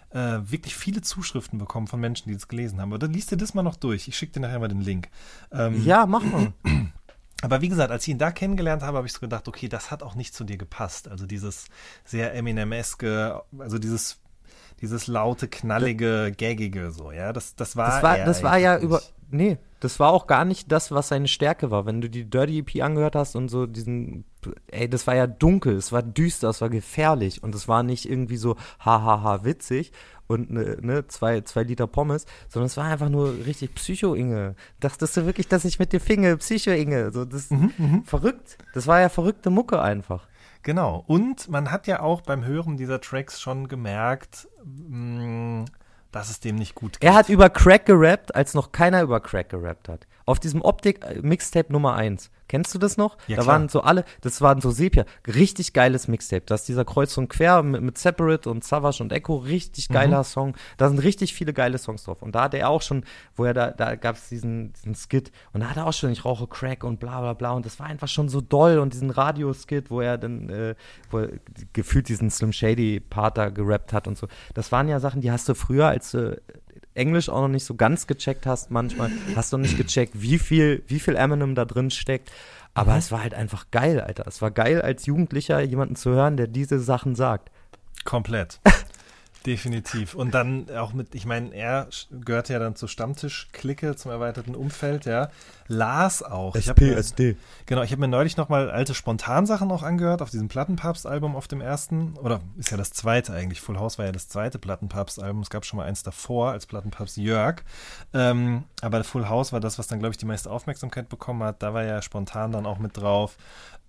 äh, wirklich viele Zuschriften bekommen von Menschen, die das gelesen haben. Aber dann liest dir das mal noch durch. Ich schicke dir nachher mal den Link. Ähm, Ja, mach mal. aber wie gesagt, als ich ihn da kennengelernt habe, habe ich so gedacht, okay, das hat auch nicht zu dir gepasst. Also dieses sehr Eminem-eske, also dieses, dieses laute, knallige, gaggige, so, ja. Das, das war. Das war, das war ja eigentlich über. nicht. Nee, das war auch gar nicht das, was seine Stärke war. Wenn du die Dirty EP angehört hast und so diesen. Ey, das war ja dunkel, es war düster, es war gefährlich und es war nicht irgendwie so hahaha witzig und ne, ne, zwei, zwei Liter Pommes, sondern es war einfach nur richtig Psycho-Inge. Dachtest du wirklich, dass ich mit dir finge? Psycho-Inge. So, das Mhm, verrückt. Das war ja verrückte Mucke einfach. Genau. Und man hat ja auch beim Hören dieser Tracks schon gemerkt, mh, dass es dem nicht gut geht. Er hat über Crack gerappt, als noch keiner über Crack gerappt hat. Auf diesem Optik-Mixtape Nummer 1. Kennst du das noch? Ja, da klar. waren so alle, das waren so Sepia. Richtig geiles Mixtape. Da ist dieser Kreuz und Quer mit, mit Separate und Savage und Echo. Richtig geiler Song. Da sind richtig viele geile Songs drauf. Und da hat er auch schon, wo er da, da gab es diesen, diesen Skit. Und da hat er auch schon, ich rauche Crack und bla bla bla. Und das war einfach schon so doll. Und diesen Radio-Skit, wo er dann, äh, wo er gefühlt diesen Slim Shady-Part da gerappt hat und so. Das waren ja Sachen, die hast du früher, als du Englisch auch noch nicht so ganz gecheckt hast manchmal, hast du nicht gecheckt, wie viel, wie viel Eminem da drin steckt. Aber es war halt einfach geil, Alter. Es war geil, als Jugendlicher jemanden zu hören, der diese Sachen sagt. Komplett. Definitiv. Und dann auch mit, ich meine, er gehört ja dann zur Stammtisch-Clique, zum erweiterten Umfeld, ja. Lars auch. Mir, genau, ich habe mir neulich nochmal alte Spontansachen auch angehört auf diesem Plattenpapst-Album auf dem ersten, oder ist ja das zweite eigentlich. Full House war ja das zweite Plattenpapst-Album. Es gab schon mal eins davor als Plattenpapst Jörg. Ähm, aber Full House war das, was dann, glaube ich, die meiste Aufmerksamkeit bekommen hat. Da war ja spontan dann auch mit drauf.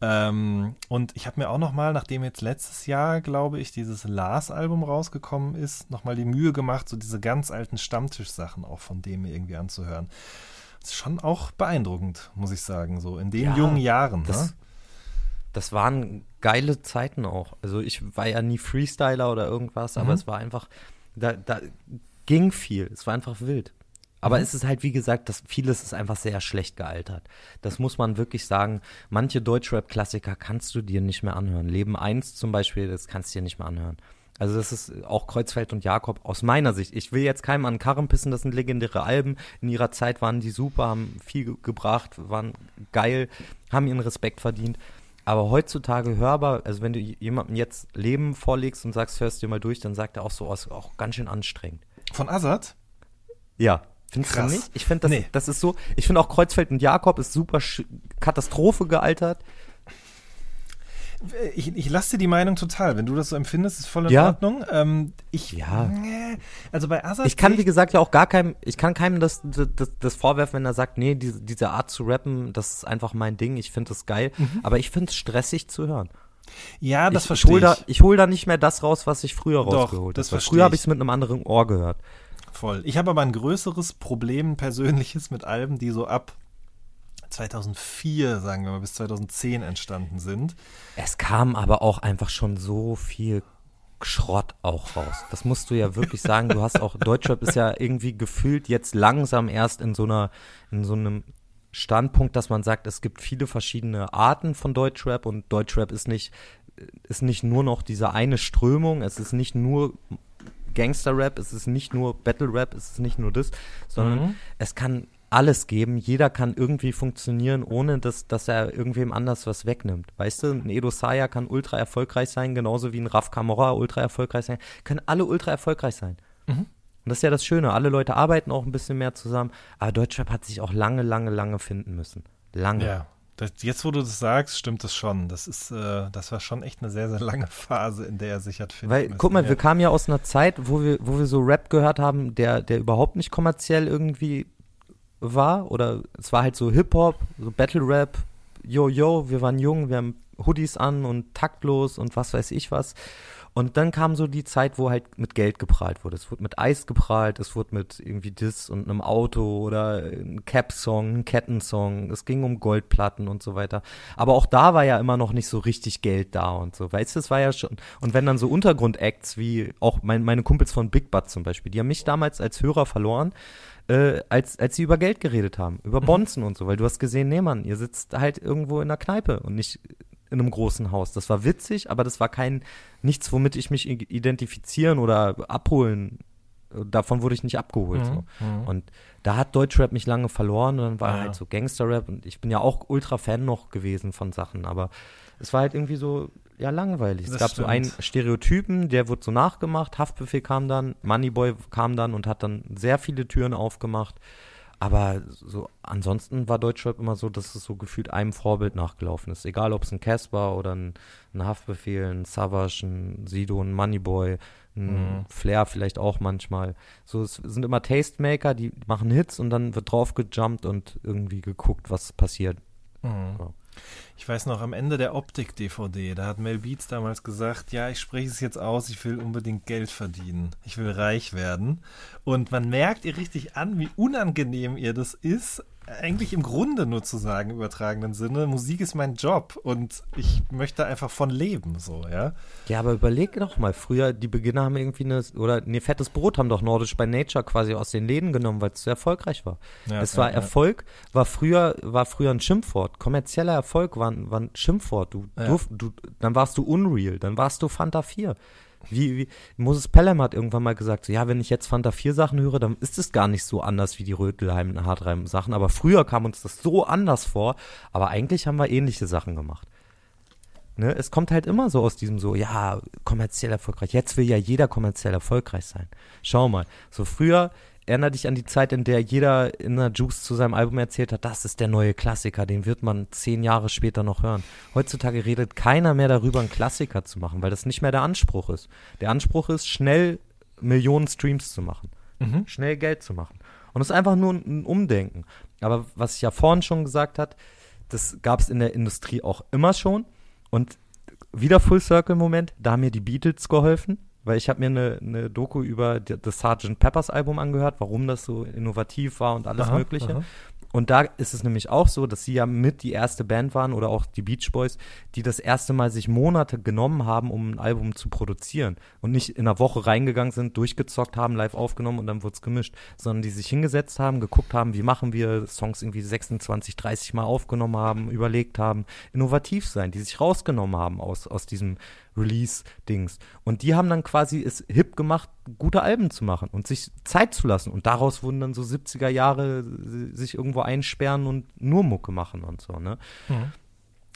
Ähm, und ich habe mir auch nochmal, nachdem jetzt letztes Jahr, glaube ich, dieses Lars-Album rausgekommen ist, nochmal die Mühe gemacht, so diese ganz alten Stammtisch-Sachen auch von dem irgendwie anzuhören. Das ist schon auch beeindruckend, muss ich sagen, so in den Ja, jungen Jahren. das- ne? Das waren geile Zeiten auch. Also ich war ja nie Freestyler oder irgendwas, aber Mhm. es war einfach, da, da ging viel. Es war einfach wild. Aber Mhm. es ist halt, wie gesagt, das, vieles ist einfach sehr schlecht gealtert. Das muss man wirklich sagen. Manche Deutschrap-Klassiker kannst du dir nicht mehr anhören. Leben 1 zum Beispiel, das kannst du dir nicht mehr anhören. Also das ist auch Kreuzfeld und Jakob aus meiner Sicht. Ich will jetzt keinem an den Karren pissen, das sind legendäre Alben. In ihrer Zeit waren die super, haben viel ge- gebracht, waren geil, haben ihren Respekt verdient. Aber heutzutage hörbar, also wenn du jemandem jetzt Leben vorlegst und sagst, hörst dir mal durch, dann sagt er auch so, oh, ist auch ganz schön anstrengend. Von Azad? Ja. Findest Krass. du nicht? Ich finde, das, Nee. das ist so, ich finde auch Kreuzfeld und Jakob ist super Katastrophe gealtert. Ich, ich lasse dir die Meinung total. Wenn du das so empfindest, ist voll in Ja. Ordnung. Ähm, ich, Ja. Also bei Azad. Ich kann, wie gesagt, ja auch gar keinem, ich kann keinem das, das, das vorwerfen, wenn er sagt, nee, diese, diese Art zu rappen, das ist einfach mein Ding, ich finde das geil. Aber ich finde es stressig zu hören. ja, das ich, ich verstehe hol ich. da, ich hol da nicht mehr das raus, was ich früher Doch, rausgeholt das habe. Früher habe ich es mit einem anderen Ohr gehört. Voll. Ich habe aber ein größeres Problem, persönliches, mit Alben, die so ab 2004, sagen wir mal, bis 2010 entstanden sind. Es kam aber auch einfach schon so viel Schrott auch raus. Das musst du ja wirklich sagen. Du hast auch, Deutschrap ist ja irgendwie gefühlt jetzt langsam erst in so einer, in so einem Standpunkt, dass man sagt, es gibt viele verschiedene Arten von Deutschrap und Deutschrap ist nicht, ist nicht nur noch diese eine Strömung, es ist nicht nur Gangster-Rap, es ist nicht nur Battle-Rap, es ist nicht nur das, sondern Mhm. es kann alles geben. Jeder kann irgendwie funktionieren, ohne dass, dass er irgendwem anders was wegnimmt. Weißt du, ein Edo Saya kann ultra erfolgreich sein, genauso wie ein Raf Kamora ultra erfolgreich sein. Können alle ultra erfolgreich sein. Mhm. Und das ist ja das Schöne. Alle Leute arbeiten auch ein bisschen mehr zusammen. Aber Deutschrap hat sich auch lange, lange, lange finden müssen. Lange. Ja. Das, jetzt, wo du das sagst, stimmt das schon. Das ist, äh, das war schon echt eine sehr, sehr lange Phase, in der er sich hat finden Weil, müssen. guck mal, ja. wir kamen ja aus einer Zeit, wo wir, wo wir so Rap gehört haben, der, der überhaupt nicht kommerziell irgendwie war. Oder es war halt so Hip-Hop, so Battle-Rap, yo, yo, wir waren jung, wir haben Hoodies an und taktlos und was weiß ich was. Und dann kam so die Zeit, wo halt mit Geld geprahlt wurde. Es wurde mit Eis geprahlt, es wurde mit irgendwie Diss und einem Auto oder ein Cap-Song, ein Kettensong. Es ging um Goldplatten und so weiter. Aber auch da war ja immer noch nicht so richtig Geld da und so. Weißt du, es war ja schon. Und wenn dann so Untergrund-Acts wie auch mein, meine Kumpels von Big Butt zum Beispiel, die haben mich damals als Hörer verloren, äh, als, als sie über Geld geredet haben, über Bonzen und so, weil du hast gesehen, nee Mann, ihr sitzt halt irgendwo in der Kneipe und nicht in einem großen Haus. Das war witzig, aber das war kein nichts, womit ich mich identifizieren oder abholen. Davon wurde ich nicht abgeholt. So. Mhm. Und da hat Deutschrap mich lange verloren und dann war Ja. halt so Gangsterrap und ich bin ja auch Ultra-Fan noch gewesen von Sachen, aber es war halt irgendwie so, ja, langweilig. Es Das gab so einen stimmt. Stereotypen, der wurde so nachgemacht, Haftbefehl kam dann, Moneyboy kam dann und hat dann sehr viele Türen aufgemacht. Aber so ansonsten war Deutschrap immer so, dass es so gefühlt einem Vorbild nachgelaufen ist. Egal ob es ein Casper oder ein, ein Haftbefehl, ein Savage, ein Sido, ein Moneyboy, ein Mhm. Flair vielleicht auch manchmal. So, es sind immer Tastemaker, die machen Hits und dann wird drauf gejumpt und irgendwie geguckt, was passiert. Mhm. Ja. Ich weiß noch, am Ende der Optik-DVD, da hat Mel Beats damals gesagt, ja, ich spreche es jetzt aus, ich will unbedingt Geld verdienen. Ich will reich werden. Und man merkt ihr richtig an, wie unangenehm ihr das ist, eigentlich im Grunde nur zu sagen, im übertragenen Sinne, Musik ist mein Job und ich möchte einfach von leben, so, ja. Ja, aber überleg doch mal, früher, die Beginner haben irgendwie eine, oder nee, fettes Brot haben doch Nordisch by Nature quasi aus den Läden genommen, weil es so erfolgreich war. Ja, es war ja. Erfolg, war früher, war früher ein Schimpfwort. Kommerzieller Erfolg war, ein- war ein Schimpfwort. Du, Ja. durf, du, dann warst du Unreal, dann warst du Fanta 4. Wie, wie, Moses Pelham hat irgendwann mal gesagt, so, ja, wenn ich jetzt Fanta 4 Sachen höre, dann ist es gar nicht so anders wie die Rötelheim und Hartreim Sachen. Aber früher kam uns das so anders vor. Aber eigentlich haben wir ähnliche Sachen gemacht. Ne, es kommt halt immer so aus diesem so, ja, kommerziell erfolgreich. Jetzt will ja jeder kommerziell erfolgreich sein. Schau mal, so früher erinnere dich an die Zeit, in der jeder in der Juice zu seinem Album erzählt hat, das ist der neue Klassiker, den wird man zehn Jahre später noch hören. Heutzutage redet keiner mehr darüber, einen Klassiker zu machen, weil das nicht mehr der Anspruch ist. Der Anspruch ist, schnell Millionen Streams zu machen Mhm. schnell Geld zu machen. Und es ist einfach nur ein Umdenken. Aber was ich ja vorhin schon gesagt hat, das gab es in der Industrie auch immer schon. Und wieder Full Circle Moment, da haben mir die Beatles geholfen, weil ich habe mir eine, eine Doku über das Sgt. Peppers Album angehört, warum das so innovativ war und alles Aha, Mögliche. aha. Und da ist es nämlich auch so, dass sie ja mit die erste Band waren oder auch die Beach Boys, die das erste Mal sich Monate genommen haben, um ein Album zu produzieren. Und nicht in einer Woche reingegangen sind, durchgezockt haben, live aufgenommen und dann wurde es gemischt. Sondern die sich hingesetzt haben, geguckt haben, wie machen wir Songs irgendwie 26, 30 Mal aufgenommen haben, überlegt haben, innovativ sein, die sich rausgenommen haben aus, aus diesem Release-Dings. Und die haben dann quasi es hip gemacht, gute Alben zu machen und sich Zeit zu lassen. Und daraus wurden dann so 70er Jahre sich irgendwo einsperren und nur Mucke machen und so, ne? Mhm.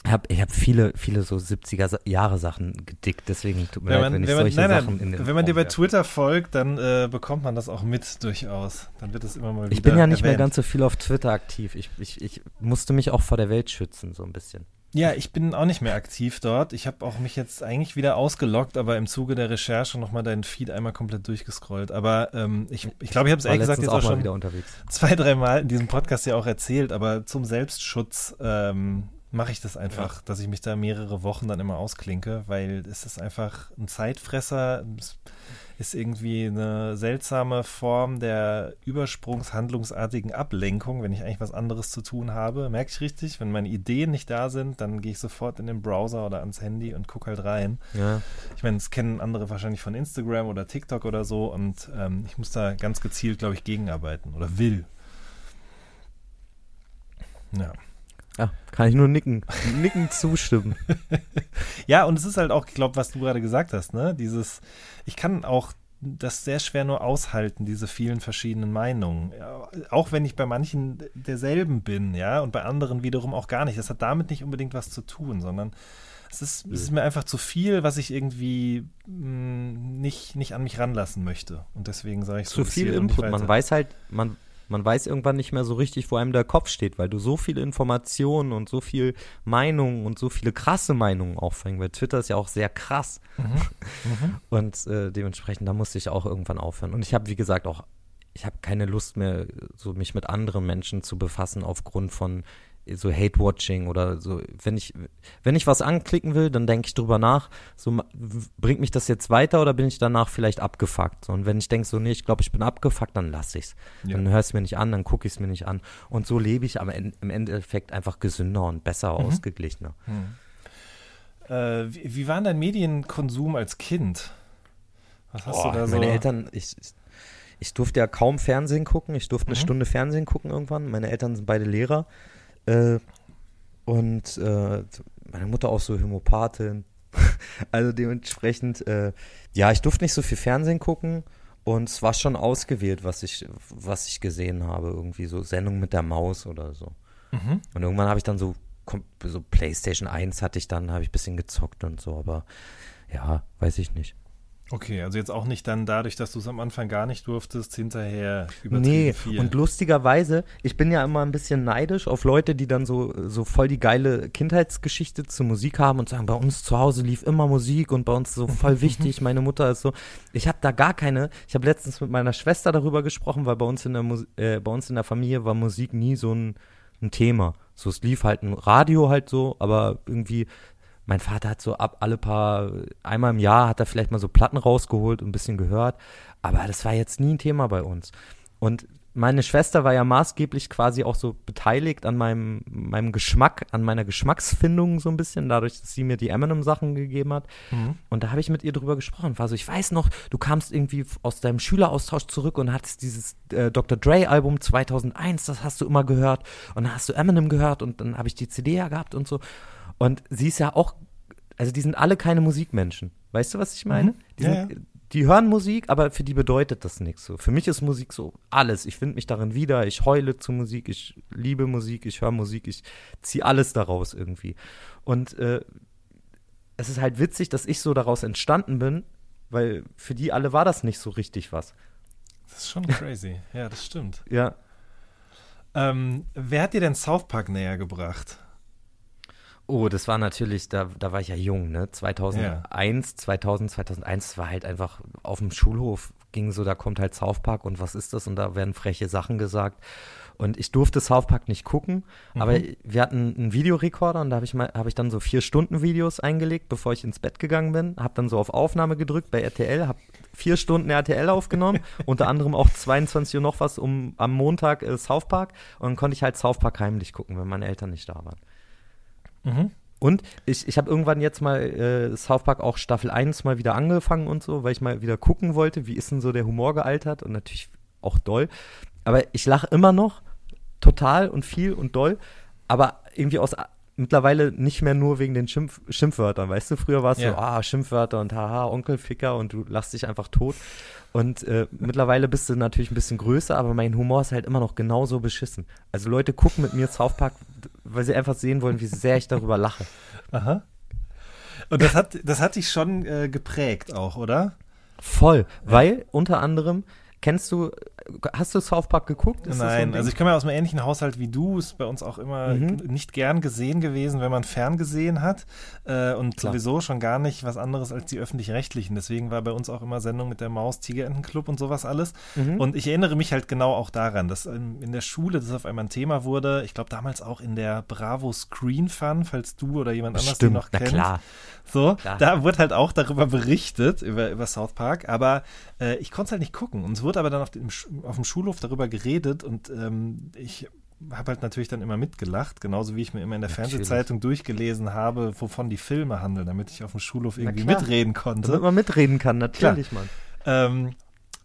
Ich habe ich hab viele, viele so 70er Sa- Jahre Sachen gedickt, deswegen tut mir Wenn leid, man, wenn ich wenn man, solche nein, nein, Sachen in den wenn man dir bei. Twitter folgt, dann äh, bekommt man das auch mit durchaus. Dann wird es immer mal wieder Ich bin ja nicht mehr erwähnt. ganz so viel auf Twitter aktiv. Ich, ich, ich musste mich auch vor der Welt schützen, so ein bisschen. Ja, ich bin auch nicht mehr aktiv dort. Ich habe auch mich jetzt eigentlich wieder ausgeloggt, aber im Zuge der Recherche nochmal deinen Feed einmal komplett durchgescrollt. Aber ähm, ich glaube, ich, glaub, ich habe es ehrlich gesagt jetzt auch mal schon wieder unterwegs. zwei, drei Mal in diesem Podcast ja auch erzählt, aber zum Selbstschutz ähm, mache ich das einfach, dass ich mich da mehrere Wochen dann immer ausklinke, weil es ist einfach ein Zeitfresser, es ist irgendwie eine seltsame Form der übersprungshandlungsartigen Ablenkung, wenn ich eigentlich was anderes zu tun habe. Merke ich richtig? Wenn meine Ideen nicht da sind, dann gehe ich sofort in den Browser oder ans Handy und gucke halt rein. Ja. Ich meine, das kennen andere wahrscheinlich von Instagram oder TikTok oder so und ähm, ich muss da ganz gezielt, glaube ich, gegenarbeiten oder will. Ja. Ja, kann ich nur nicken, nicken zustimmen. Ja, und es ist halt auch, ich glaube, was du gerade gesagt hast, ne? Dieses, ich kann auch das sehr schwer nur aushalten, diese vielen verschiedenen Meinungen. Ja, auch wenn ich bei manchen derselben bin, ja, und bei anderen wiederum auch gar nicht. Das hat damit nicht unbedingt was zu tun, sondern es ist, es ist mir einfach zu viel, was ich irgendwie mh, mm, nicht, nicht an mich ranlassen möchte. Und deswegen sage ich so. Zu viel Input. Man weiß halt, man, man weiß irgendwann nicht mehr so richtig, wo einem der Kopf steht, weil du so viele Informationen und so viel Meinungen und so viele krasse Meinungen auffängst, weil Twitter ist ja auch sehr krass. Mhm. Mhm. Und äh, dementsprechend, da musste ich auch irgendwann aufhören. Und ich habe, wie gesagt, auch, ich habe keine Lust mehr, so mich mit anderen Menschen zu befassen aufgrund von so Hate-Watching oder so, wenn ich, wenn ich was anklicken will, dann denke ich drüber nach, so bringt mich das jetzt weiter oder bin ich danach vielleicht abgefuckt? Und wenn ich denke so, nee, ich glaube, ich bin abgefuckt, dann lasse ich's. Ja. Dann hör es mir nicht an, dann gucke ich es mir nicht an. Und so lebe ich aber im Endeffekt einfach gesünder und besser mhm. ausgeglichener. Mhm. Äh, wie, wie war dein Medienkonsum als Kind? Was hast oh, du da so? Meine Eltern, ich, ich durfte ja kaum Fernsehen gucken. Ich durfte eine mhm. Stunde Fernsehen gucken irgendwann. Meine Eltern sind beide Lehrer. Äh, und äh, meine Mutter auch so Homopathin. also dementsprechend, äh, ja, ich durfte nicht so viel Fernsehen gucken und es war schon ausgewählt, was ich, was ich gesehen habe. Irgendwie so Sendung mit der Maus oder so. Mhm. Und irgendwann habe ich dann so, so PlayStation 1 hatte ich dann, habe ich ein bisschen gezockt und so, aber ja, weiß ich nicht. Okay, also jetzt auch nicht dann dadurch, dass du es am Anfang gar nicht durftest, hinterher übertrieben Nee, viel. und lustigerweise, ich bin ja immer ein bisschen neidisch auf Leute, die dann so, so voll die geile Kindheitsgeschichte zur Musik haben und sagen, bei uns zu Hause lief immer Musik und bei uns so voll wichtig, meine Mutter ist so. Ich habe da gar keine, ich habe letztens mit meiner Schwester darüber gesprochen, weil bei uns in der, äh, bei uns in der Familie war Musik nie so ein, ein Thema. So, es lief halt ein Radio halt so, aber irgendwie mein Vater hat so ab alle paar, einmal im Jahr hat er vielleicht mal so Platten rausgeholt und ein bisschen gehört, aber das war jetzt nie ein Thema bei uns. Und meine Schwester war ja maßgeblich quasi auch so beteiligt an meinem, meinem Geschmack, an meiner Geschmacksfindung so ein bisschen, dadurch, dass sie mir die Eminem-Sachen gegeben hat. Mhm. Und da habe ich mit ihr drüber gesprochen. War so, ich weiß noch, du kamst irgendwie aus deinem Schüleraustausch zurück und hattest dieses äh, Dr. Dre-Album 2001, das hast du immer gehört. Und dann hast du Eminem gehört und dann habe ich die CD ja gehabt und so. Und sie ist ja auch, also die sind alle keine Musikmenschen. Weißt du, was ich meine? Mhm. Die, sind, ja, die, hören Musik, aber für die bedeutet das nichts so. Für mich ist Musik so alles. Ich finde mich darin wieder, ich heule zu Musik, ich liebe Musik, ich höre Musik, ich ziehe alles daraus irgendwie. Und äh, es ist halt witzig, dass ich so daraus entstanden bin, weil für die alle war das nicht so richtig was. Das ist schon crazy. ja, das stimmt. Ja. Ähm, wer hat dir denn South Park näher gebracht? Oh, das war natürlich, da, da war ich ja jung, ne? 2001, ja. 2000, 2001 war halt einfach auf dem Schulhof ging so, da kommt halt South Park und was ist das? Und da werden freche Sachen gesagt. Und ich durfte South Park nicht gucken, mhm. aber wir hatten einen Videorekorder und da habe ich, hab ich dann so vier Stunden Videos eingelegt, bevor ich ins Bett gegangen bin. Habe dann so auf Aufnahme gedrückt bei RTL, habe vier Stunden RTL aufgenommen, unter anderem auch 22 Uhr noch was um am Montag äh, South Park und dann konnte ich halt South Park heimlich gucken, wenn meine Eltern nicht da waren. Mhm. Und ich, ich habe irgendwann jetzt mal äh, South Park auch Staffel 1 mal wieder angefangen und so, weil ich mal wieder gucken wollte, wie ist denn so der Humor gealtert und natürlich auch doll. Aber ich lache immer noch total und viel und doll, aber irgendwie aus mittlerweile nicht mehr nur wegen den Schimpf Schimpfwörtern, weißt du? Früher war es ja. so, ah, Schimpfwörter und haha, Onkelficker und du lachst dich einfach tot. Und äh, mittlerweile bist du natürlich ein bisschen größer, aber mein Humor ist halt immer noch genauso beschissen. Also Leute gucken mit mir South Park, weil sie einfach sehen wollen, wie sehr ich darüber lache. Aha. Und das hat, das hat dich schon äh, geprägt auch, oder? Voll, weil unter anderem Kennst du, hast du South Park geguckt? Ist Nein, so also ich komme ja aus einem ähnlichen Haushalt wie du. Ist bei uns auch immer mhm. nicht gern gesehen gewesen, wenn man ferngesehen hat. Äh, und Klar. sowieso schon gar nicht was anderes als die öffentlich-rechtlichen. Deswegen war bei uns auch immer Sendung mit der Maus, Tigerentenclub und sowas alles. Mhm. Und ich erinnere mich halt genau auch daran, dass in der Schule das auf einmal ein Thema wurde. Ich glaube damals auch in der Bravo Screen Fun, falls du oder jemand anders die noch kennt. Klar. So, Klar. da wurde halt auch darüber berichtet, über, über South Park. Aber äh, ich konnte es halt nicht gucken. Und es wurde aber dann auf dem, auf dem Schulhof darüber geredet und ähm, ich habe halt natürlich dann immer mitgelacht, genauso wie ich mir immer in der natürlich. Fernsehzeitung durchgelesen habe, wovon die Filme handeln, damit ich auf dem Schulhof irgendwie mitreden konnte. Damit man mitreden kann, natürlich, Mann. Ähm,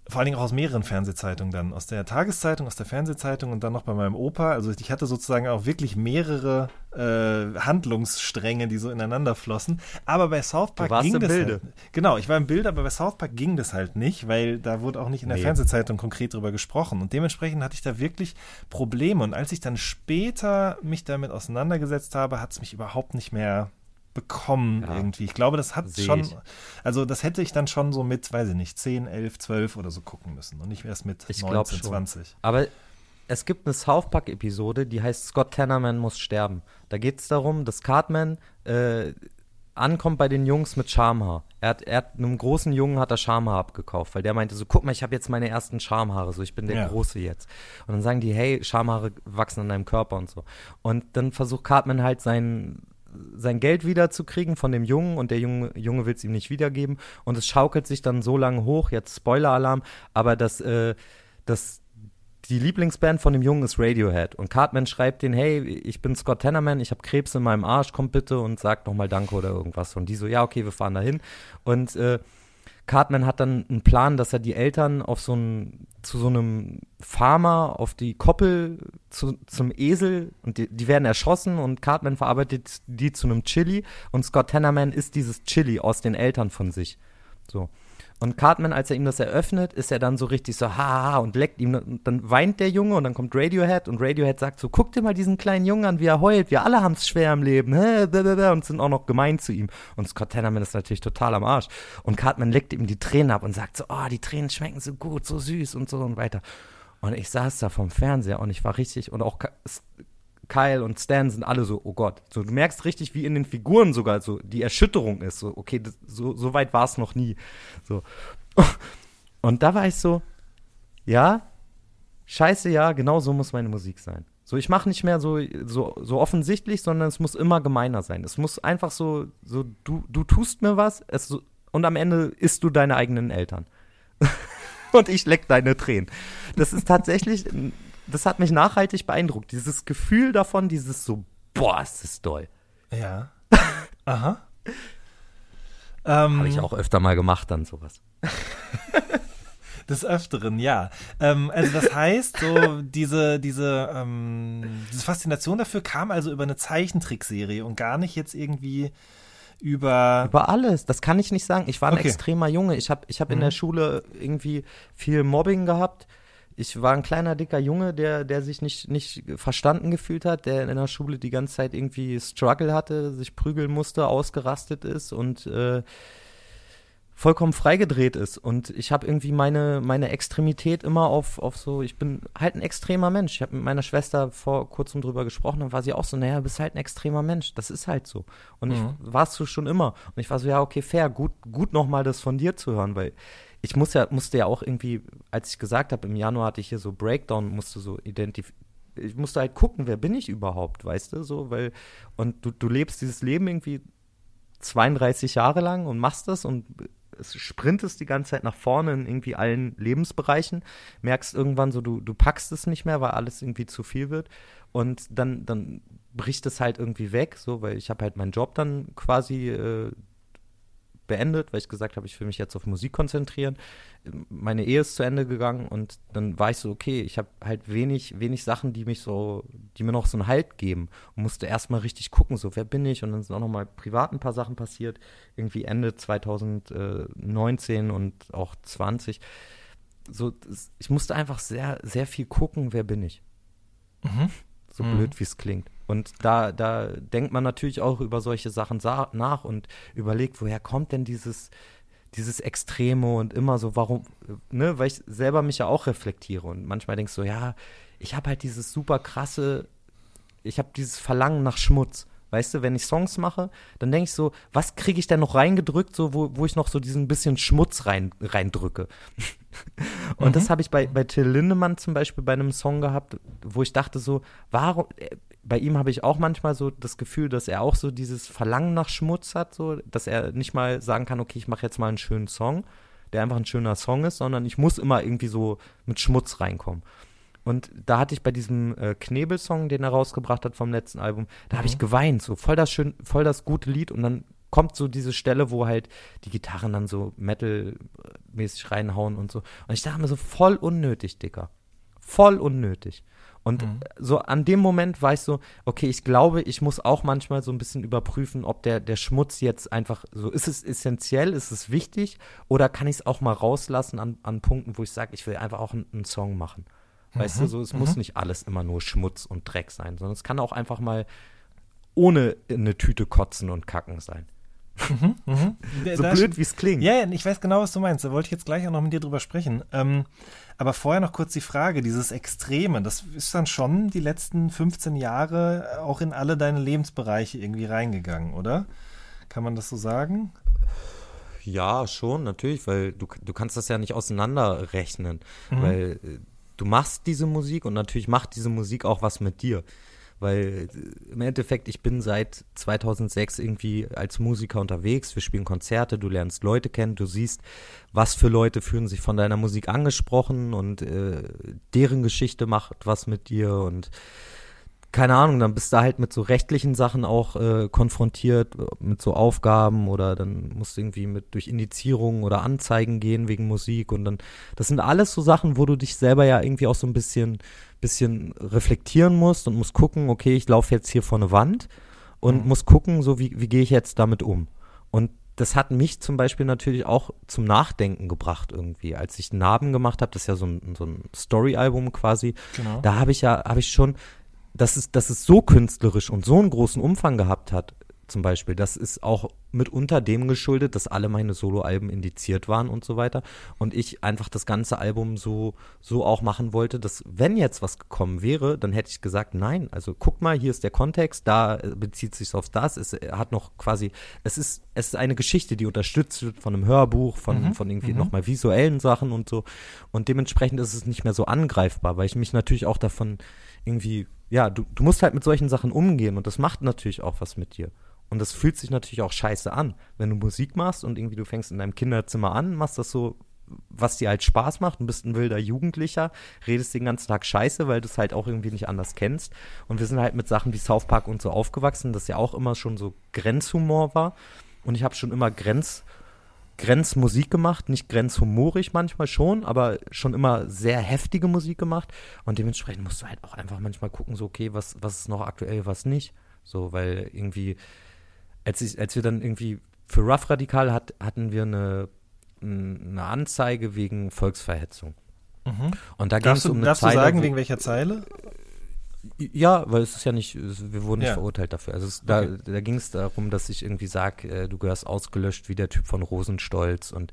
vor allen Dingen auch aus mehreren Fernsehzeitungen dann. Aus der Tageszeitung, aus der Fernsehzeitung und dann noch bei meinem Opa. Also ich hatte sozusagen auch wirklich mehrere äh, Handlungsstränge, die so ineinander flossen. Aber bei South Park Du warst ging im das Bilde. halt. Genau, ich war im Bild, aber bei South Park ging das halt nicht, weil da wurde auch nicht in der Nee. Fernsehzeitung konkret drüber gesprochen. Und dementsprechend hatte ich da wirklich Probleme. Und als ich dann später mich damit auseinandergesetzt habe, hat es mich überhaupt nicht mehr bekommen Ja. irgendwie. Ich glaube, das hat Seh schon, also das hätte ich dann schon so mit, weiß ich nicht, 10, 11, 12 oder so gucken müssen und nicht erst mit Ich 19, glaub schon. 20. Aber es gibt eine South Park-Episode, die heißt Scott Tannerman muss sterben. Da geht es darum, dass Cartman äh, ankommt bei den Jungs mit Schamhaar. Er hat, er hat einem großen Jungen hat er Schamhaar abgekauft, weil der meinte so, guck mal, ich habe jetzt meine ersten Schamhaare, so ich bin der Ja. Große jetzt. Und dann sagen die, hey, Schamhaare wachsen an deinem Körper und so. Und dann versucht Cartman halt sein sein Geld wiederzukriegen von dem Jungen und der Junge, Junge will es ihm nicht wiedergeben und es schaukelt sich dann so lange hoch, jetzt Spoiler-Alarm, aber das, äh, das die Lieblingsband von dem Jungen ist Radiohead. Und Cartman schreibt den, hey, ich bin Scott Tannerman, ich habe Krebs in meinem Arsch, komm bitte und sag nochmal Danke oder irgendwas. Und die so, ja, okay, wir fahren dahin. Und äh, Cartman hat dann einen Plan, dass er die Eltern auf so ein, zu so einem Farmer auf die Koppel zu, zum Esel und die, die werden erschossen und Cartman verarbeitet die zu einem Chili und Scott Tannerman isst dieses Chili aus den Eltern von sich. So. Und Cartman, als er ihm das eröffnet, ist er dann so richtig so, haha, und leckt ihm. Und dann weint der Junge und dann kommt Radiohead und Radiohead sagt so, guck dir mal diesen kleinen Jungen an, wie er heult. Wir alle haben es schwer im Leben. Und sind auch noch gemein zu ihm. Und Scott Tannerman ist natürlich total am Arsch. Und Cartman leckt ihm die Tränen ab und sagt so, oh, die Tränen schmecken so gut, so süß und so und weiter. Und ich saß da vom Fernseher und ich war richtig, und auch Kyle und Stan sind alle so, oh Gott. So, du merkst richtig, wie in den Figuren sogar so die Erschütterung ist. So, okay, das, so, so weit war es noch nie. So. Und da war ich so, ja, scheiße, ja, genau so muss meine Musik sein. So, ich mache nicht mehr so, so, so offensichtlich, sondern es muss immer gemeiner sein. Es muss einfach so, so du, du tust mir was es, und am Ende isst du deine eigenen Eltern. und ich leck deine Tränen. Das ist tatsächlich, das hat mich nachhaltig beeindruckt. Dieses Gefühl davon, dieses so, boah, ist das doll. Ja. Aha. Ähm, Habe ich auch öfter mal gemacht dann sowas. Des Öfteren, ja. Ähm, also das heißt, so diese, diese, ähm, diese Faszination dafür kam also über eine Zeichentrickserie und gar nicht jetzt irgendwie über. Über alles, das kann ich nicht sagen. Ich war ein Okay. extremer Junge. Ich habe ich hab in der Schule irgendwie viel Mobbing gehabt. Ich war ein kleiner, dicker Junge, der, der sich nicht, nicht verstanden gefühlt hat, der in der Schule die ganze Zeit irgendwie Struggle hatte, sich prügeln musste, ausgerastet ist und äh, vollkommen freigedreht ist. Und ich habe irgendwie meine, meine Extremität immer auf, auf so, ich bin halt ein extremer Mensch. Ich habe mit meiner Schwester vor kurzem drüber gesprochen, dann war sie auch so, naja, du bist halt ein extremer Mensch. Das ist halt so. Und ich warst du schon immer. Und ich war so, ja, okay, fair, gut, gut nochmal das von dir zu hören, weil ich muss ja, musste ja auch irgendwie, als ich gesagt habe, im Januar hatte ich hier so Breakdown, musste so identifizieren. Ich musste halt gucken, wer bin ich überhaupt, weißt du, so, weil, und du, du lebst dieses Leben irgendwie 32 Jahre lang und machst das und es sprintest die ganze Zeit nach vorne in irgendwie allen Lebensbereichen, merkst irgendwann so, du, du packst es nicht mehr, weil alles irgendwie zu viel wird und dann, dann bricht es halt irgendwie weg, so, weil ich habe halt meinen Job dann quasi äh, beendet, weil ich gesagt habe, ich will mich jetzt auf Musik konzentrieren. Meine Ehe ist zu Ende gegangen und dann war ich so, okay, ich habe halt wenig, wenig Sachen, die mich so, die mir noch so einen Halt geben und musste erstmal richtig gucken, so wer bin ich und dann sind auch nochmal privat ein paar Sachen passiert, irgendwie Ende 2019 und auch 20. So, ich musste einfach sehr, sehr viel gucken, wer bin ich. So blöd, wie es klingt. Und da, da denkt man natürlich auch über solche Sachen sa- nach und überlegt, woher kommt denn dieses, dieses Extreme und immer so, warum, ne, weil ich selber mich ja auch reflektiere und manchmal denkst du, ja, ich habe halt dieses super krasse, ich habe dieses Verlangen nach Schmutz. Weißt du, wenn ich Songs mache, dann denke ich so, was kriege ich denn noch reingedrückt, so, wo, wo ich noch so diesen bisschen Schmutz rein, reindrücke. Und das habe ich bei, bei Till Lindemann zum Beispiel bei einem Song gehabt, wo ich dachte so, warum, äh, bei ihm habe ich auch manchmal so das Gefühl, dass er auch so dieses Verlangen nach Schmutz hat, so, dass er nicht mal sagen kann, okay, ich mache jetzt mal einen schönen Song, der einfach ein schöner Song ist, sondern ich muss immer irgendwie so mit Schmutz reinkommen. Und da hatte ich bei diesem äh, Knebel-Song, den er rausgebracht hat vom letzten Album, da habe ich geweint, so voll das schön, voll das gute Lied und dann kommt so diese Stelle, wo halt die Gitarren dann so Metal-mäßig reinhauen und so. Und ich dachte mir so, voll unnötig, Dicker. Voll unnötig. Und Mhm. so an dem Moment war ich so, okay, ich glaube, ich muss auch manchmal so ein bisschen überprüfen, ob der, der Schmutz jetzt einfach so, ist es essentiell, ist es wichtig oder kann ich es auch mal rauslassen an, an Punkten, wo ich sage, ich will einfach auch einen, einen Song machen. Weißt du, so, es muss nicht alles immer nur Schmutz und Dreck sein, sondern es kann auch einfach mal ohne in eine Tüte kotzen und kacken sein. So Da- blöd, wie es klingt. Ja, ja, ich weiß genau, was du meinst. Da wollte ich jetzt gleich auch noch mit dir drüber sprechen. Ähm, aber vorher noch kurz die Frage, dieses Extreme, das ist dann schon die letzten 15 Jahre auch in alle deine Lebensbereiche irgendwie reingegangen, oder? Kann man das so sagen? Ja, schon, natürlich, weil du, du kannst das ja nicht auseinanderrechnen, weil äh, du machst diese Musik und natürlich macht diese Musik auch was mit dir. Weil äh, im Endeffekt, ich bin seit 2006 irgendwie als Musiker unterwegs, wir spielen Konzerte, du lernst Leute kennen, du siehst, was für Leute fühlen sich von deiner Musik angesprochen und äh, deren Geschichte macht was mit dir und keine Ahnung, dann bist du halt mit so rechtlichen Sachen auch äh, konfrontiert, mit so Aufgaben oder dann musst du irgendwie mit durch Indizierungen oder Anzeigen gehen wegen Musik und dann, das sind alles so Sachen, wo du dich selber ja irgendwie auch so ein bisschen, bisschen reflektieren musst und musst gucken, okay, ich laufe jetzt hier vor eine Wand und muss gucken, so wie, wie gehe ich jetzt damit um. Und das hat mich zum Beispiel natürlich auch zum Nachdenken gebracht irgendwie. Als ich Narben gemacht habe, das ist ja so ein, so ein Story-Album quasi, Genau. da habe ich ja, habe ich schon, dass es, dass es so künstlerisch und so einen großen Umfang gehabt hat, zum Beispiel, das ist auch mitunter dem geschuldet, dass alle meine Soloalben indiziert waren und so weiter. Und ich einfach das ganze Album so, so auch machen wollte, dass wenn jetzt was gekommen wäre, dann hätte ich gesagt, nein, also guck mal, hier ist der Kontext, da äh, bezieht sich auf das. Es äh, hat noch quasi, es ist, es ist eine Geschichte, die unterstützt wird von einem Hörbuch, von, von irgendwie nochmal visuellen Sachen und so. Und dementsprechend ist es nicht mehr so angreifbar, weil ich mich natürlich auch davon irgendwie, ja, du, du musst halt mit solchen Sachen umgehen und das macht natürlich auch was mit dir. Und das fühlt sich natürlich auch scheiße an, wenn du Musik machst und irgendwie du fängst in deinem Kinderzimmer an, machst das so, was dir halt Spaß macht und bist ein wilder Jugendlicher, redest den ganzen Tag scheiße, weil du es halt auch irgendwie nicht anders kennst. Und wir sind halt mit Sachen wie South Park und so aufgewachsen, das ja auch immer schon so Grenzhumor war. Und ich habe schon immer Grenz, Grenzmusik gemacht, nicht grenzhumorig manchmal schon, aber schon immer sehr heftige Musik gemacht. Und dementsprechend musst du halt auch einfach manchmal gucken, so, okay, was, was ist noch aktuell, was nicht. So, weil irgendwie, als, ich, als wir dann irgendwie für Rough Radikal hat, hatten wir eine, eine Anzeige wegen Volksverhetzung. Und da ging Darfst es du, um eine darfst du Zeile, sagen, wo- wegen welcher Zeile? Ja, weil es ist ja nicht, wir wurden nicht Ja. verurteilt dafür. Also es, da, Okay. da ging es darum, dass ich irgendwie sage, äh, du gehörst ausgelöscht wie der Typ von Rosenstolz. Und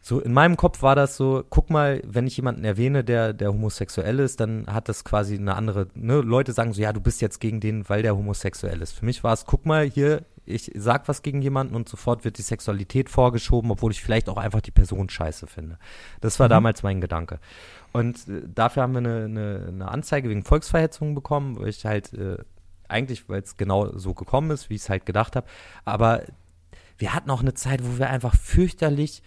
so in meinem Kopf war das so, guck mal, wenn ich jemanden erwähne, der, der homosexuell ist, dann hat das quasi eine andere, ne, Leute sagen so, ja, du bist jetzt gegen den, weil der homosexuell ist. Für mich war es, guck mal, hier, ich sag was gegen jemanden und sofort wird die Sexualität vorgeschoben, obwohl ich vielleicht auch einfach die Person scheiße finde. Das war damals mein Gedanke. Und äh, dafür haben wir eine, eine, eine Anzeige wegen Volksverhetzung bekommen, weil ich halt äh, eigentlich, weil es genau so gekommen ist, wie ich es halt gedacht habe. Aber wir hatten auch eine Zeit, wo wir einfach fürchterlich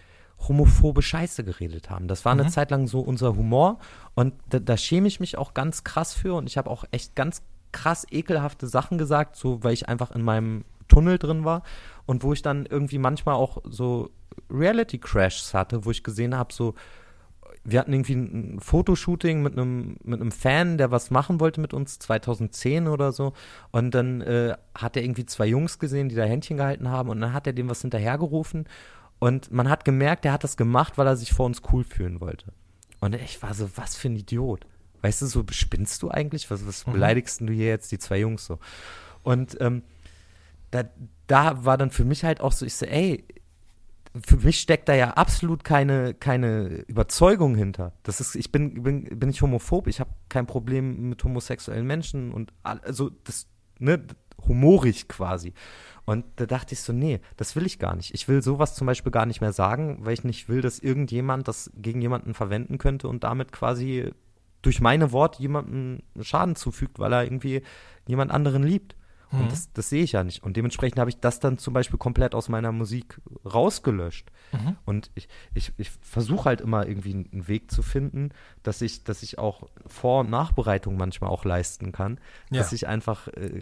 homophobe Scheiße geredet haben. Das war eine Zeit lang so unser Humor und da, da schäme ich mich auch ganz krass für und ich habe auch echt ganz krass ekelhafte Sachen gesagt, so weil ich einfach in meinem Tunnel drin war und wo ich dann irgendwie manchmal auch so Reality Crashs hatte, wo ich gesehen habe, so wir hatten irgendwie ein Fotoshooting mit einem mit einem Fan, der was machen wollte mit uns 2010 oder so und dann äh, hat er irgendwie zwei Jungs gesehen, die da Händchen gehalten haben und dann hat er dem was hinterhergerufen und man hat gemerkt, er hat das gemacht, weil er sich vor uns cool fühlen wollte. Und ich war so, was für ein Idiot. Weißt du, so spinnst du eigentlich? Was, was beleidigst denn du hier jetzt die zwei Jungs so? Und ähm, da, da war dann für mich halt auch so, ich so, ey, für mich steckt da ja absolut keine, keine Überzeugung hinter. Das ist, ich bin, bin, bin ich homophob, ich habe kein Problem mit homosexuellen Menschen und also das, ne, humorig quasi. Und da dachte ich so, nee, das will ich gar nicht. Ich will sowas zum Beispiel gar nicht mehr sagen, weil ich nicht will, dass irgendjemand das gegen jemanden verwenden könnte und damit quasi durch meine Worte jemandem Schaden zufügt, weil er irgendwie jemand anderen liebt. Und das, das sehe ich ja nicht. Und dementsprechend habe ich das dann zum Beispiel komplett aus meiner Musik rausgelöscht. Und ich, ich, ich versuche halt immer irgendwie einen Weg zu finden, dass ich, dass ich auch Vor- und Nachbereitung manchmal auch leisten kann. Ja. Dass ich einfach äh,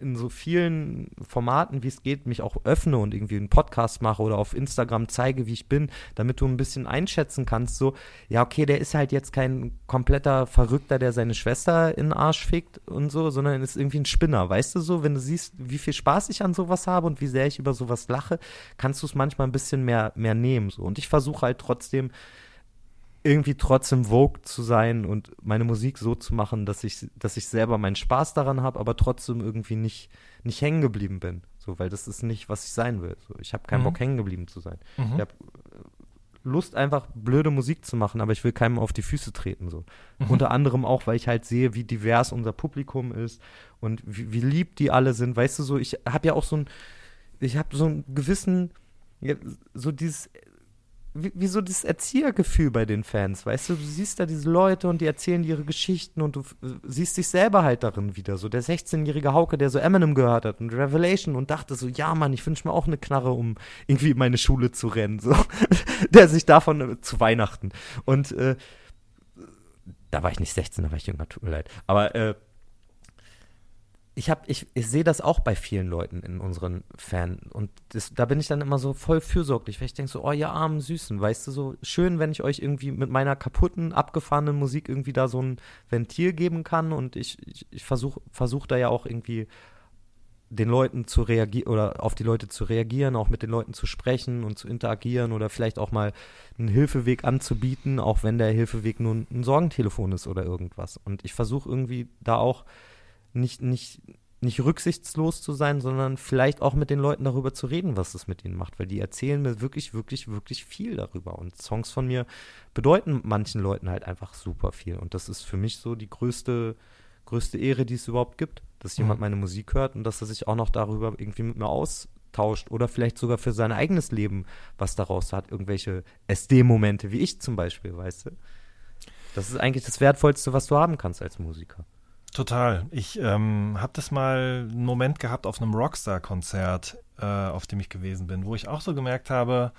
in so vielen Formaten, wie es geht, mich auch öffne und irgendwie einen Podcast mache oder auf Instagram zeige, wie ich bin, damit du ein bisschen einschätzen kannst, so, ja, okay, der ist halt jetzt kein kompletter Verrückter, der seine Schwester in den Arsch fickt und so, sondern ist irgendwie ein Spinner, weißt du so, wenn du siehst, wie viel Spaß ich an sowas habe und wie sehr ich über sowas lache, kannst du es manchmal ein bisschen mehr, mehr nehmen, so. Und ich versuche halt trotzdem, irgendwie trotzdem Vogue zu sein und meine Musik so zu machen, dass ich, dass ich selber meinen Spaß daran habe, aber trotzdem irgendwie nicht, nicht hängen geblieben bin. So, weil das ist nicht, was ich sein will. So, ich habe keinen Mhm. Bock, hängen geblieben zu sein. Mhm. Ich habe Lust, einfach blöde Musik zu machen, aber ich will keinem auf die Füße treten. So. Mhm. Unter anderem auch, weil ich halt sehe, wie divers unser Publikum ist und wie, wie lieb die alle sind. Weißt du, so, ich habe ja auch so ein, ich habe so einen gewissen, so dieses wie, wie so das Erziehergefühl bei den Fans, weißt du, du siehst da diese Leute und die erzählen ihre Geschichten und du siehst dich selber halt darin wieder, so der 16-jährige Hauke, der so Eminem gehört hat und Revelation und dachte so, ja Mann, ich wünsche mir auch eine Knarre, um irgendwie in meine Schule zu rennen, so, der sich davon äh, zu Weihnachten. Und äh, da war ich nicht 16, da war ich jünger, tut mir leid, aber äh, ich habe, ich, ich sehe das auch bei vielen Leuten in unseren Fan und das, da bin ich dann immer so voll fürsorglich, weil ich denke so, oh ihr armen Süßen, weißt du, so schön, wenn ich euch irgendwie mit meiner kaputten, abgefahrenen Musik irgendwie da so ein Ventil geben kann und ich, ich, ich versuche versuch da ja auch irgendwie den Leuten zu reagieren oder auf die Leute zu reagieren, auch mit den Leuten zu sprechen und zu interagieren oder vielleicht auch mal einen Hilfeweg anzubieten, auch wenn der Hilfeweg nur ein, ein Sorgentelefon ist oder irgendwas. Und ich versuche irgendwie da auch nicht, nicht, nicht rücksichtslos zu sein, sondern vielleicht auch mit den Leuten darüber zu reden, was es mit ihnen macht, weil die erzählen mir wirklich, wirklich, wirklich viel darüber. Und Songs von mir bedeuten manchen Leuten halt einfach super viel. Und das ist für mich so die größte, größte Ehre, die es überhaupt gibt, dass jemand Mhm. meine Musik hört und dass er sich auch noch darüber irgendwie mit mir austauscht oder vielleicht sogar für sein eigenes Leben was daraus hat, irgendwelche SD-Momente, wie ich zum Beispiel, weißt du? Das ist eigentlich das Wertvollste, was du haben kannst als Musiker. Total. Ich ähm, habe das mal einen Moment gehabt auf einem Rockstar-Konzert, äh, auf dem ich gewesen bin, wo ich auch so gemerkt habe,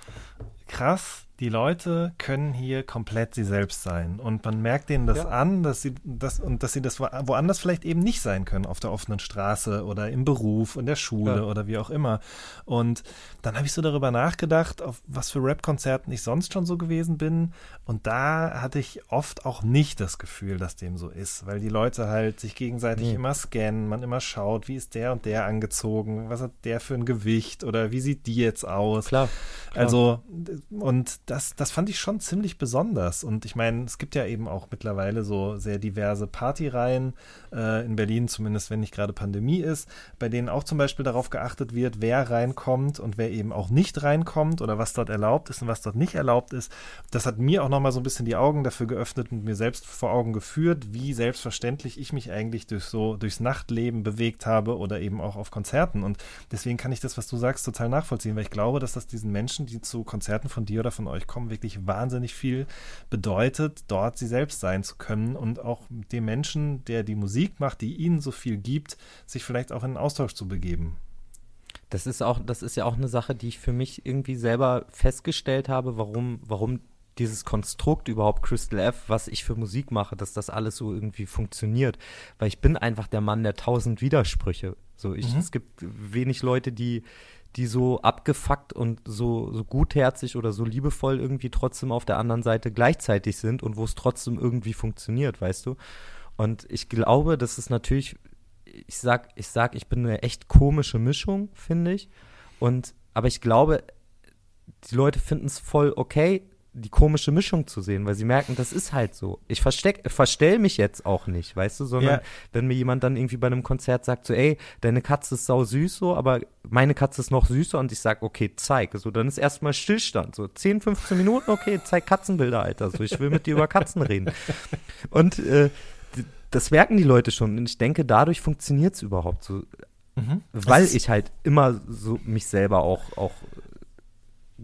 krass, die Leute können hier komplett sie selbst sein. Und man merkt denen das Ja. an, dass sie das und dass sie das wo- woanders vielleicht eben nicht sein können, auf der offenen Straße oder im Beruf, in der Schule Ja. oder wie auch immer. Und dann habe ich so darüber nachgedacht, auf was für Rap-Konzerten ich sonst schon so gewesen bin. Und da hatte ich oft auch nicht das Gefühl, dass dem so ist, weil die Leute halt sich gegenseitig Nee. immer scannen, man immer schaut, wie ist der und der angezogen, was hat der für ein Gewicht oder wie sieht die jetzt aus. Klar. klar. Also, und das, das fand ich schon ziemlich besonders. Und ich meine, es gibt ja eben auch mittlerweile so sehr diverse Partyreihen, äh, in Berlin zumindest, wenn nicht gerade Pandemie ist, bei denen auch zum Beispiel darauf geachtet wird, wer reinkommt und wer eben auch nicht reinkommt oder was dort erlaubt ist und was dort nicht erlaubt ist. Das hat mir auch nochmal so ein bisschen die Augen dafür geöffnet und mir selbst vor Augen geführt, wie selbstverständlich ich mich eigentlich durch so, durchs Nachtleben bewegt habe oder eben auch auf Konzerten. Und deswegen kann ich das, was du sagst, total nachvollziehen, weil ich glaube, dass das diesen Menschen, die zu Konzerten von dir oder von euch kommen, wirklich wahnsinnig viel bedeutet, dort sie selbst sein zu können und auch dem Menschen, der die Musik macht, die ihnen so viel gibt, sich vielleicht auch in einen Austausch zu begeben. Das ist auch, das ist ja auch eine Sache, die ich für mich irgendwie selber festgestellt habe, warum, warum dieses Konstrukt überhaupt Crystal F, was ich für Musik mache, dass das alles so irgendwie funktioniert. Weil ich bin einfach der Mann der tausend Widersprüche. So, ich, Mhm. es gibt wenig Leute, die, die so abgefuckt und so, so gutherzig oder so liebevoll irgendwie trotzdem auf der anderen Seite gleichzeitig sind und wo es trotzdem irgendwie funktioniert, weißt du? Und ich glaube, das ist natürlich, ich sag, ich sag, ich bin eine echt komische Mischung, finde ich. Und, aber ich glaube, die Leute finden es voll okay, die komische Mischung zu sehen, weil sie merken, das ist halt so. Ich versteck, verstell mich jetzt auch nicht, weißt du, sondern Ja. wenn mir jemand dann irgendwie bei einem Konzert sagt, so, ey, deine Katze ist sau süß so, aber meine Katze ist noch süßer und ich sag, okay, zeig. So, dann ist erstmal Stillstand. So 10, 15 Minuten, okay, zeig Katzenbilder, Alter. So, ich will mit dir über Katzen reden. Und äh, das merken die Leute schon. Und ich denke, dadurch funktioniert es überhaupt so. Weil Das ist- ich halt immer so mich selber auch, auch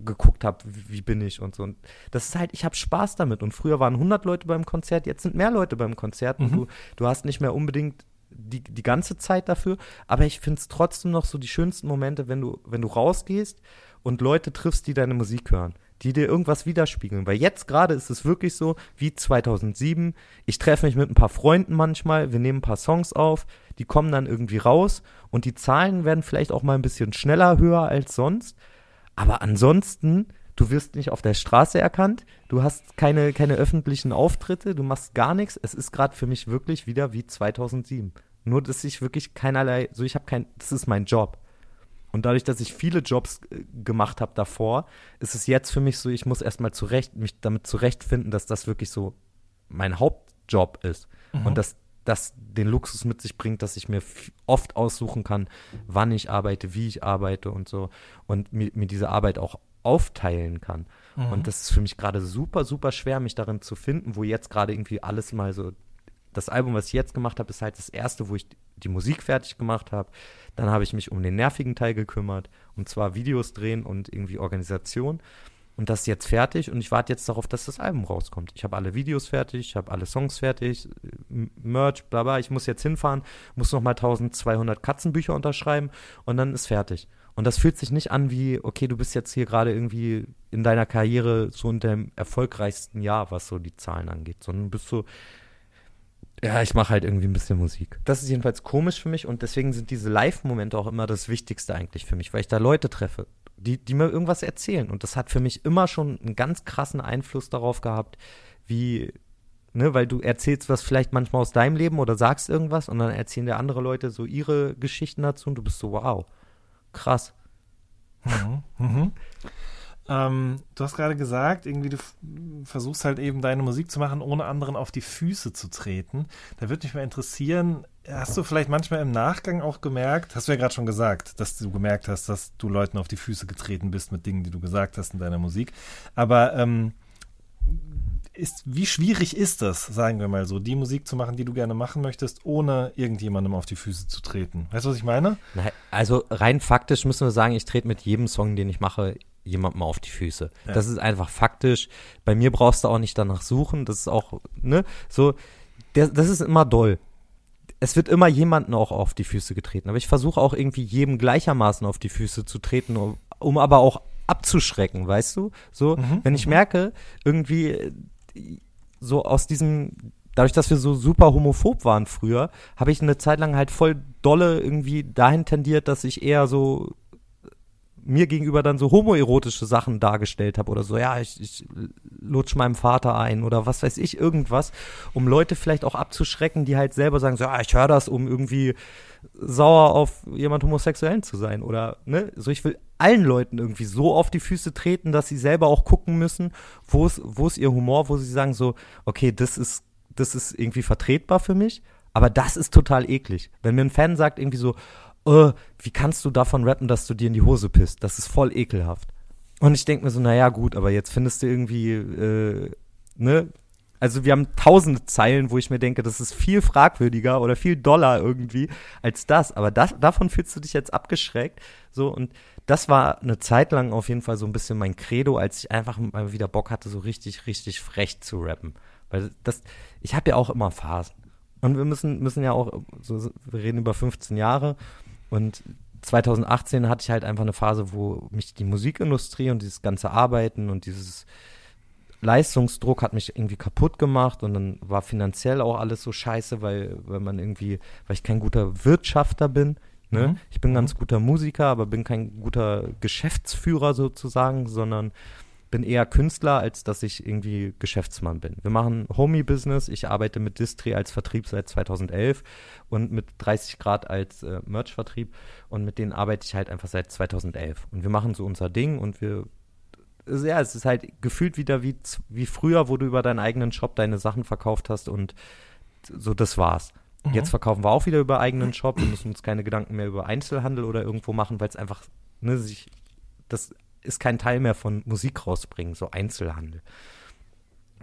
geguckt habe, wie, bin ich und so. Und das ist halt, ich habe Spaß damit. Und früher waren 100 Leute beim Konzert, jetzt sind mehr Leute beim Konzert. Und Mhm. du, du hast nicht mehr unbedingt die, die ganze Zeit dafür. Aber ich finde es trotzdem noch so die schönsten Momente, wenn du, wenn du rausgehst und Leute triffst, die deine Musik hören. die dir irgendwas widerspiegeln. Weil jetzt gerade ist es wirklich so wie 2007. Ich treffe mich mit ein paar Freunden manchmal, wir nehmen ein paar Songs auf, die kommen dann irgendwie raus und die Zahlen werden vielleicht auch mal ein bisschen schneller höher als sonst. Aber ansonsten, du wirst nicht auf der Straße erkannt, du hast keine, keine öffentlichen Auftritte, du machst gar nichts. Es ist gerade für mich wirklich wieder wie 2007. Nur, dass ich wirklich keinerlei, so ich habe kein, das ist mein Job. Und dadurch, dass ich viele Jobs äh, gemacht habe davor, ist es jetzt für mich so, ich muss erstmal zurecht, mich damit zurechtfinden, dass das wirklich so mein Hauptjob ist. Mhm. Und dass das den Luxus mit sich bringt, dass ich mir oft aussuchen kann, wann ich arbeite, wie ich arbeite und so. Und mir, mir diese Arbeit auch aufteilen kann. Mhm. Und das ist für mich gerade super, super schwer, mich darin zu finden, wo jetzt gerade irgendwie alles mal so das Album, was ich jetzt gemacht habe, ist halt das erste, wo ich die Musik fertig gemacht habe. Dann habe ich mich um den nervigen Teil gekümmert, und zwar Videos drehen und irgendwie Organisation. Und das ist jetzt fertig und ich warte jetzt darauf, dass das Album rauskommt. Ich habe alle Videos fertig, ich habe alle Songs fertig, Merch, bla bla. Ich muss jetzt hinfahren, muss nochmal 1200 Katzenbücher unterschreiben und dann ist fertig. Und das fühlt sich nicht an wie, okay, du bist jetzt hier gerade irgendwie in deiner Karriere so in dem erfolgreichsten Jahr, was so die Zahlen angeht, sondern bist so, ja, ich mache halt irgendwie ein bisschen Musik. Das ist jedenfalls komisch für mich und deswegen sind diese Live-Momente auch immer das Wichtigste eigentlich für mich, weil ich da Leute treffe, die, die mir irgendwas erzählen. Und das hat für mich immer schon einen ganz krassen Einfluss darauf gehabt, wie, ne, weil du erzählst was vielleicht manchmal aus deinem Leben oder sagst irgendwas und dann erzählen dir andere Leute so ihre Geschichten dazu und du bist so, wow, krass. Mhm. Mhm. Ähm, du hast gerade gesagt, irgendwie du versuchst halt eben deine Musik zu machen, ohne anderen auf die Füße zu treten. Da würde mich mal interessieren, hast du vielleicht manchmal im Nachgang auch gemerkt, hast du ja gerade schon gesagt, dass du gemerkt hast, dass du Leuten auf die Füße getreten bist mit Dingen, die du gesagt hast in deiner Musik. Aber ähm, ist, wie schwierig ist das, sagen wir mal so, die Musik zu machen, die du gerne machen möchtest, ohne irgendjemandem auf die Füße zu treten? Weißt du, was ich meine? Also rein faktisch müssen wir sagen, ich trete mit jedem Song, den ich mache, jemandem auf die Füße. Ja. Das ist einfach faktisch. Bei mir brauchst du auch nicht danach suchen. Das ist auch, ne, so, der, das ist immer doll. Es wird immer jemanden auch auf die Füße getreten. Aber ich versuche auch irgendwie jedem gleichermaßen auf die Füße zu treten, um, um aber auch abzuschrecken, weißt du? So, mhm, wenn ich mhm. merke, irgendwie so aus diesem, dadurch, dass wir so super homophob waren früher, habe ich eine Zeit lang halt voll dolle irgendwie dahin tendiert, dass ich eher so mir gegenüber dann so homoerotische Sachen dargestellt habe oder so, ja, ich, ich lutsch meinem Vater ein oder was weiß ich, irgendwas, um Leute vielleicht auch abzuschrecken, die halt selber sagen, so, ja, ich höre das, um irgendwie sauer auf jemand Homosexuellen zu sein oder, ne, so ich will allen Leuten irgendwie so auf die Füße treten, dass sie selber auch gucken müssen, wo ist, wo ist ihr Humor, wo sie sagen so, okay, das ist, das ist irgendwie vertretbar für mich, aber das ist total eklig. Wenn mir ein Fan sagt irgendwie so, oh, wie kannst du davon rappen, dass du dir in die Hose pisst? Das ist voll ekelhaft. Und ich denke mir so, naja, gut, aber jetzt findest du irgendwie, äh, ne? Also wir haben tausende Zeilen, wo ich mir denke, das ist viel fragwürdiger oder viel doller irgendwie als das. Aber das, davon fühlst du dich jetzt abgeschreckt. So, und das war eine Zeit lang auf jeden Fall so ein bisschen mein Credo, als ich einfach mal wieder Bock hatte, so richtig, richtig frech zu rappen. Weil das, ich habe ja auch immer Phasen. Und wir müssen, müssen ja auch, so, wir reden über 15 Jahre und 2018 hatte ich halt einfach eine Phase, wo mich die Musikindustrie und dieses ganze Arbeiten und dieses Leistungsdruck hat mich irgendwie kaputt gemacht und dann war finanziell auch alles so scheiße, weil, weil man irgendwie, weil ich kein guter Wirtschafter bin. Ne? Mhm. Ich bin ganz mhm. guter Musiker, aber bin kein guter Geschäftsführer sozusagen, sondern bin eher Künstler, als dass ich irgendwie Geschäftsmann bin. Wir machen Homie-Business. Ich arbeite mit Distri als Vertrieb seit 2011 und mit 30 Grad als äh, Merch-Vertrieb. Und mit denen arbeite ich halt einfach seit 2011. Und wir machen so unser Ding und wir ja, es ist halt gefühlt wieder wie, wie früher, wo du über deinen eigenen Shop deine Sachen verkauft hast und so, das war's. Mhm. Jetzt verkaufen wir auch wieder über eigenen Shop. Wir müssen uns keine Gedanken mehr über Einzelhandel oder irgendwo machen, weil es einfach, ne, sich, das ist kein Teil mehr von Musik rausbringen, so Einzelhandel.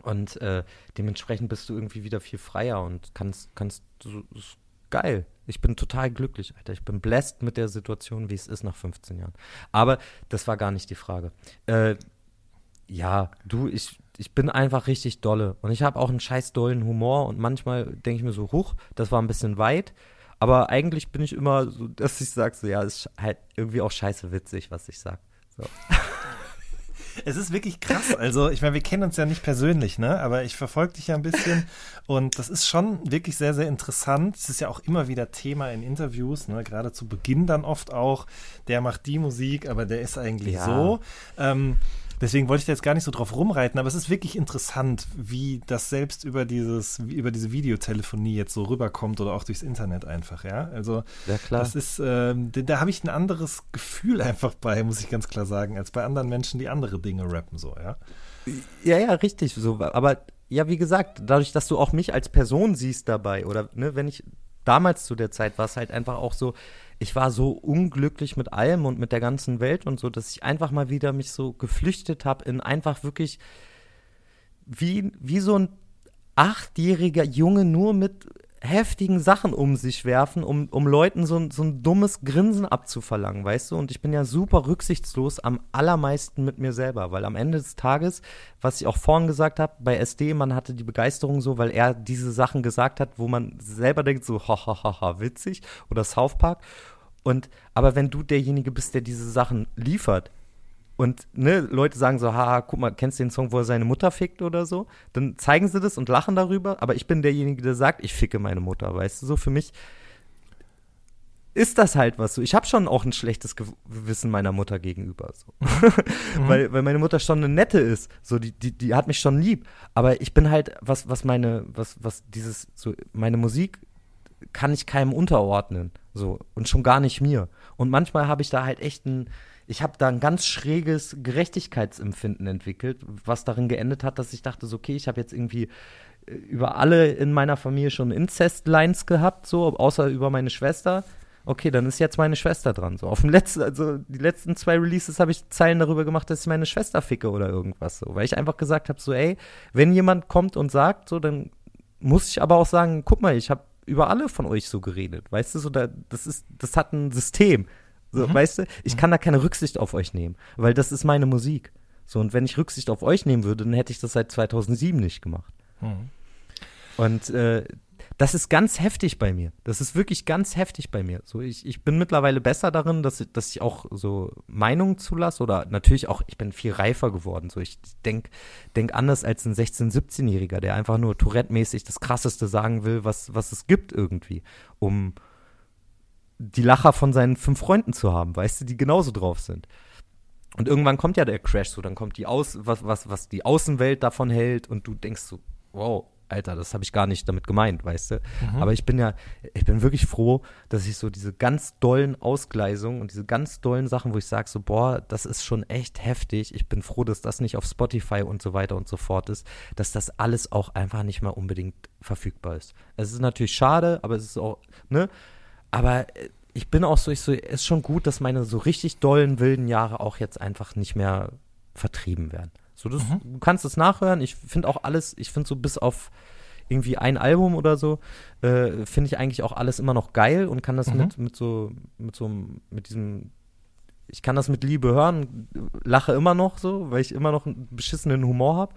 Und äh, dementsprechend bist du irgendwie wieder viel freier und kannst, kannst, so, ist geil. Ich bin total glücklich, Alter. Ich bin blessed mit der Situation, wie es ist nach 15 Jahren. Aber das war gar nicht die Frage. Äh, ja, du, ich, ich bin einfach richtig dolle. Und ich habe auch einen scheiß dollen Humor und manchmal denke ich mir so, huch, das war ein bisschen weit. Aber eigentlich bin ich immer so, dass ich sage, so, ja, ist halt irgendwie auch scheiße witzig, was ich sage. So. Es ist wirklich krass. Also, ich meine, wir kennen uns ja nicht persönlich, ne? Aber ich verfolge dich ja ein bisschen und das ist schon wirklich sehr, sehr interessant. Es ist ja auch immer wieder Thema in Interviews, ne? Gerade zu Beginn dann oft auch, der macht die Musik, aber der ist eigentlich ja. so. Ähm, Deswegen wollte ich da jetzt gar nicht so drauf rumreiten, aber es ist wirklich interessant, wie das selbst über dieses, über diese Videotelefonie jetzt so rüberkommt oder auch durchs Internet einfach, ja. Also ja, klar. das ist, äh, da, da habe ich ein anderes Gefühl einfach bei, muss ich ganz klar sagen, als bei anderen Menschen, die andere Dinge rappen, so, ja. Ja, ja, richtig, so, aber ja, wie gesagt, dadurch, dass du auch mich als Person siehst dabei, oder ne, wenn ich damals zu der Zeit war es halt einfach auch so, ich war so unglücklich mit allem und mit der ganzen Welt und so, dass ich einfach mal wieder mich so geflüchtet habe in einfach wirklich wie, wie so ein achtjähriger Junge nur mit heftigen Sachen um sich werfen, um, um Leuten so, so ein dummes Grinsen abzuverlangen, weißt du? Und ich bin ja super rücksichtslos am allermeisten mit mir selber, weil am Ende des Tages, was ich auch vorhin gesagt habe, bei SD, man hatte die Begeisterung so, weil er diese Sachen gesagt hat, wo man selber denkt, so, hahaha, witzig, oder South Park. Und, aber wenn du derjenige bist, der diese Sachen liefert, und ne, Leute sagen so, haha, guck mal, kennst du den Song, wo er seine Mutter fickt oder so? Dann zeigen sie das und lachen darüber, aber ich bin derjenige, der sagt, ich ficke meine Mutter, weißt du? So für mich ist das halt was so. Ich habe schon auch ein schlechtes Gewissen meiner Mutter gegenüber, so. mhm. weil, weil meine Mutter schon eine nette ist, so die, die, die hat mich schon lieb. Aber ich bin halt, was, was meine, was, was dieses, so, meine Musik kann ich keinem unterordnen, so. Und schon gar nicht mir. Und manchmal habe ich da halt echt ein, ich habe da ein ganz schräges Gerechtigkeitsempfinden entwickelt, was darin geendet hat, dass ich dachte, so, okay, ich habe jetzt irgendwie äh, über alle in meiner Familie schon Incest-Lines gehabt, so, außer über meine Schwester. Okay, dann ist jetzt meine Schwester dran. So, auf dem letzten, also die letzten zwei Releases habe ich Zeilen darüber gemacht, dass ich meine Schwester ficke oder irgendwas so. Weil ich einfach gesagt habe, so, ey, wenn jemand kommt und sagt, so, dann muss ich aber auch sagen, guck mal, ich habe über alle von euch so geredet. Weißt du, so, da, das ist, das hat ein System. So, mhm. Weißt du, ich mhm. kann da keine Rücksicht auf euch nehmen, weil das ist meine Musik. So, und wenn ich Rücksicht auf euch nehmen würde, dann hätte ich das seit 2007 nicht gemacht. Mhm. Und äh, das ist ganz heftig bei mir. Das ist wirklich ganz heftig bei mir. So, ich, ich bin mittlerweile besser darin, dass, ich, dass ich auch so Meinungen zulasse oder natürlich auch, ich bin viel reifer geworden. So, ich denke denk anders als ein 16-, 17-Jähriger, der einfach nur Tourette-mäßig das Krasseste sagen will, was, was es gibt irgendwie, um, die Lacher von seinen fünf Freunden zu haben, weißt du, die genauso drauf sind. Und irgendwann kommt ja der Crash so, dann kommt die Aus, was, was, was die Außenwelt davon hält und du denkst so, wow, Alter, das habe ich gar nicht damit gemeint, weißt du? Mhm. Aber ich bin ja, ich bin wirklich froh, dass ich so diese ganz dollen Ausgleisungen und diese ganz dollen Sachen, wo ich sage so, boah, das ist schon echt heftig. Ich bin froh, dass das nicht auf Spotify und so weiter und so fort ist, dass das alles auch einfach nicht mehr unbedingt verfügbar ist. Es ist natürlich schade, aber es ist auch, ne? Aber äh, ich bin auch so, ich so, ist schon gut, dass meine so richtig dollen, wilden Jahre auch jetzt einfach nicht mehr vertrieben werden. So, das, mhm. du kannst es nachhören. Ich finde auch alles, ich finde so bis auf irgendwie ein Album oder so, äh, finde ich eigentlich auch alles immer noch geil und kann das mhm. mit, mit so, mit so, mit diesem, ich kann das mit Liebe hören, lache immer noch so, weil ich immer noch einen beschissenen Humor habe.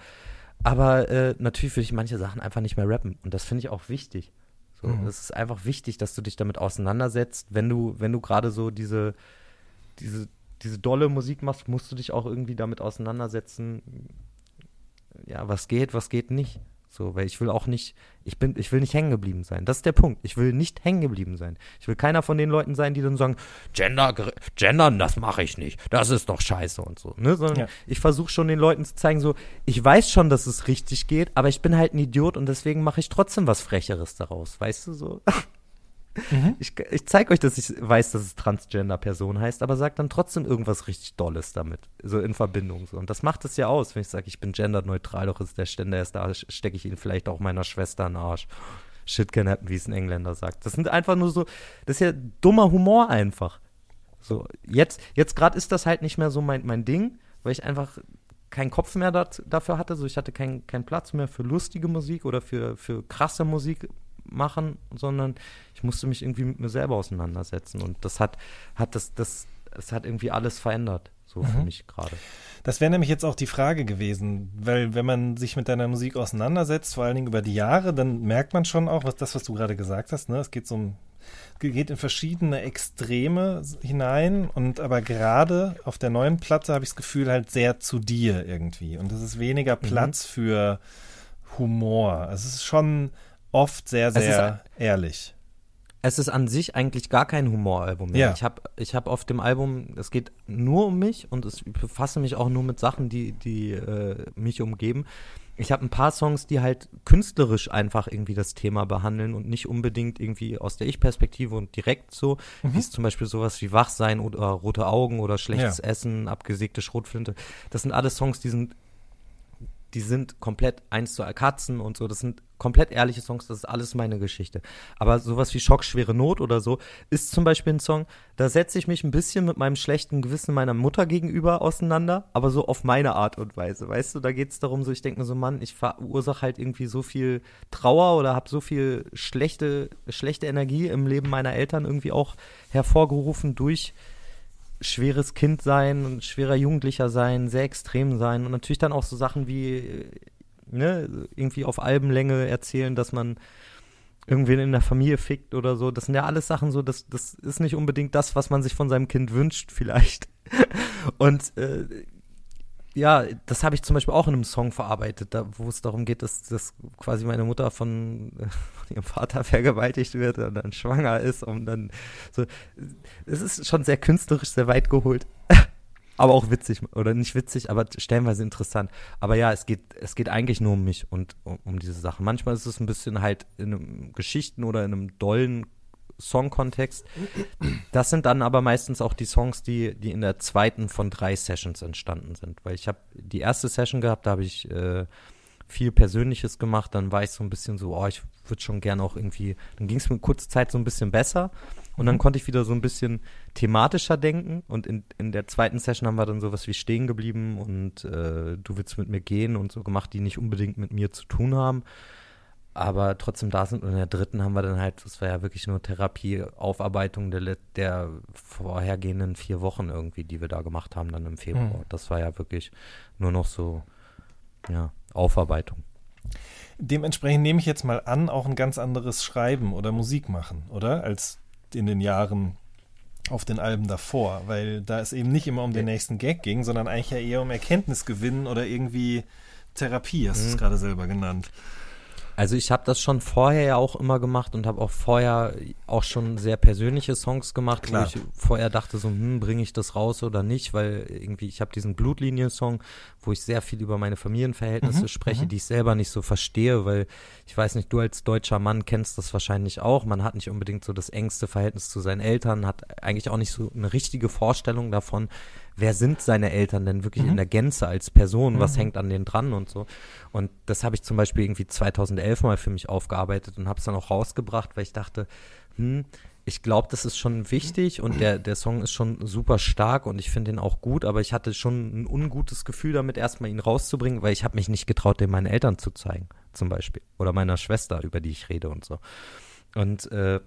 Aber äh, natürlich würde ich manche Sachen einfach nicht mehr rappen. Und das finde ich auch wichtig. So, mhm. Es ist einfach wichtig, dass du dich damit auseinandersetzt. Wenn du, wenn du gerade so diese, diese, diese dolle Musik machst, musst du dich auch irgendwie damit auseinandersetzen. Ja, was geht, was geht nicht. So, weil ich will auch nicht, ich bin, ich will nicht hängen geblieben sein. Das ist der Punkt. Ich will nicht hängen geblieben sein. Ich will keiner von den Leuten sein, die dann sagen, Gender, gendern, das mache ich nicht. Das ist doch scheiße und so. Ne? Sondern ja. ich versuche schon den Leuten zu zeigen, so, ich weiß schon, dass es richtig geht, aber ich bin halt ein Idiot und deswegen mache ich trotzdem was Frecheres daraus. Weißt du so? Mhm. Ich, ich zeige euch, dass ich weiß, dass es Transgender-Person heißt, aber sag dann trotzdem irgendwas richtig Dolles damit, so in Verbindung. So. Und das macht es ja aus, wenn ich sage, ich bin genderneutral, doch ist der Ständer erst da, stecke ich ihn vielleicht auch meiner Schwester in den Arsch. Shit can happen, wie es ein Engländer sagt. Das sind einfach nur so, das ist ja dummer Humor einfach. So, jetzt, jetzt gerade ist das halt nicht mehr so mein, mein Ding, weil ich einfach keinen Kopf mehr dat, dafür hatte. So, ich hatte keinen kein Platz mehr für lustige Musik oder für, für krasse Musik machen, sondern ich musste mich irgendwie mit mir selber auseinandersetzen. Und das hat, hat das, das, das hat irgendwie alles verändert, so mhm. für mich gerade. Das wäre nämlich jetzt auch die Frage gewesen, weil wenn man sich mit deiner Musik auseinandersetzt, vor allen Dingen über die Jahre, dann merkt man schon auch, was das, was du gerade gesagt hast, ne? Es geht so um geht in verschiedene Extreme hinein und aber gerade auf der neuen Platte habe ich das Gefühl halt sehr zu dir irgendwie und es ist weniger Mhm. Platz für Humor. Es ist schon oft sehr, Es ist sehr ehrlich. Es ist an sich eigentlich gar kein Humoralbum mehr. Ja. Ich habe ich hab auf dem Album, es geht nur um mich und es befasse mich auch nur mit Sachen, die, die äh, mich umgeben. Ich habe ein paar Songs, die halt künstlerisch einfach irgendwie das Thema behandeln und nicht unbedingt irgendwie aus der Ich-Perspektive und direkt so, Mhm. wie es zum Beispiel sowas wie Wachsein oder Rote Augen oder Schlechtes Ja. Essen, abgesägte Schrotflinte. Das sind alles Songs, die sind die sind komplett eins zu Katzen und so. Das sind komplett ehrliche Songs, das ist alles meine Geschichte. Aber sowas wie Schockschwere Not oder so ist zum Beispiel ein Song, da setze ich mich ein bisschen mit meinem schlechten Gewissen meiner Mutter gegenüber auseinander, aber so auf meine Art und Weise. Weißt du, da geht es darum, so ich denke mir so, Mann, ich verursache halt irgendwie so viel Trauer oder habe so viel schlechte, schlechte Energie im Leben meiner Eltern irgendwie auch hervorgerufen durch schweres Kind sein und schwerer Jugendlicher sein, sehr extrem sein und natürlich dann auch so Sachen wie äh, ne, irgendwie auf Albenlänge erzählen, dass man irgendwen in der Familie fickt oder so. Das sind ja alles Sachen so, das, das ist nicht unbedingt das, was man sich von seinem Kind wünscht, vielleicht. Und äh, ja, das habe ich zum Beispiel auch in einem Song verarbeitet, da, wo es darum geht, dass, dass quasi meine Mutter von, von ihrem Vater vergewaltigt wird und dann schwanger ist und dann so. Es ist schon sehr künstlerisch, sehr weit geholt. aber auch witzig, oder nicht witzig, aber stellenweise interessant. Aber ja, es geht, es geht eigentlich nur um mich und um, um diese Sachen. Manchmal ist es ein bisschen halt in einem Geschichten oder in einem dollen Songkontext. Das sind dann aber meistens auch die Songs, die, die in der zweiten von drei Sessions entstanden sind. Weil ich habe die erste Session gehabt, da habe ich äh, viel Persönliches gemacht, dann war ich so ein bisschen so, oh, ich würde schon gerne auch irgendwie, dann ging es mir kurze Zeit so ein bisschen besser und dann konnte ich wieder so ein bisschen thematischer denken und in, in der zweiten Session haben wir dann sowas wie stehen geblieben und äh, du willst mit mir gehen und so gemacht, die nicht unbedingt mit mir zu tun haben aber trotzdem da sind. Und in der dritten haben wir dann halt, das war ja wirklich nur Therapie, Aufarbeitung der, der vorhergehenden vier Wochen irgendwie, die wir da gemacht haben dann im Februar. Mhm. Das war ja wirklich nur noch so, ja, Aufarbeitung. Dementsprechend nehme ich jetzt mal an, auch ein ganz anderes Schreiben oder Musik machen, oder? Als in den Jahren auf den Alben davor, weil da es eben nicht immer um den nächsten Gag ging, sondern eigentlich ja eher um Erkenntnisgewinn oder irgendwie Therapie, hast du es Mhm. gerade selber genannt. Also ich habe das schon vorher ja auch immer gemacht und habe auch vorher auch schon sehr persönliche Songs gemacht, Klar. wo ich vorher dachte so, hm, bringe ich das raus oder nicht, weil irgendwie ich habe diesen Blutlinien-Song, wo ich sehr viel über meine Familienverhältnisse Mhm, spreche, mhm. die ich selber nicht so verstehe, weil ich weiß nicht, du als deutscher Mann kennst das wahrscheinlich auch. Man hat nicht unbedingt so das engste Verhältnis zu seinen Eltern, hat eigentlich auch nicht so eine richtige Vorstellung davon, wer sind seine Eltern denn wirklich Mhm. in der Gänze als Person, was Mhm. hängt an denen dran und so. Und das habe ich zum Beispiel irgendwie 2011 mal für mich aufgearbeitet und habe es dann auch rausgebracht, weil ich dachte, hm, ich glaube, das ist schon wichtig und der, der Song ist schon super stark und ich finde ihn auch gut, aber ich hatte schon ein ungutes Gefühl damit, erstmal ihn rauszubringen, weil ich habe mich nicht getraut, den meinen Eltern zu zeigen, zum Beispiel. Oder meiner Schwester, über die ich rede und so. Und äh,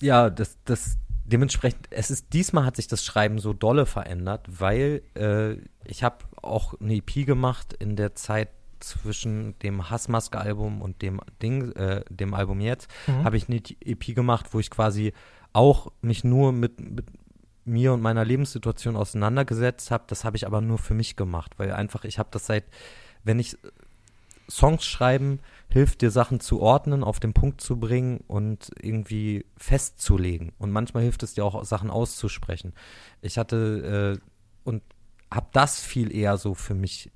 ja, das, das dementsprechend, es ist diesmal hat sich das Schreiben so dolle verändert, weil äh, ich habe auch eine EP gemacht in der Zeit zwischen dem Hassmaske-Album und dem Ding, äh, dem Album jetzt, Mhm. habe ich eine EP gemacht, wo ich quasi auch mich nur mit, mit mir und meiner Lebenssituation auseinandergesetzt habe. Das habe ich aber nur für mich gemacht, weil einfach ich habe das seit, wenn ich Songs schreiben hilft dir Sachen zu ordnen, auf den Punkt zu bringen und irgendwie festzulegen. Und manchmal hilft es dir auch Sachen auszusprechen. Ich hatte äh, und habe das viel eher so für mich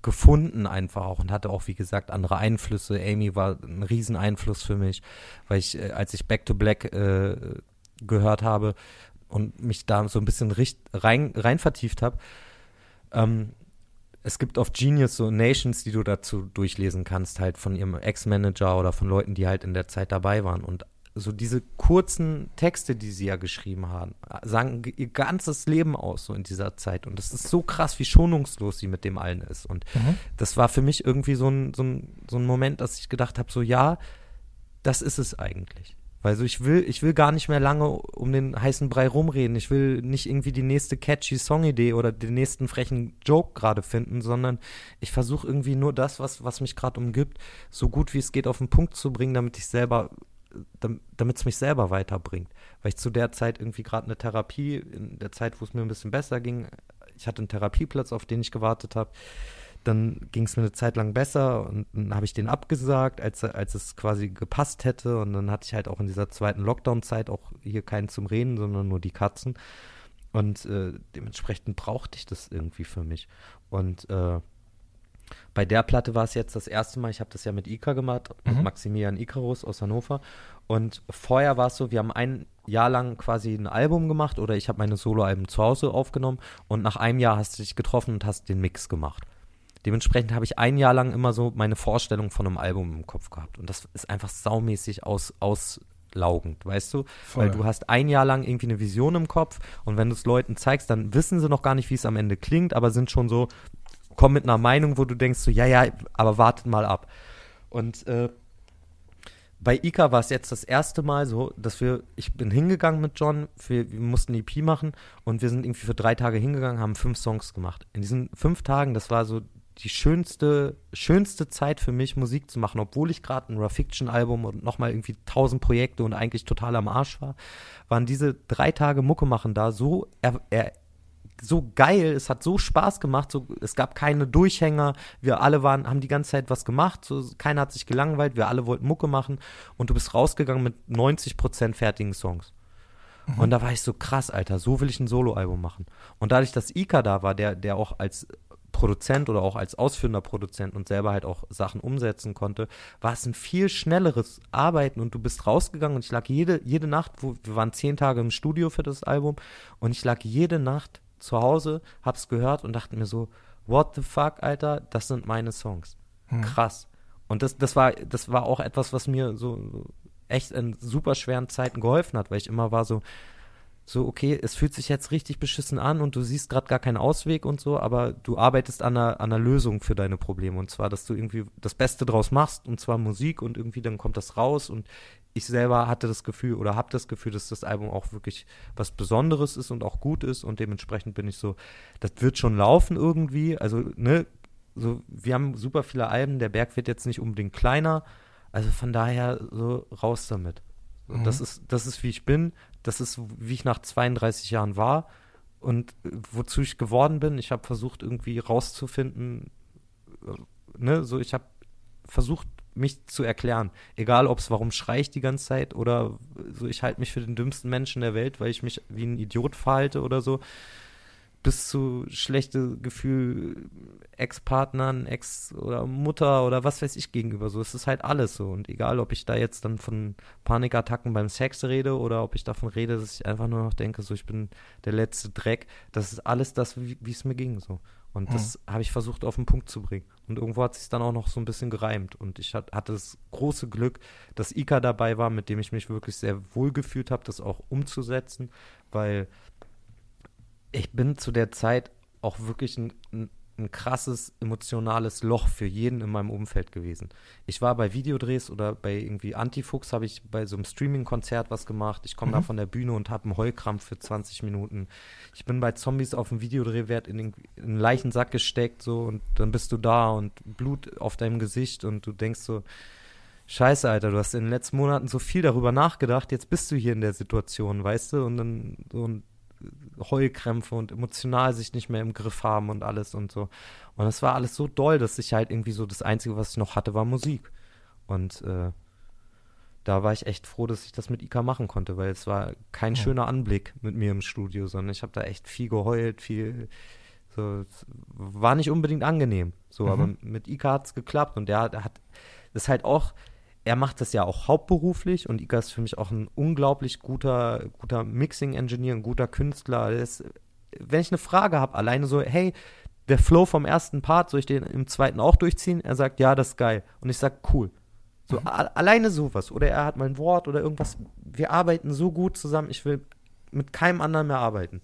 gefunden einfach auch und hatte auch wie gesagt andere Einflüsse. Amy war ein Rieseneinfluss für mich, weil ich äh, als ich Back to Black äh, gehört habe und mich da so ein bisschen rein, rein vertieft habe, ähm, es gibt auf Genius so Nations, die du dazu durchlesen kannst, halt von ihrem Ex-Manager oder von Leuten, die halt in der Zeit dabei waren. Und so diese kurzen Texte, die sie ja geschrieben haben, sagen ihr ganzes Leben aus, so in dieser Zeit. Und das ist so krass, wie schonungslos sie mit dem allen ist. Und Mhm. das war für mich irgendwie so ein, so ein, so ein Moment, dass ich gedacht habe, so ja, das ist es eigentlich. Weil so ich will, ich will gar nicht mehr lange um den heißen Brei rumreden. Ich will nicht irgendwie die nächste catchy Songidee oder den nächsten frechen Joke gerade finden, sondern ich versuche irgendwie nur das, was, was mich gerade umgibt, so gut wie es geht auf den Punkt zu bringen, damit ich selber damit es mich selber weiterbringt. Weil ich zu der Zeit irgendwie gerade eine Therapie, in der Zeit, wo es mir ein bisschen besser ging, ich hatte einen Therapieplatz, auf den ich gewartet habe. Dann ging es mir eine Zeit lang besser und dann habe ich den abgesagt, als, als es quasi gepasst hätte. Und dann hatte ich halt auch in dieser zweiten Lockdown-Zeit auch hier keinen zum Reden, sondern nur die Katzen. Und äh, dementsprechend brauchte ich das irgendwie für mich. Und äh, bei der Platte war es jetzt das erste Mal, ich habe das ja mit Ika gemacht, mhm. mit Maximilian Icarus aus Hannover. Und vorher war es so, wir haben ein Jahr lang quasi ein Album gemacht oder ich habe meine Soloalben zu Hause aufgenommen und nach einem Jahr hast du dich getroffen und hast den Mix gemacht. Dementsprechend habe ich ein Jahr lang immer so meine Vorstellung von einem Album im Kopf gehabt. Und das ist einfach saumäßig aus, auslaugend, weißt du? Voll. Weil du hast ein Jahr lang irgendwie eine Vision im Kopf und wenn du es Leuten zeigst, dann wissen sie noch gar nicht, wie es am Ende klingt, aber sind schon so, kommen mit einer Meinung, wo du denkst so, ja, ja, aber wartet mal ab. Und äh, bei Ika war es jetzt das erste Mal so, dass wir, ich bin hingegangen mit John, für, wir mussten EP machen und wir sind irgendwie für drei Tage hingegangen, haben fünf Songs gemacht. In diesen fünf Tagen, das war so die schönste, schönste Zeit für mich, Musik zu machen, obwohl ich gerade ein Raw-Fiction-Album und nochmal irgendwie tausend Projekte und eigentlich total am Arsch war, waren diese drei Tage Mucke machen da so er, er, so geil, es hat so Spaß gemacht, so, es gab keine Durchhänger, wir alle waren, haben die ganze Zeit was gemacht, so, keiner hat sich gelangweilt, wir alle wollten Mucke machen und du bist rausgegangen mit 90% fertigen Songs. Mhm. Und da war ich so krass, Alter, so will ich ein Soloalbum machen. Und dadurch, dass Ika da war, der, der auch als Produzent oder auch als ausführender Produzent und selber halt auch Sachen umsetzen konnte, war es ein viel schnelleres Arbeiten und du bist rausgegangen und ich lag jede, jede Nacht, wo, wir waren zehn Tage im Studio für das Album und ich lag jede Nacht zu Hause, hab's gehört und dachte mir so, what the fuck, Alter, das sind meine Songs. Hm. Krass. Und das, das war, das war auch etwas, was mir so, so echt in super schweren Zeiten geholfen hat, weil ich immer war so, so, okay, es fühlt sich jetzt richtig beschissen an und du siehst gerade gar keinen Ausweg und so, aber du arbeitest an einer, an einer Lösung für deine Probleme. Und zwar, dass du irgendwie das Beste draus machst, und zwar Musik und irgendwie dann kommt das raus. Und ich selber hatte das Gefühl oder habe das Gefühl, dass das Album auch wirklich was Besonderes ist und auch gut ist. Und dementsprechend bin ich so, das wird schon laufen irgendwie. Also, ne, so, wir haben super viele Alben, der Berg wird jetzt nicht unbedingt kleiner. Also von daher so raus damit. Mhm. Das ist, das ist wie ich bin das ist, wie ich nach 32 Jahren war und wozu ich geworden bin. Ich habe versucht, irgendwie rauszufinden, äh, ne, so ich habe versucht, mich zu erklären. Egal, ob es warum schrei ich die ganze Zeit oder so, ich halte mich für den dümmsten Menschen der Welt, weil ich mich wie ein Idiot verhalte oder so bis zu schlechte Gefühl Ex-Partnern, Ex- oder Mutter oder was weiß ich gegenüber. So, es ist halt alles so. Und egal, ob ich da jetzt dann von Panikattacken beim Sex rede oder ob ich davon rede, dass ich einfach nur noch denke, so, ich bin der letzte Dreck. Das ist alles das, wie es mir ging, so. Und hm. das habe ich versucht auf den Punkt zu bringen. Und irgendwo hat sich dann auch noch so ein bisschen gereimt. Und ich hat, hatte das große Glück, dass Ika dabei war, mit dem ich mich wirklich sehr wohl gefühlt habe, das auch umzusetzen, weil ich bin zu der Zeit auch wirklich ein, ein, ein, krasses emotionales Loch für jeden in meinem Umfeld gewesen. Ich war bei Videodrehs oder bei irgendwie Antifuchs habe ich bei so einem Streaming-Konzert was gemacht. Ich komme mhm. da von der Bühne und habe einen Heulkrampf für 20 Minuten. Ich bin bei Zombies auf dem Videodrehwert in den, in den Leichensack gesteckt so und dann bist du da und Blut auf deinem Gesicht und du denkst so, Scheiße, Alter, du hast in den letzten Monaten so viel darüber nachgedacht, jetzt bist du hier in der Situation, weißt du? Und dann so, und Heulkrämpfe und emotional sich nicht mehr im Griff haben und alles und so. Und es war alles so doll, dass ich halt irgendwie so das Einzige, was ich noch hatte, war Musik. Und äh, da war ich echt froh, dass ich das mit Ika machen konnte, weil es war kein ja. schöner Anblick mit mir im Studio, sondern ich habe da echt viel geheult, viel so, war nicht unbedingt angenehm. So, mhm. aber mit Ika hat es geklappt und der, der hat das halt auch er macht das ja auch hauptberuflich und Ika ist für mich auch ein unglaublich guter, guter Mixing-Engineer, ein guter Künstler. Ist, wenn ich eine Frage habe, alleine so, hey, der Flow vom ersten Part, soll ich den im zweiten auch durchziehen? Er sagt, ja, das ist geil. Und ich sage, cool. So, mhm. alleine sowas. Oder er hat mein Wort oder irgendwas. Wir arbeiten so gut zusammen, ich will mit keinem anderen mehr arbeiten.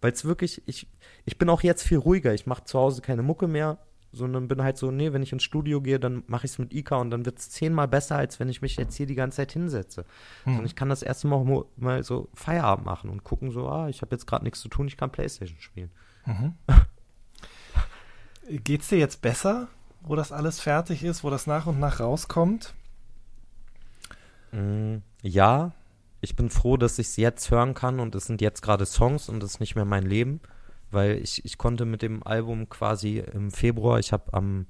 Weil es wirklich, ich, ich bin auch jetzt viel ruhiger. Ich mache zu Hause keine Mucke mehr sondern bin halt so, nee, wenn ich ins Studio gehe, dann mache ich es mit Ika und dann wird es zehnmal besser, als wenn ich mich jetzt hier die ganze Zeit hinsetze. Hm. Und ich kann das erste Mal mal so Feierabend machen und gucken so, ah, ich habe jetzt gerade nichts zu tun, ich kann Playstation spielen. Mhm. Geht's dir jetzt besser, wo das alles fertig ist, wo das nach und nach rauskommt? Mm, ja, ich bin froh, dass ich es jetzt hören kann und es sind jetzt gerade Songs und es ist nicht mehr mein Leben, weil ich, ich konnte mit dem Album quasi im Februar, ich habe am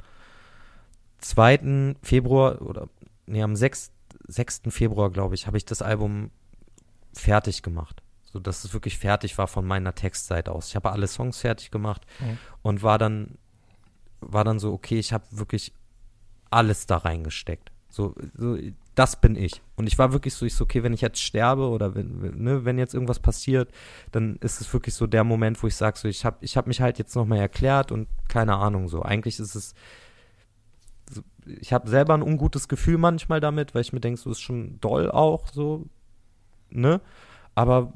2. Februar oder nee, am 6. 6. Februar, glaube ich, habe ich das Album fertig gemacht. So dass es wirklich fertig war von meiner Textseite aus. Ich habe alle Songs fertig gemacht mhm. und war dann war dann so, okay, ich habe wirklich alles da reingesteckt. So, so, das bin ich. Und ich war wirklich so, ich so, okay, wenn ich jetzt sterbe oder wenn, ne, wenn jetzt irgendwas passiert, dann ist es wirklich so der Moment, wo ich sage, so, ich habe ich hab mich halt jetzt nochmal erklärt und keine Ahnung, so. Eigentlich ist es, so, ich habe selber ein ungutes Gefühl manchmal damit, weil ich mir denke, so ist schon doll auch, so, ne? Aber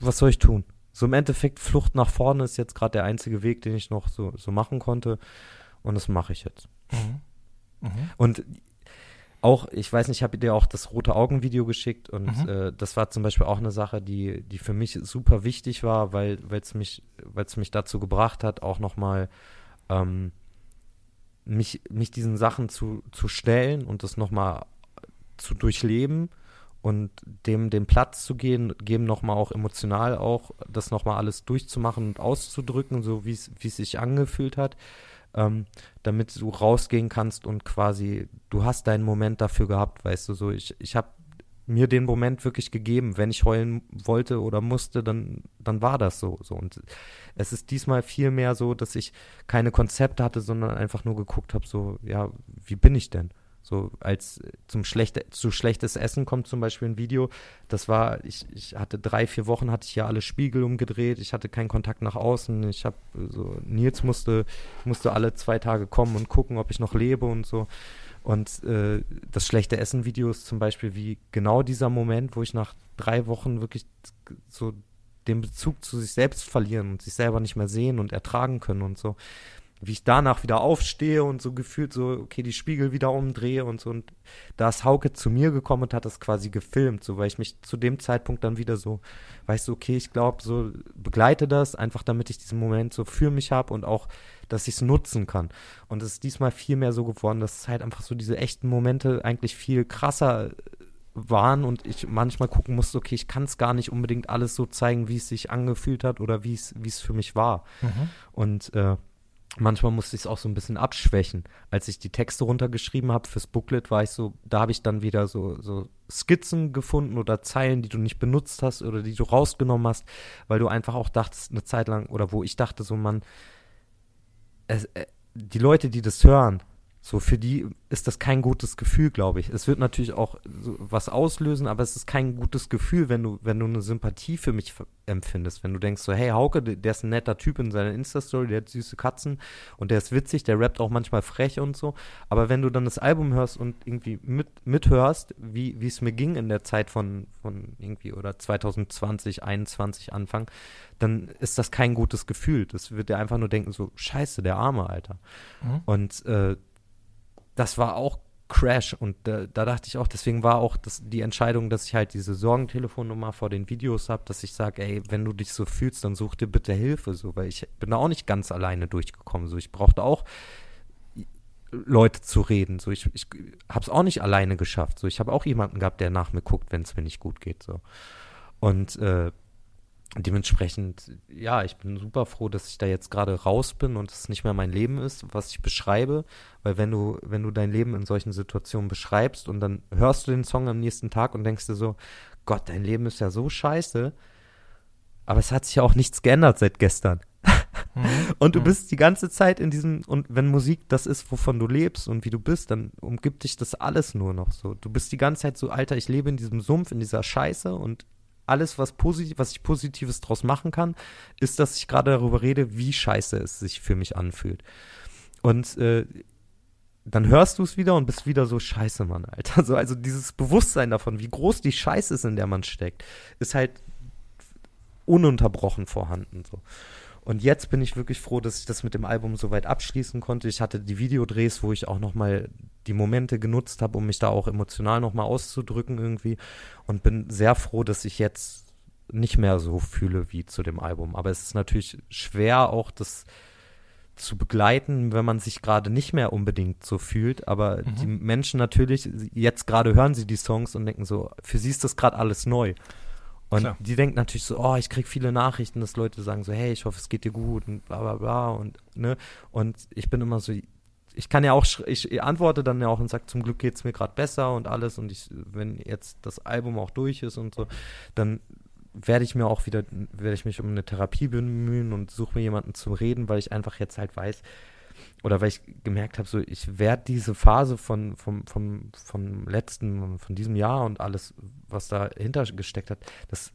was soll ich tun? So im Endeffekt, Flucht nach vorne ist jetzt gerade der einzige Weg, den ich noch so, so machen konnte. Und das mache ich jetzt. Mhm. Mhm. Und auch, ich weiß nicht, ich habe dir auch das rote Augen-Video geschickt und mhm. äh, das war zum Beispiel auch eine Sache, die, die für mich super wichtig war, weil es mich, weil's mich dazu gebracht hat, auch nochmal ähm, mich, mich diesen Sachen zu, zu stellen und das nochmal zu durchleben und dem den Platz zu gehen, geben nochmal auch emotional auch, das nochmal alles durchzumachen und auszudrücken, so wie es sich angefühlt hat ähm, damit du rausgehen kannst und quasi, du hast deinen Moment dafür gehabt, weißt du, so ich, ich habe mir den Moment wirklich gegeben. Wenn ich heulen wollte oder musste, dann, dann war das so, so. Und es ist diesmal viel mehr so, dass ich keine Konzepte hatte, sondern einfach nur geguckt habe, so, ja, wie bin ich denn? So als zum schlechte, zu schlechtes Essen kommt zum Beispiel ein Video. Das war, ich, ich hatte drei, vier Wochen, hatte ich ja alle Spiegel umgedreht, ich hatte keinen Kontakt nach außen. Ich habe so, Nils musste, musste alle zwei Tage kommen und gucken, ob ich noch lebe und so. Und äh, das schlechte Essen-Video ist zum Beispiel wie genau dieser Moment, wo ich nach drei Wochen wirklich so den Bezug zu sich selbst verlieren und sich selber nicht mehr sehen und ertragen können und so wie ich danach wieder aufstehe und so gefühlt so, okay, die Spiegel wieder umdrehe und so. Und da ist Hauke zu mir gekommen und hat das quasi gefilmt, so, weil ich mich zu dem Zeitpunkt dann wieder so, weißt du, okay, ich glaube, so begleite das, einfach damit ich diesen Moment so für mich habe und auch, dass ich es nutzen kann. Und es ist diesmal viel mehr so geworden, dass es halt einfach so diese echten Momente eigentlich viel krasser waren und ich manchmal gucken musste, okay, ich kann es gar nicht unbedingt alles so zeigen, wie es sich angefühlt hat oder wie es für mich war. Mhm. Und äh, manchmal musste ich es auch so ein bisschen abschwächen. Als ich die Texte runtergeschrieben habe fürs Booklet, war ich so, da habe ich dann wieder so, so Skizzen gefunden oder Zeilen, die du nicht benutzt hast oder die du rausgenommen hast, weil du einfach auch dachtest, eine Zeit lang, oder wo ich dachte, so, man, es, äh, die Leute, die das hören, so, für die ist das kein gutes Gefühl, glaube ich. Es wird natürlich auch so was auslösen, aber es ist kein gutes Gefühl, wenn du, wenn du eine Sympathie für mich empfindest. Wenn du denkst so, hey, Hauke, der ist ein netter Typ in seiner Insta-Story, der hat süße Katzen und der ist witzig, der rappt auch manchmal frech und so. Aber wenn du dann das Album hörst und irgendwie mit, mithörst, wie, wie es mir ging in der Zeit von, von irgendwie oder 2020, 21 Anfang, dann ist das kein gutes Gefühl. Das wird dir einfach nur denken, so, scheiße, der arme Alter. Mhm. Und äh, das war auch Crash und äh, da dachte ich auch, deswegen war auch das, die Entscheidung, dass ich halt diese Sorgentelefonnummer vor den Videos habe, dass ich sage, ey, wenn du dich so fühlst, dann such dir bitte Hilfe, so, weil ich bin da auch nicht ganz alleine durchgekommen, so, ich brauchte auch Leute zu reden, so, ich, ich habe es auch nicht alleine geschafft, so, ich habe auch jemanden gehabt, der nach mir guckt, wenn es mir nicht gut geht, so, und äh, dementsprechend, ja, ich bin super froh, dass ich da jetzt gerade raus bin und es nicht mehr mein Leben ist, was ich beschreibe, weil wenn du, wenn du dein Leben in solchen Situationen beschreibst und dann hörst du den Song am nächsten Tag und denkst dir so, Gott, dein Leben ist ja so scheiße, aber es hat sich ja auch nichts geändert seit gestern. Mhm. und du mhm. bist die ganze Zeit in diesem, und wenn Musik das ist, wovon du lebst und wie du bist, dann umgibt dich das alles nur noch so. Du bist die ganze Zeit so, Alter, ich lebe in diesem Sumpf, in dieser Scheiße und alles, was positiv, was ich Positives draus machen kann, ist, dass ich gerade darüber rede, wie scheiße es sich für mich anfühlt. Und äh, dann hörst du es wieder und bist wieder so scheiße, Mann, Alter. So, also dieses Bewusstsein davon, wie groß die Scheiße ist, in der man steckt, ist halt ununterbrochen vorhanden. So. Und jetzt bin ich wirklich froh, dass ich das mit dem Album soweit abschließen konnte. Ich hatte die Videodrehs, wo ich auch noch mal die Momente genutzt habe, um mich da auch emotional noch mal auszudrücken irgendwie. Und bin sehr froh, dass ich jetzt nicht mehr so fühle wie zu dem Album. Aber es ist natürlich schwer, auch das zu begleiten, wenn man sich gerade nicht mehr unbedingt so fühlt. Aber Mhm. die Menschen natürlich, jetzt gerade hören sie die Songs und denken so, für sie ist das gerade alles neu. Und Klar. die denken natürlich so, oh, ich krieg viele Nachrichten, dass Leute sagen so, hey, ich hoffe, es geht dir gut und bla bla bla und ne. Und ich bin immer so, ich kann ja auch, ich antworte dann ja auch und sage, zum Glück geht's mir gerade besser und alles und ich, wenn jetzt das Album auch durch ist und so, dann werde ich mir auch wieder, werde ich mich um eine Therapie bemühen und suche mir jemanden zum Reden, weil ich einfach jetzt halt weiß, oder weil ich gemerkt habe, so ich werde diese Phase von vom, vom, vom letzten, von diesem Jahr und alles, was dahinter gesteckt hat, das,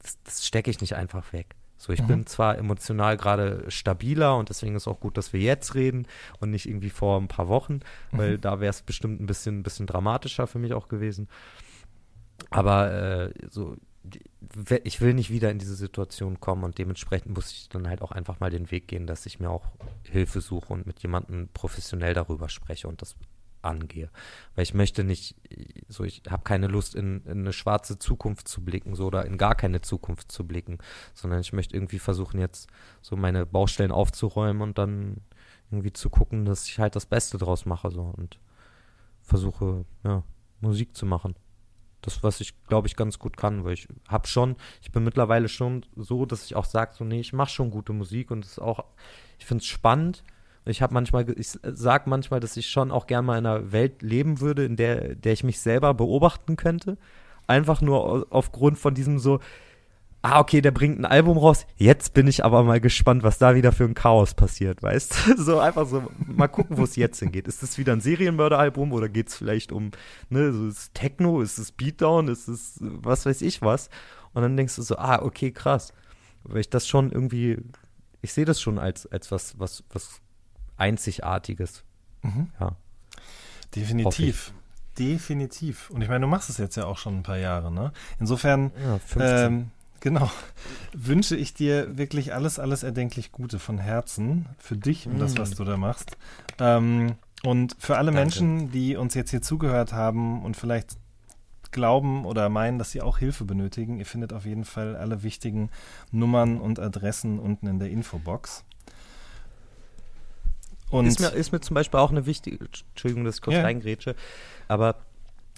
das, das stecke ich nicht einfach weg. So, ich Mhm. bin zwar emotional gerade stabiler und deswegen ist auch gut, dass wir jetzt reden und nicht irgendwie vor ein paar Wochen, weil da wäre es bestimmt ein bisschen, ein bisschen dramatischer für mich auch gewesen. Aber äh, so, ich will nicht wieder in diese Situation kommen und dementsprechend muss ich dann halt auch einfach mal den Weg gehen, dass ich mir auch Hilfe suche und mit jemandem professionell darüber spreche und das angehe. Weil ich möchte nicht, so ich habe keine Lust in, in eine schwarze Zukunft zu blicken, so oder in gar keine Zukunft zu blicken, sondern ich möchte irgendwie versuchen jetzt so meine Baustellen aufzuräumen und dann irgendwie zu gucken, dass ich halt das Beste draus mache so und versuche ja Musik zu machen. Das, was ich, glaube ich, ganz gut kann, weil ich habe schon, ich bin mittlerweile schon so, dass ich auch sage, so, nee, ich mache schon gute Musik und es ist auch, ich finde es spannend. Ich habe manchmal, ich sage manchmal, dass ich schon auch gerne mal in einer Welt leben würde, in der, der ich mich selber beobachten könnte. Einfach nur au- aufgrund von diesem so, ah, okay, der bringt ein Album raus. Jetzt bin ich aber mal gespannt, was da wieder für ein Chaos passiert, weißt du? So einfach so, mal gucken, wo es jetzt hingeht. Ist es wieder ein Serienmörderalbum oder geht es vielleicht um, ne, so ist es Techno, ist es Beatdown, ist es was weiß ich was? Und dann denkst du so, ah, okay, krass. Weil ich das schon irgendwie, ich sehe das schon als, als was, was, was Einzigartiges. Mhm. Ja. Definitiv. Definitiv. Und ich meine, du machst es jetzt ja auch schon ein paar Jahre, ne? Insofern, Ja, 15. ähm, genau, wünsche ich dir wirklich alles, alles erdenklich Gute von Herzen für dich und das, Mm. was du da machst. Ähm, und für alle Danke. Menschen, die uns jetzt hier zugehört haben und vielleicht glauben oder meinen, dass sie auch Hilfe benötigen, ihr findet auf jeden Fall alle wichtigen Nummern und Adressen unten in der Infobox. Und ist, mir, ist mir zum Beispiel auch eine wichtige, Entschuldigung, dass ich kurz Ja. reingrätsche, aber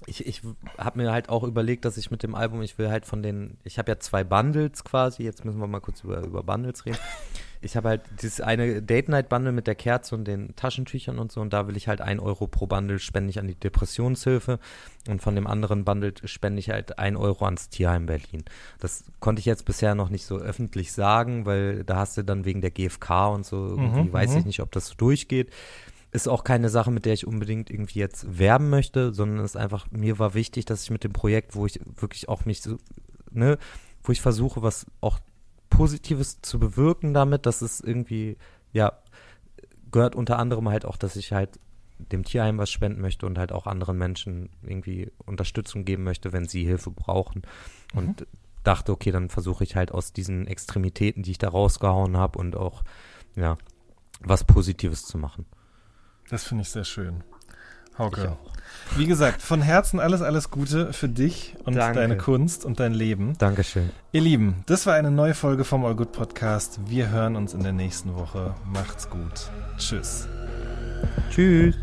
ich, ich habe mir halt auch überlegt, dass ich mit dem Album, ich will halt von den, ich habe ja zwei Bundles quasi, jetzt müssen wir mal kurz über, über Bundles reden. Ich habe halt dieses eine Date-Night-Bundle mit der Kerze und den Taschentüchern und so und da will ich halt ein Euro pro Bundle spende ich an die Depressionshilfe und von dem anderen Bundle spende ich halt ein Euro ans Tierheim Berlin. Das konnte ich jetzt bisher noch nicht so öffentlich sagen, weil da hast du dann wegen der GfK und so, irgendwie Mhm, weiß mhm. ich nicht, ob das so durchgeht. Ist auch keine Sache, mit der ich unbedingt irgendwie jetzt werben möchte, sondern es ist einfach, mir war wichtig, dass ich mit dem Projekt, wo ich wirklich auch mich so, ne, wo ich versuche, was auch Positives zu bewirken damit, dass es irgendwie, ja, gehört unter anderem halt auch, dass ich halt dem Tierheim was spenden möchte und halt auch anderen Menschen irgendwie Unterstützung geben möchte, wenn sie Hilfe brauchen. Und dachte, okay, dann versuche ich halt aus diesen Extremitäten, die ich da rausgehauen habe und auch, ja, was Positives zu machen. Das finde ich sehr schön. Hauke. Wie gesagt, von Herzen alles, alles Gute für dich und Danke. deine Kunst und dein Leben. Dankeschön. Ihr Lieben, das war eine neue Folge vom All Good Podcast. Wir hören uns in der nächsten Woche. Macht's gut. Tschüss. Tschüss.